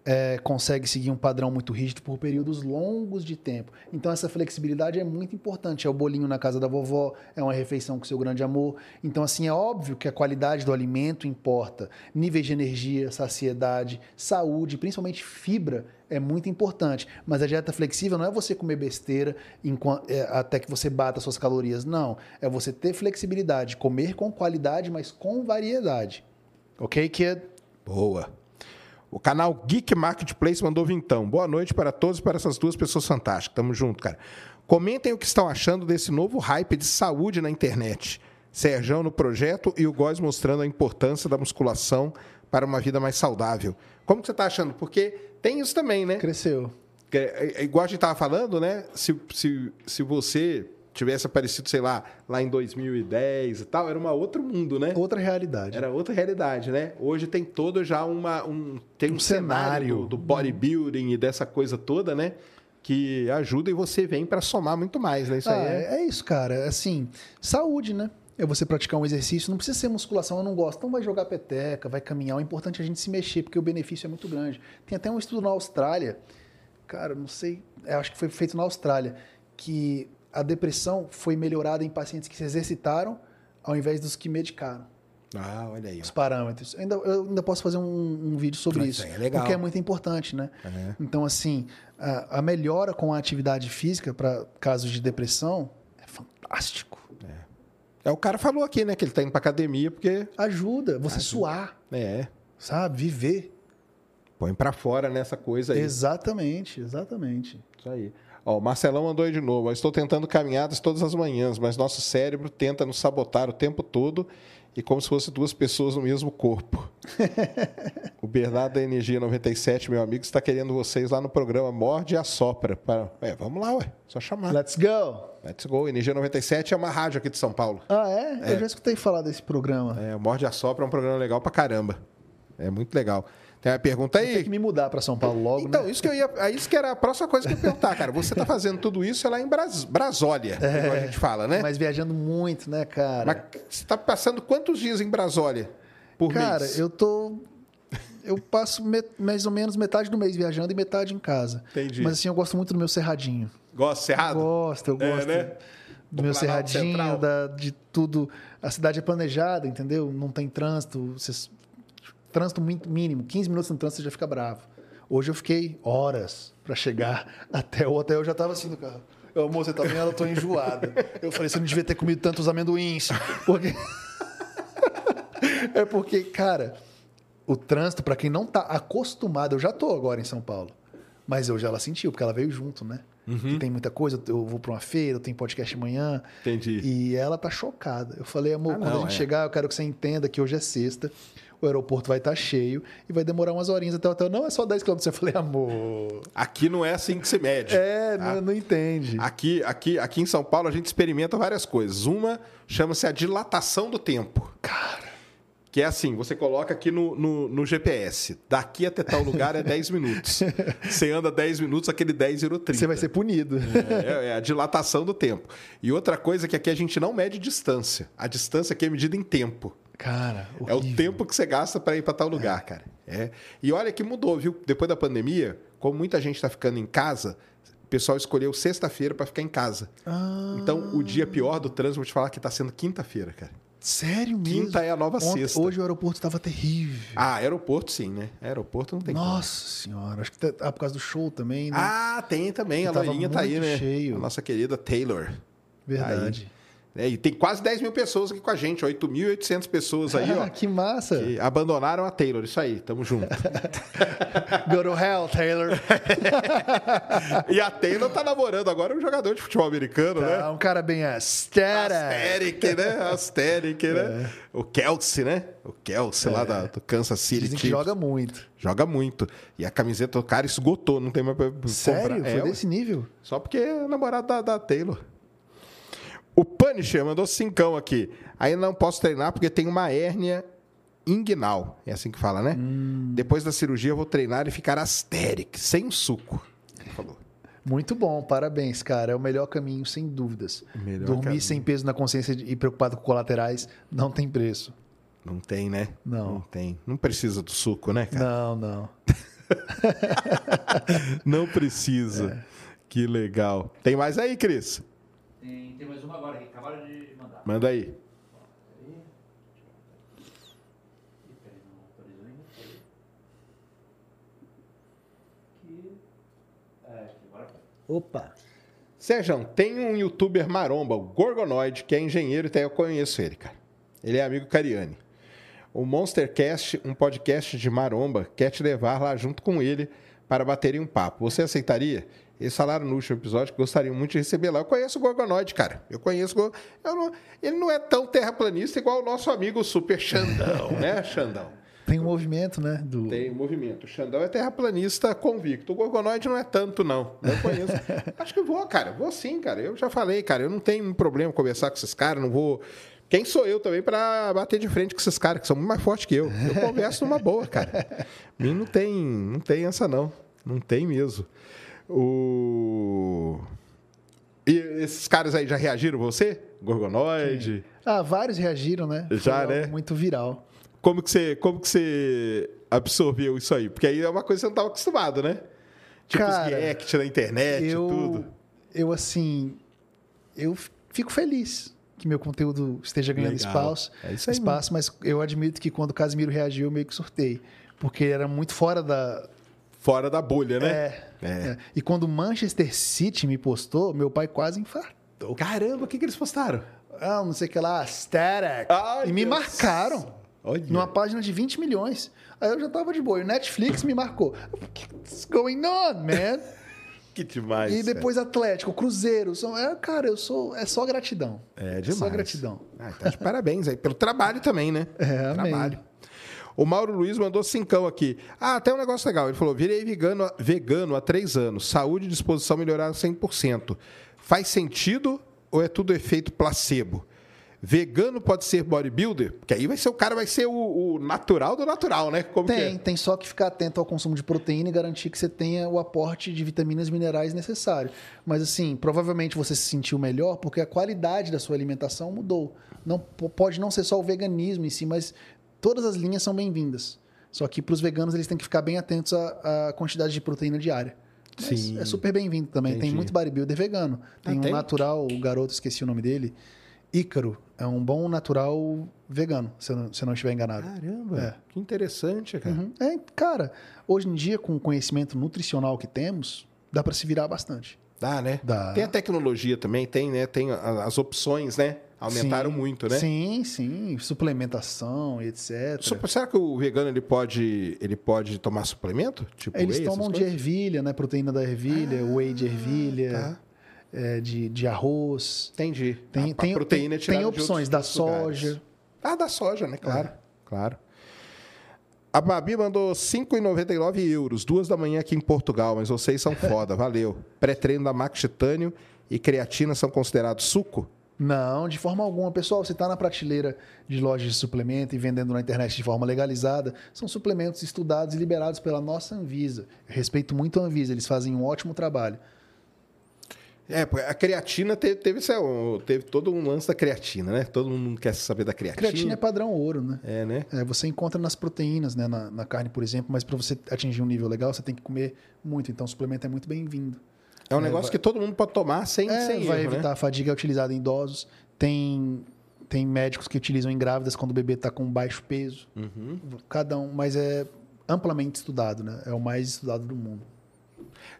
B: é, consegue seguir um padrão muito rígido por períodos longos de tempo. Então, essa flexibilidade é muito importante. É o bolinho na casa da vovó, é uma refeição com seu grande amor. Então, assim, é óbvio que a qualidade do alimento importa. Níveis de energia, saciedade, saúde, principalmente fibra, é muito importante. Mas a dieta flexível não é você comer besteira é, até que você bata suas calorias. Não. É você ter flexibilidade, comer com qualidade, mas com variedade. Ok, kid?
A: Boa. O canal Geek Marketplace mandou vintão. Boa noite para todos e para essas duas pessoas fantásticas. Tamo junto, cara. Comentem o que estão achando desse novo hype de saúde na internet. Serjão no projeto e o Góis mostrando a importância da musculação para uma vida mais saudável. Como que você está achando? Porque tem isso também, né?
B: Cresceu.
A: É, é igual a gente estava falando, né? Se, se, se você tivesse aparecido, sei lá, lá em 2010 e tal, era um outro mundo, né?
B: Outra realidade.
A: Era outra realidade, né? Hoje tem todo já uma, um, tem um,
B: Um
A: cenário,
B: cenário.
A: do, do bodybuilding e dessa coisa toda, né? Que ajuda e você vem para somar muito mais, né? Isso
B: Ah,
A: aí é...
B: é... isso, cara. Assim, saúde, né? É você praticar um exercício. Não precisa ser musculação, eu não gosto. Então vai jogar peteca, vai caminhar. O importante é a gente se mexer, porque o benefício é muito grande. Tem até um estudo na Austrália, cara, não sei, eu acho que foi feito na Austrália, que a depressão foi melhorada em pacientes que se exercitaram ao invés dos que medicaram.
A: Ah, olha aí.
B: Os parâmetros. Eu ainda, eu ainda posso fazer um, um vídeo sobre
A: Ah,
B: isso.
A: é legal.
B: Porque é muito importante, né?
A: É.
B: Então, assim, a, a melhora com a atividade física para casos de depressão é fantástico.
A: É, o cara falou aqui, né? Que ele tá indo pra academia porque...
B: Ajuda você suar,
A: É,
B: sabe? Viver.
A: põe pra fora nessa coisa aí.
B: Exatamente, exatamente.
A: Isso aí. Ó, o Marcelão mandou aí de novo. Estou tentando caminhadas todas as manhãs, mas nosso cérebro tenta nos sabotar o tempo todo e como se fossem duas pessoas no mesmo corpo. o Bernardo da Energia 97, meu amigo, está querendo vocês lá no programa Morde e Assopra. Para... É, vamos lá, ué. Só chamar.
B: Let's go!
A: Let's go. Energia 97 é uma rádio aqui de São Paulo.
B: Ah, é? Eu já escutei falar desse programa.
A: É, Morde e Assopra é um programa legal pra caramba. É muito legal. Uma pergunta
B: Tem que
A: aí.
B: me mudar para São Paulo logo,
A: Então,
B: né?
A: isso que eu ia. é Isso que era a próxima coisa que eu ia perguntar, cara. Você tá fazendo tudo isso lá em Bras, Brasólia, como a gente fala, né?
B: É. Mas viajando muito, né, cara?
A: Mas você tá passando quantos dias em Brasólia por
B: Cara,
A: mês?
B: eu tô. Eu passo me- mais ou menos metade do mês viajando e metade em casa.
A: Entendi.
B: Mas assim, eu gosto muito do meu cerradinho.
A: Gosto de Cerrado?
B: Gosto, eu
A: É,
B: gosto
A: né?
B: do meu cerradinho, da- de tudo. A cidade é planejada, entendeu? Não tem trânsito. Você, trânsito muito mínimo. 15 minutos no trânsito você já fica bravo. Hoje eu fiquei horas para chegar até o hotel. Eu já tava assim no carro. Eu, moça, você tá vendo? Eu tô enjoada. Eu falei, você não devia ter comido tantos amendoins. Porque... é porque, cara, o trânsito, para quem não tá acostumado, eu já tô agora em São Paulo. Mas eu já ela sentiu, porque ela veio junto, né?
A: Uhum.
B: Tem muita coisa, eu vou para uma feira, eu tenho podcast amanhã.
A: Entendi.
B: E ela tá chocada. Eu falei, amor,
A: Ah,
B: quando
A: não,
B: a gente
A: é.
B: chegar, eu quero que você entenda que hoje é sexta, o aeroporto vai estar cheio e vai demorar umas horinhas até o hotel. Não, é só 10 quilômetros. Eu falei, amor.
A: Aqui não é assim que se mede.
B: É,
A: tá?
B: não, não entende.
A: Aqui, aqui, aqui em São Paulo a gente experimenta várias coisas. Uma chama-se a dilatação do tempo.
B: Cara,
A: Que é assim, você coloca aqui no, no, no GPS. Daqui até tal lugar é 10 minutos. Você anda 10 minutos, aquele 10 virou 30.
B: você vai ser punido.
A: É, é a dilatação do tempo. E outra coisa é que aqui a gente não mede distância. A distância aqui é medida em tempo.
B: Cara,
A: É o
B: horrível.
A: tempo que você gasta para ir para tal lugar, cara. É. E olha que mudou, viu? Depois da pandemia, como muita gente está ficando em casa, o pessoal escolheu sexta-feira para ficar em casa.
B: Ah,
A: Então, o dia pior do trânsito, vou te falar que está sendo quinta-feira, cara.
B: sério mesmo?
A: Quinta é a nova
B: Ontem-
A: sexta.
B: Hoje o aeroporto estava terrível.
A: Ah, aeroporto sim, né? Aeroporto não tem como.
B: Nossa senhora, acho que tá, ah, por causa do show também, né?
A: Ah, tem também.
B: Que
A: A loirinha tá aí, né?
B: cheio.
A: A nossa querida Taylor.
B: Verdade.
A: É, e tem quase 10 mil pessoas aqui com a gente, 8.800 pessoas aí, ó.
B: que massa.
A: que abandonaram a Taylor. Isso aí, tamo junto.
B: Go to hell, Taylor.
A: e a Taylor tá namorando agora um jogador de futebol americano, né?
B: Tá, um cara bem aesthetic.
A: Asteric, né? Asteric, né? O Kelsey, né? O Kelsey lá da, do Kansas City
B: Dizem que joga muito.
A: Joga muito. E a camiseta do cara esgotou, não tem mais pra
B: Sério?
A: comprar.
B: Foi
A: É,
B: desse nível?
A: Só porque é namorado da, da Taylor. O Punisher mandou cincão aqui. Ainda não posso treinar porque tenho uma hérnia inguinal. É assim que fala, né?
B: Hum.
A: Depois da cirurgia eu vou treinar e ficar asteric, sem suco. Ele falou.
B: Muito bom, parabéns, cara. É o melhor caminho, sem dúvidas.
A: Melhor
B: Dormir
A: caminho.
B: sem peso na consciência e preocupado com colaterais não tem preço.
A: Não tem, né?
B: Não.
A: Não tem. Não precisa do suco, né, cara?
B: Não, não.
A: Não, precisa. Que legal. Tem mais aí, Cris?
C: Tem, mais uma agora que acabaram de mandar.
A: Manda aí.
B: Opa.
A: Sérgio, tem um youtuber maromba, o Gorgonoid, que é engenheiro e até eu conheço ele, cara. Ele é amigo Cariani. O Monstercast, um podcast de maromba, quer te levar lá junto com ele para baterem um papo. Você aceitaria? Eles falaram no último episódio que gostariam muito de receber lá. Eu conheço o Gorgonoid, cara. Eu conheço o eu não- Ele não é tão terraplanista igual o nosso amigo Super Xandão, né, Xandão?
B: Tem um movimento, né? Do...
A: Tem movimento. O Xandão é terraplanista convicto. O Gorgonoide não é tanto, não. Eu conheço. Acho que vou, cara. Vou sim, cara. Eu já falei, cara. Eu não tenho um problema conversar com esses caras. Não vou. Quem sou eu também para bater de frente com esses caras que são muito mais fortes que eu? Eu converso numa boa, cara. Mim não tem, não tem essa não. Não tem mesmo. O e esses caras aí já reagiram você? Gorgonoide?
B: Ah, vários reagiram, né?
A: Já,
B: Foi
A: né?
B: Muito viral.
A: Como que você, como que você absorveu isso aí? Porque aí é uma coisa que você não estava acostumado, né? Tipo os
B: Cara,
A: react na internet e
B: eu,
A: tudo.
B: eu, assim, eu fico feliz que meu conteúdo esteja ganhando
A: Legal.
B: espaço,
A: É isso aí
B: espaço mas eu admito que quando o Casimiro reagiu, eu meio que surtei. Porque era muito fora da.
A: Fora da bolha, né?
B: É,
A: É.
B: é. E quando o Manchester City me postou, meu pai quase infartou.
A: Caramba, o que, que eles postaram?
B: Ah, não sei o que lá, static.
A: Ai,
B: e me
A: Deus.
B: marcaram.
A: Olha.
B: Numa página de 20 milhões. Aí eu já tava de boa. E o Netflix me marcou. What's going on, man?
A: Que demais.
B: E depois Atlético, Cruzeiro. São, é, cara, eu sou. É só gratidão.
A: É
B: É
A: demais.
B: só gratidão.
A: Ah, de parabéns aí. Pelo trabalho também, né?
B: É, amém.
A: O Mauro Luiz mandou cincão aqui. Ah, até um negócio legal. Ele falou: virei vegano, vegano há três anos. Saúde e disposição melhoraram 100%. Faz sentido ou é tudo efeito placebo? Vegano pode ser bodybuilder? Porque aí vai ser o cara vai ser o, o natural do natural, né? Como
B: Tem,
A: é?
B: tem só que ficar atento ao consumo de proteína e garantir que você tenha o aporte de vitaminas e minerais necessário. Mas assim, provavelmente você se sentiu melhor porque a qualidade da sua alimentação mudou. Não po- pode não ser só o veganismo em si, mas todas as linhas são bem-vindas. Só que para os veganos eles têm que ficar bem atentos à, à quantidade de proteína diária. Mas
A: Sim.
B: É super bem-vindo também.
A: Entendi.
B: Tem muito bodybuilder vegano. Tem
A: Ah,
B: um
A: tem?
B: natural, o garoto, esqueci o nome dele, Ícaro. É um bom natural vegano, se eu não, se eu não estiver enganado.
A: Caramba,
B: É.
A: que interessante, cara.
B: Uhum. É, cara, hoje em dia, com o conhecimento nutricional que temos, dá para se virar bastante.
A: Dá, né?
B: Dá.
A: Tem a tecnologia também, tem, né? Tem as opções, né? Aumentaram
B: Sim,
A: muito, né?
B: Sim, sim. Suplementação e etc.
A: Sup- Será que o vegano ele pode, ele pode tomar suplemento? Tipo
B: Eles
A: whey,
B: tomam de
A: coisas?
B: ervilha, né? Proteína da ervilha, whey de ervilha,
A: tá.
B: é, de, de arroz.
A: Entendi.
B: Tem,
A: a,
B: tem,
A: a proteína é
B: tem,
A: tirada
B: tem opções da
A: lugares.
B: soja.
A: Ah, da soja, né? Claro,
B: É.
A: claro. A Babi mandou 5,99 euros, duas da manhã aqui em Portugal, mas vocês são foda, valeu. Pré-treino da Max Titânio e creatina são considerados suco?
B: Não, de forma alguma. Pessoal, você está na prateleira de lojas de suplemento e vendendo na internet de forma legalizada, são suplementos estudados e liberados pela nossa Anvisa. Eu respeito muito a Anvisa, eles fazem um ótimo trabalho.
A: É, a creatina teve, teve, teve todo um lance da creatina, né? Todo mundo quer saber da creatina.
B: Creatina é padrão ouro, né?
A: É, né?
B: É, você encontra nas proteínas, né? Na, na carne, por exemplo, mas para você atingir um nível legal, você tem que comer muito. Então, o suplemento é muito bem-vindo.
A: É um negócio que todo mundo pode tomar sem,
B: É,
A: sem
B: vai
A: erro,
B: evitar
A: né?
B: a fadiga é utilizada em idosos. Tem, tem médicos que utilizam em grávidas quando o bebê está com baixo peso.
A: Uhum.
B: Cada um, mas é amplamente estudado, né? É o mais estudado do mundo.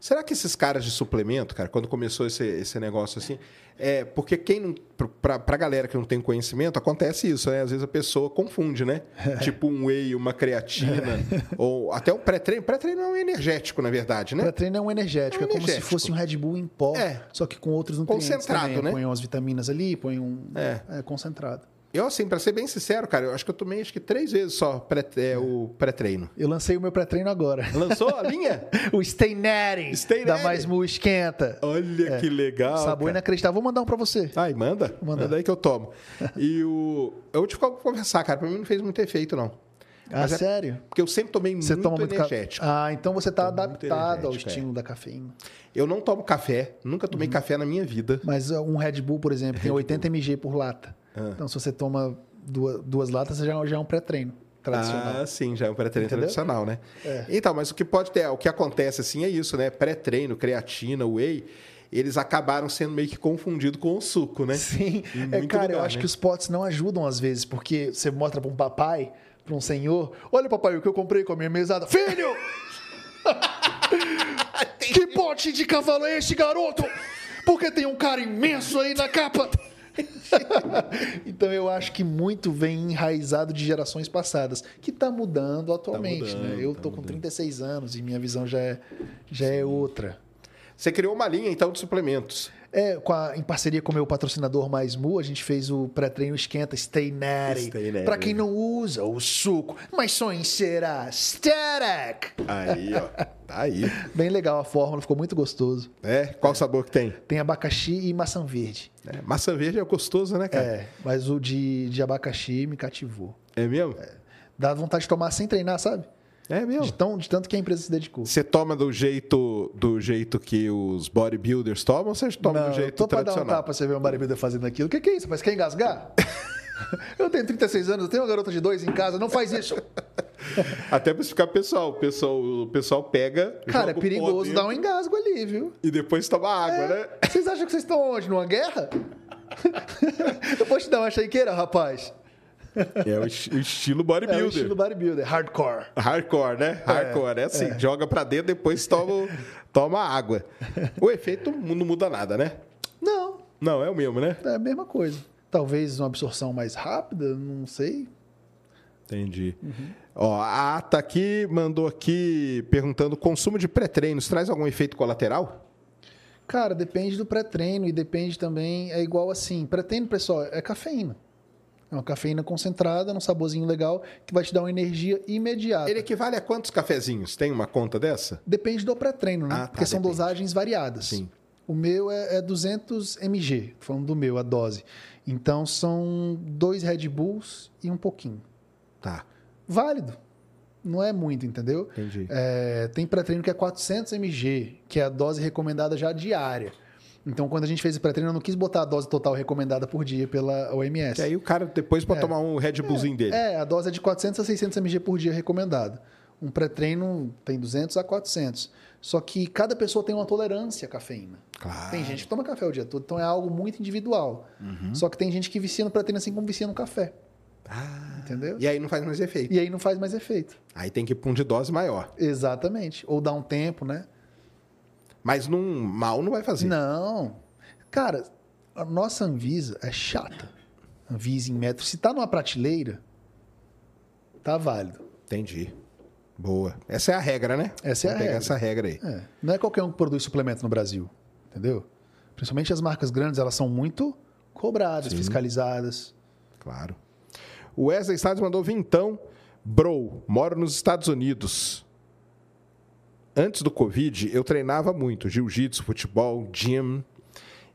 A: Será que esses caras de suplemento, cara, quando começou esse, esse negócio assim, é porque quem não. Pra, pra galera que não tem conhecimento, acontece isso, né? Às vezes a pessoa confunde, né? tipo um whey, uma creatina, ou até um pré-treino. Pré-treino é um energético, na verdade, né?
B: Pré-treino é um energético,
A: É um
B: é como
A: energético.
B: se fosse um Red Bull em pó,
A: É.
B: só que com outros nutrientes
A: Concentrado,
B: também.
A: né?
B: Põe umas vitaminas ali, põe um
A: É.
B: é, concentrado.
A: Eu, assim, pra ser bem sincero, cara, eu acho que eu tomei acho que três vezes só pré, é, o pré-treino.
B: Eu lancei o meu pré-treino agora.
A: Lançou a linha?
B: o Stay Natty,
A: Stay
B: da. Mais Mu Esquenta.
A: Olha que legal.
B: Sabor
A: cara.
B: inacreditável. Vou mandar um pra você.
A: Ai, manda.
B: Manda.
A: Manda aí que eu tomo. E o. Eu vou te conversar, cara. Pra mim não fez muito efeito, não.
B: Ah,
A: Mas é-
B: sério?
A: Porque eu sempre tomei
B: Você
A: muito
B: toma muito ca-
A: energético.
B: Ah, então você tá
A: muito
B: adaptado ao
A: energético, é.
B: estímulo da cafeína.
A: Eu não tomo café. Nunca
B: Uhum.
A: tomei café na minha vida.
B: Mas uh, um Red Bull, por exemplo, tem 80 mg por lata.
A: Ah.
B: Então, se você toma duas, duas latas, já, já é um pré-treino tradicional.
A: Ah, sim, já é um pré-treino tradicional, né?
B: É.
A: Então, mas o que pode ter, o que acontece assim é isso, né? Pré-treino, creatina, whey, eles acabaram sendo meio que confundidos com o suco, né?
B: Sim, é, cara, eu
A: lugar,
B: acho
A: né?
B: que os potes não ajudam às vezes, porque você mostra para um papai, para um senhor, olha papai, o que eu comprei com a minha mesada. Filho! que pote de cavalo é este, garoto? Porque tem um cara imenso aí na capa. então eu acho que muito vem enraizado de gerações passadas, que está mudando atualmente.
A: mudando,
B: né? Eu
A: tá
B: tô com
A: mudando.
B: 36 anos e minha visão já é, já é outra.
A: Você criou uma linha, então, de suplementos.
B: É, com a- em parceria com o meu patrocinador Mais Mu, a gente fez o pré-treino Esquenta Stay Natty.
A: Stay Natty.
B: Pra quem não usa o suco, mas só insera Static.
A: Aí, ó. Tá aí.
B: Bem legal a fórmula, ficou muito gostoso.
A: É? Qual sabor que tem?
B: Tem abacaxi e maçã verde.
A: É, maçã verde é gostoso, né, cara?
B: É, mas o de, de abacaxi me cativou.
A: É, mesmo?
B: Dá vontade de tomar sem treinar, sabe?
A: É, mesmo.
B: De, tão, de tanto que a empresa se dedicou.
A: Você toma do jeito, do jeito que os bodybuilders tomam ou você toma
B: não,
A: do
B: eu
A: jeito
B: tô pra dar um
A: tradicional?
B: tapa pra você ver um bodybuilder fazendo aquilo. O que, que é isso? Que quer engasgar? eu tenho 36 anos, eu tenho uma garota de dois em casa, não faz isso.
A: Até pra ficar pessoal. O pessoal, o pessoal pega.
B: Cara, é perigoso dar um engasgo ali, viu?
A: E depois toma água, né?
B: Vocês acham que vocês estão onde? Numa guerra? eu posso te dar uma chaiqueira, rapaz?
A: É o, es- o estilo
B: É
A: bodybuilder.
B: o estilo bodybuilder, hardcore.
A: Hardcore, né? Hardcore. É, assim, joga pra dentro, depois toma, toma água. O efeito não muda nada, né?
B: Não,
A: Não, é o mesmo, né?
B: é a mesma coisa. Talvez uma absorção mais rápida, não sei.
A: Entendi. Ó, a Ata aqui mandou aqui perguntando: consumo de pré-treinos traz algum efeito colateral?
B: Cara, depende do pré-treino e depende também, é igual assim, pré-treino, pessoal, é cafeína. Uma cafeína concentrada, num saborzinho legal, que vai te dar uma energia imediata.
A: Ele equivale a quantos cafezinhos? Tem uma conta dessa?
B: Depende do pré-treino, né?
A: Ah, tá,
B: Porque são
A: depende.
B: dosagens variadas.
A: Sim.
B: O meu é, é 200 mg, falando do meu, a dose. Então são dois Red Bulls e um pouquinho.
A: Tá,
B: Válido. Não é muito, entendeu?
A: entendi.
B: É, tem pré-treino que é 400 mg, que é a dose recomendada já diária. Então, quando a gente fez o pré-treino, eu não quis botar a dose total recomendada por dia pela OMS.
A: Que aí o cara depois pode tomar um Red Bullzinho dele.
B: É, a dose é de 400 a 600 mg por dia recomendada. Um pré-treino tem 200 a 400. Só que cada pessoa tem uma tolerância à cafeína.
A: Claro.
B: Tem gente que toma café o dia todo, então é algo muito individual.
A: Uhum.
B: Só que tem gente que vicia no pré-treino assim como vicia no café.
A: Ah,
B: Entendeu?
A: e aí não faz mais efeito.
B: E aí não faz mais efeito.
A: Aí tem que ir pra um de dose maior.
B: Exatamente. Ou dá um tempo, né?
A: Mas num mal não vai fazer.
B: Não. Cara, a nossa Anvisa é chata. Anvisa em metro. Se tá numa prateleira, tá válido.
A: Entendi. Boa. Essa é a regra, né?
B: Essa é a regra.
A: essa regra aí.
B: É, não é qualquer um que produz suplemento no Brasil, entendeu? Principalmente as marcas grandes, elas são muito cobradas, fiscalizadas.
A: Claro. O Wesley Stades mandou vintão. Bro, moro nos Estados Unidos. Antes do Covid, eu treinava muito. Jiu-jitsu, futebol, gym.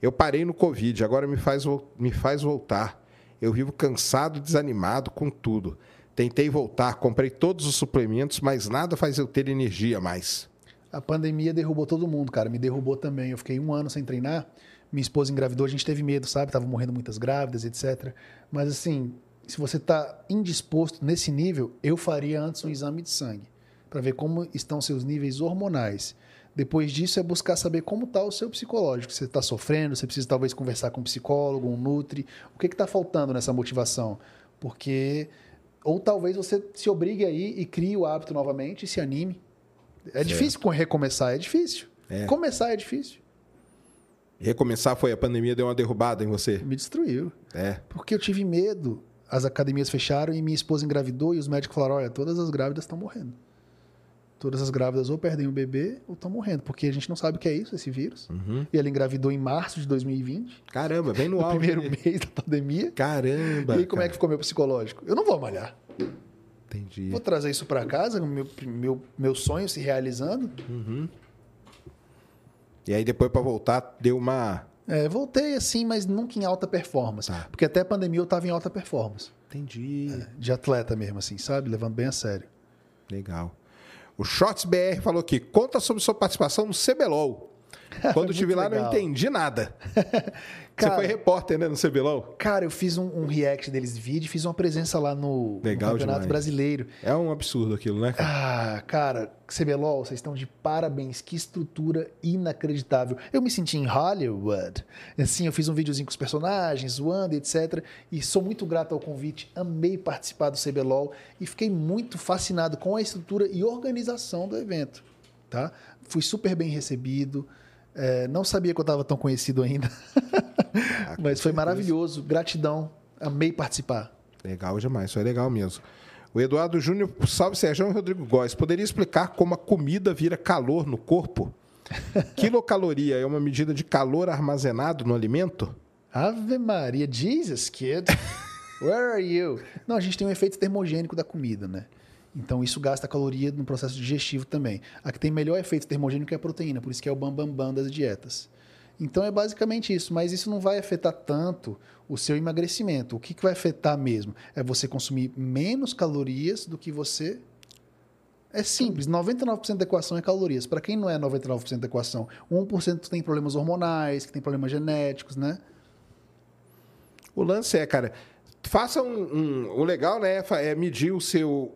A: Eu parei no Covid, agora me faz, me faz voltar. Eu vivo cansado desanimado com tudo. Tentei voltar, comprei todos os suplementos, mas nada faz eu ter energia mais.
B: A pandemia derrubou todo mundo, cara. Me derrubou também. Eu fiquei um ano sem treinar. Minha esposa engravidou, a gente teve medo, sabe? Tava morrendo muitas grávidas, etc. Mas assim, se você tá indisposto nesse nível, eu faria antes um exame de sangue para ver como estão seus níveis hormonais. Depois disso é buscar saber como está o seu psicológico. Você está sofrendo, você precisa talvez conversar com um psicólogo, um nutri. O que está faltando nessa motivação? Porque ou talvez você se obrigue aí e crie o hábito novamente e se anime. É difícil com- recomeçar, é difícil.
A: É.
B: Começar é difícil.
A: Recomeçar foi a pandemia, deu uma derrubada em você.
B: Me destruiu.
A: É.
B: Porque eu tive medo. As academias fecharam e minha esposa engravidou e os médicos falaram: olha, todas as grávidas estão morrendo. Todas as grávidas ou perdem o bebê ou estão morrendo, porque a gente não sabe o que é isso, esse vírus.
A: Uhum.
B: E ela engravidou em março de 2020,
A: Caramba, vem no
B: no primeiro mês da pandemia.
A: Caramba.
B: e aí, como é que
A: cara.
B: ficou meu psicológico? Eu não vou malhar.
A: Entendi.
B: Vou trazer isso para casa, meu, meu, meu sonho se realizando.
A: E aí depois pra voltar deu uma.
B: É, voltei assim, mas nunca em alta performance.
A: Tá.
B: Porque até a pandemia eu estava em alta performance.
A: Entendi.
B: De atleta mesmo, assim, sabe? Levando bem a sério.
A: Legal. O Shots BR falou aqui: conta sobre sua participação no CBLOL. Quando estive lá, não
B: legal.
A: entendi nada.
B: Cara-
A: Você foi repórter, né, no CBLOL?
B: Cara, eu fiz um, um react deles de vídeo, fiz uma presença lá no, no
A: Legal
B: Campeonato
A: demais.
B: Brasileiro.
A: É um absurdo aquilo, né, cara?
B: Ah, cara, CBLOL, vocês estão de parabéns. Que estrutura inacreditável. Eu me senti em Hollywood. Assim, eu fiz um videozinho com os personagens, zoando, etc. E sou muito grato ao convite. Amei participar do CBLOL e fiquei muito fascinado com a estrutura e organização do evento. Tá? Fui super bem recebido. É, não sabia que eu estava tão conhecido ainda.
A: Ah,
B: Mas foi maravilhoso. Gratidão. Amei participar.
A: Legal demais, foi legal mesmo. O Eduardo Júnior, salve Sérgio e Rodrigo Góes. Poderia explicar como a comida vira calor no corpo? Quilocaloria é uma medida de calor armazenado no alimento?
B: Ave Maria, Jesus, kid. Where are you? Não, a gente tem um efeito termogênico da comida, né? Então isso gasta caloria no processo digestivo também. A que tem melhor efeito termogênico é a proteína, por isso que é o bambambam bam, bam das dietas. Então é basicamente isso, mas isso não vai afetar tanto o seu emagrecimento. O que, que vai afetar mesmo? É você consumir menos calorias do que você. É simples, 99% da equação é calorias. Para quem não é 99% da equação, 1% tem problemas hormonais, que tem problemas genéticos, né?
A: O lance é, cara, faça um, um- O legal, né, é medir o seu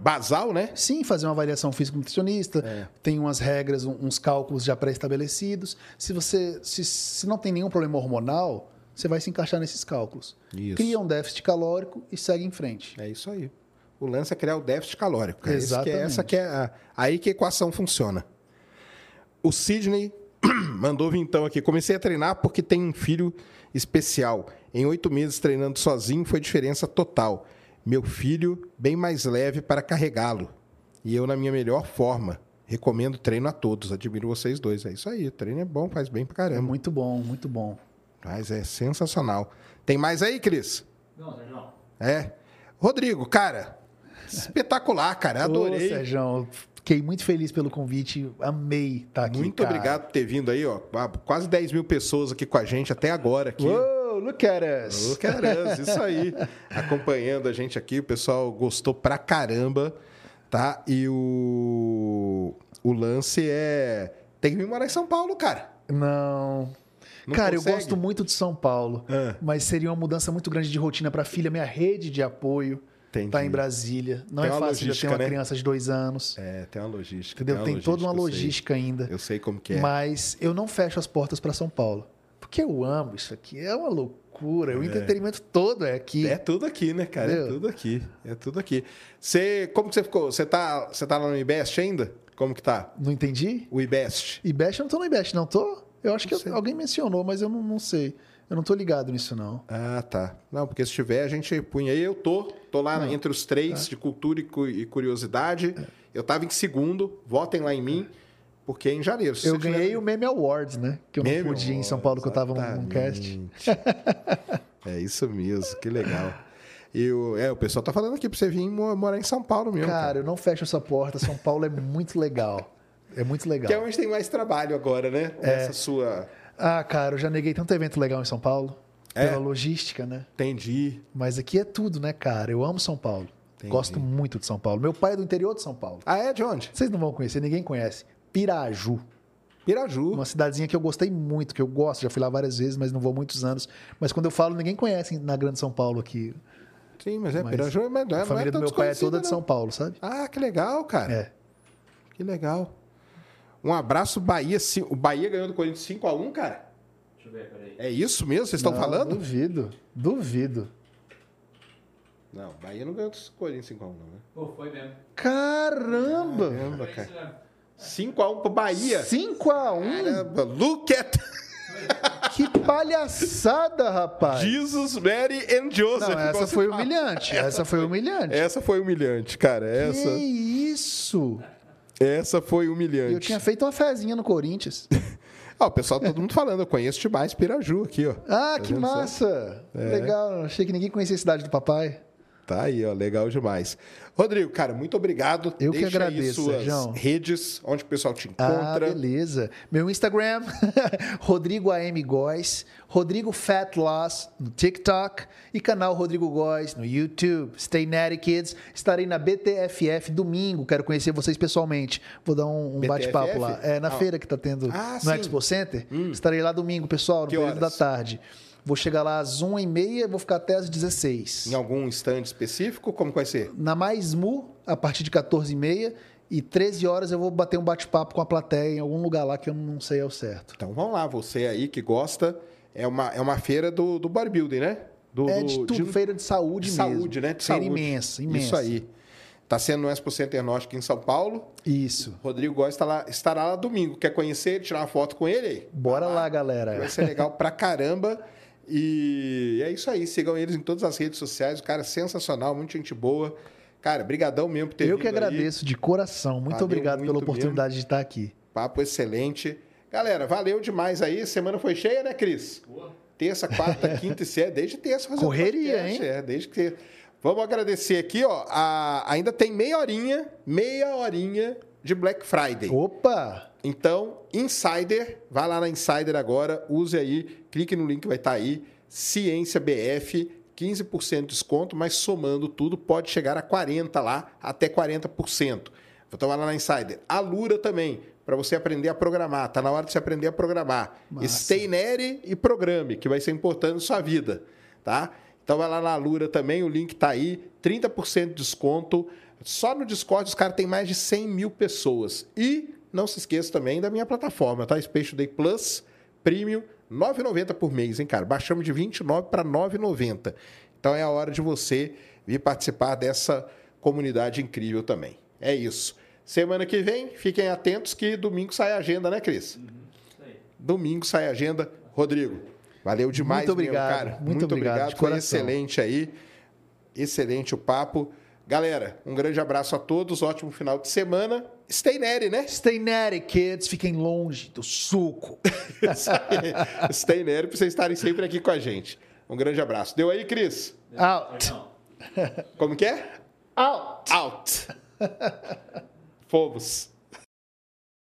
A: basal, né?
B: Sim, fazer uma avaliação físico-nutricionista,
A: É.
B: tem umas regras, uns cálculos já pré-estabelecidos. Se você se, se não tem nenhum problema hormonal, você vai se encaixar nesses cálculos.
A: Isso.
B: Cria um déficit calórico e segue em frente.
A: É isso aí. O lance é criar o déficit calórico. cara. Esse que é-
B: Exatamente.
A: essa que é a, aí que a equação funciona. O Sidney mandou vintão aqui. Comecei a treinar porque tem um filho especial. Em oito meses treinando sozinho foi diferença total. Meu filho bem mais leve para carregá-lo. E eu na minha melhor forma. Recomendo treino a todos. Admiro vocês dois. É isso aí. O treino é bom, faz bem pra
B: É
A: caramba.
B: muito bom, muito bom.
A: Mas é sensacional. Tem mais aí, Cris?
C: Não, Sérgio.
A: É. Rodrigo, cara, espetacular, cara. Adorei.
B: Ô, Sérgio, Fiquei muito feliz pelo convite, amei estar aqui.
A: Muito
B: cara.
A: obrigado por ter vindo aí, ó. Quase 10 mil pessoas aqui com a gente até agora aqui.
B: Uou, look at us.
A: Ô, caramba, isso aí. Acompanhando a gente aqui, o pessoal gostou pra caramba, tá? E o, o lance é. Tem que vir morar em São Paulo, cara.
B: Não.
A: Não
B: Cara, eu
A: consegue?
B: gosto muito de São Paulo,
A: Ah.
B: mas seria uma mudança muito grande de rotina para filha. Minha rede de apoio
A: Entendi.
B: tá em Brasília. Não
A: Tem
B: é fácil já ter
A: logística,
B: uma
A: né?
B: criança de dois anos.
A: É, tem uma logística.
B: Entendeu?
A: uma
B: Tem toda uma
A: eu
B: logística ainda.
A: Eu sei como que é.
B: Mas eu não fecho as portas para São Paulo. Porque eu amo isso aqui. É uma loucura. O entretenimento todo é aqui.
A: É tudo aqui, né, cara? É
B: Entendeu?
A: tudo aqui. É tudo aqui. Você, como que você ficou? Você tá, você tá lá no IBEST ainda? Como que tá?
B: Não entendi?
A: O IBEST.
B: IBEST, eu não tô no IBEST, não tô? Eu acho que
A: Não sei.
B: alguém mencionou, mas eu não, não sei. Eu não tô ligado nisso, não.
A: Ah, tá. Não, porque se tiver, a gente punha aí. Eu tô. Tô lá entre os três
B: Tá.
A: de cultura e cu- curiosidade.
B: É.
A: Eu tava em segundo. Votem lá em mim, porque é em janeiro.
B: Eu ganhei
A: tiver-
B: o Meme Awards, né? Que eu não
A: Meme
B: podia ir em São Paulo, que eu tava num, cast.
A: É isso mesmo, que legal. E o, é, o pessoal tá falando aqui pra você vir mo- morar em São Paulo mesmo. Cara,
B: Cara, eu não fecho essa porta. São Paulo é muito legal. É muito legal.
A: Que é onde tem mais trabalho agora, né? Essa sua.
B: Ah, cara, eu já neguei tanto evento legal em São Paulo.
A: É?
B: Pela logística, né?
A: Entendi.
B: Mas aqui é tudo, né, cara? Eu amo São Paulo.
A: Entendi.
B: Gosto muito de São Paulo. Meu pai é do interior de São Paulo.
A: Ah, é de onde?
B: Vocês não vão conhecer, ninguém conhece. Piraju.
A: Piraju.
B: Uma cidadezinha que eu gostei muito, que eu gosto. Já fui lá várias vezes, mas não vou há muitos anos. Mas quando eu falo, ninguém conhece na Grande São Paulo aqui.
A: Sim, mas é
B: Mas
A: Piraju, mas não é,
B: A família
A: não é
B: do meu pai é toda de
A: não.
B: São Paulo, sabe?
A: Ah, que legal, cara.
B: É.
A: Que legal. Um abraço, Bahia. O Bahia ganhou do Corinthians 5x1, cara.
C: Deixa eu ver, peraí.
A: É isso mesmo? Vocês estão
B: Não,
A: falando?
B: Duvido. Duvido.
A: Não, Bahia não ganhou do Corinthians 5x1, não, né?
C: Pô, foi mesmo.
B: Caramba!
A: Caramba, cara.
C: Isso mesmo.
A: 5x1 pro Bahia.
B: 5x1?
A: Caramba, look at
B: Que palhaçada, rapaz!
A: Jesus, Mary and Joseph.
B: Não, essa foi
A: fala.
B: humilhante. Essa foi humilhante.
A: Essa foi humilhante, cara. Essa,
B: Que isso?
A: essa foi humilhante.
B: Eu tinha feito uma fezinha no Corinthians.
A: Ó, o pessoal, todo mundo falando. Eu conheço demais Piraju aqui, ó.
B: Ah,
A: Tá
B: que massa!
A: É.
B: Legal, achei que ninguém conhecia a cidade do papai.
A: Tá aí, ó, legal demais. Rodrigo, cara, muito obrigado.
B: Eu que
A: Deixa aí
B: agradeço,
A: suas
B: Sérgio.
A: redes, onde o pessoal te
B: Ah,
A: encontra.
B: beleza. Meu Instagram, Rodrigo AM Góes, Rodrigo Fat Loss no TikTok e canal Rodrigo Góes no YouTube. Stay Natty Kids. Estarei na BTFF domingo. Quero conhecer vocês pessoalmente. Vou dar um, um bate-papo lá. É na
A: Ah.
B: feira que tá tendo
A: Ah,
B: no
A: sim. Hum.
B: Expo Center. Estarei lá domingo, pessoal, no
A: Que
B: período da
A: horas?
B: tarde. Vou chegar lá às 1h30 vou ficar até às 16
A: Em algum stand específico, como vai ser?
B: na Mais Mu, a partir de 14h30. E 13 horas eu vou bater um bate-papo com a plateia em algum lugar lá que eu não sei ao certo.
A: Então vamos lá, você aí que gosta, é uma, é uma feira do, do bodybuilding, né? Do,
B: É de tudo, feira de saúde
A: de
B: mesmo.
A: saúde, né? De
B: feira
A: saúde.
B: imensa, imensa.
A: Isso aí. Tá sendo no Expo Center Norte aqui em São Paulo.
B: Isso.
A: Rodrigo Góes está lá, estará lá domingo. Quer conhecer ele, tirar uma foto com ele?
B: Bora
A: Vai
B: lá, galera.
A: Vai ser legal pra caramba. E é isso aí. Sigam eles em todas as redes sociais. O cara é sensacional, muita gente boa. Cara, brigadão mesmo por ter
B: Eu
A: vindo
B: que
A: aí.
B: agradeço de coração. Muito
A: Valeu
B: obrigado
A: muito
B: pela oportunidade de estar aqui.
A: Papo excelente. Galera, valeu demais aí. Semana foi cheia, né, Cris? Terça, quarta, quinta e sexta. Desde terça
B: Correria,
A: podcast,
B: hein?
A: É, desde que... Vamos agradecer aqui, ó. a- Ainda tem meia horinha, meia horinha de Black Friday.
B: Opa!
A: Então, Insider, vai lá na Insider agora, use aí, clique no link que vai estar aí, Ciência BF, 15% de desconto, mas somando tudo pode chegar a 40 lá, até 40%. Então vai lá na Insider. A Lura também, para você aprender a programar, tá na hora de você aprender a programar.
B: Massa.
A: Stay nere e programe, que vai ser importante na sua vida, tá? Então vai lá na Lura também, o link tá aí, 30% de desconto. Só no Discord os caras têm mais de 100 mil pessoas. E não se esqueça também da minha plataforma, tá? Space Day Plus Premium, 9,90 por mês, hein, cara? Baixamos de 29 para 9,90. Então é a hora de você vir participar dessa comunidade incrível também. É isso. Semana que vem, fiquem atentos que domingo sai a agenda, né, Cris?
C: Aí.
A: Domingo sai a agenda. Rodrigo, valeu demais,
B: Muito
A: mesmo,
B: obrigado,
A: cara.
B: muito obrigado, de
A: Foi
B: coração.
A: excelente aí. Excelente o papo. Galera, um grande abraço a todos. Ótimo final de semana. Stay nere, né?
B: Stay natty, kids. Fiquem longe do suco.
A: Stay nere para vocês estarem sempre aqui com a gente. Um grande abraço. Deu aí, Cris?
B: Out.
A: Como que é?
B: Out.
A: Out. Fomos.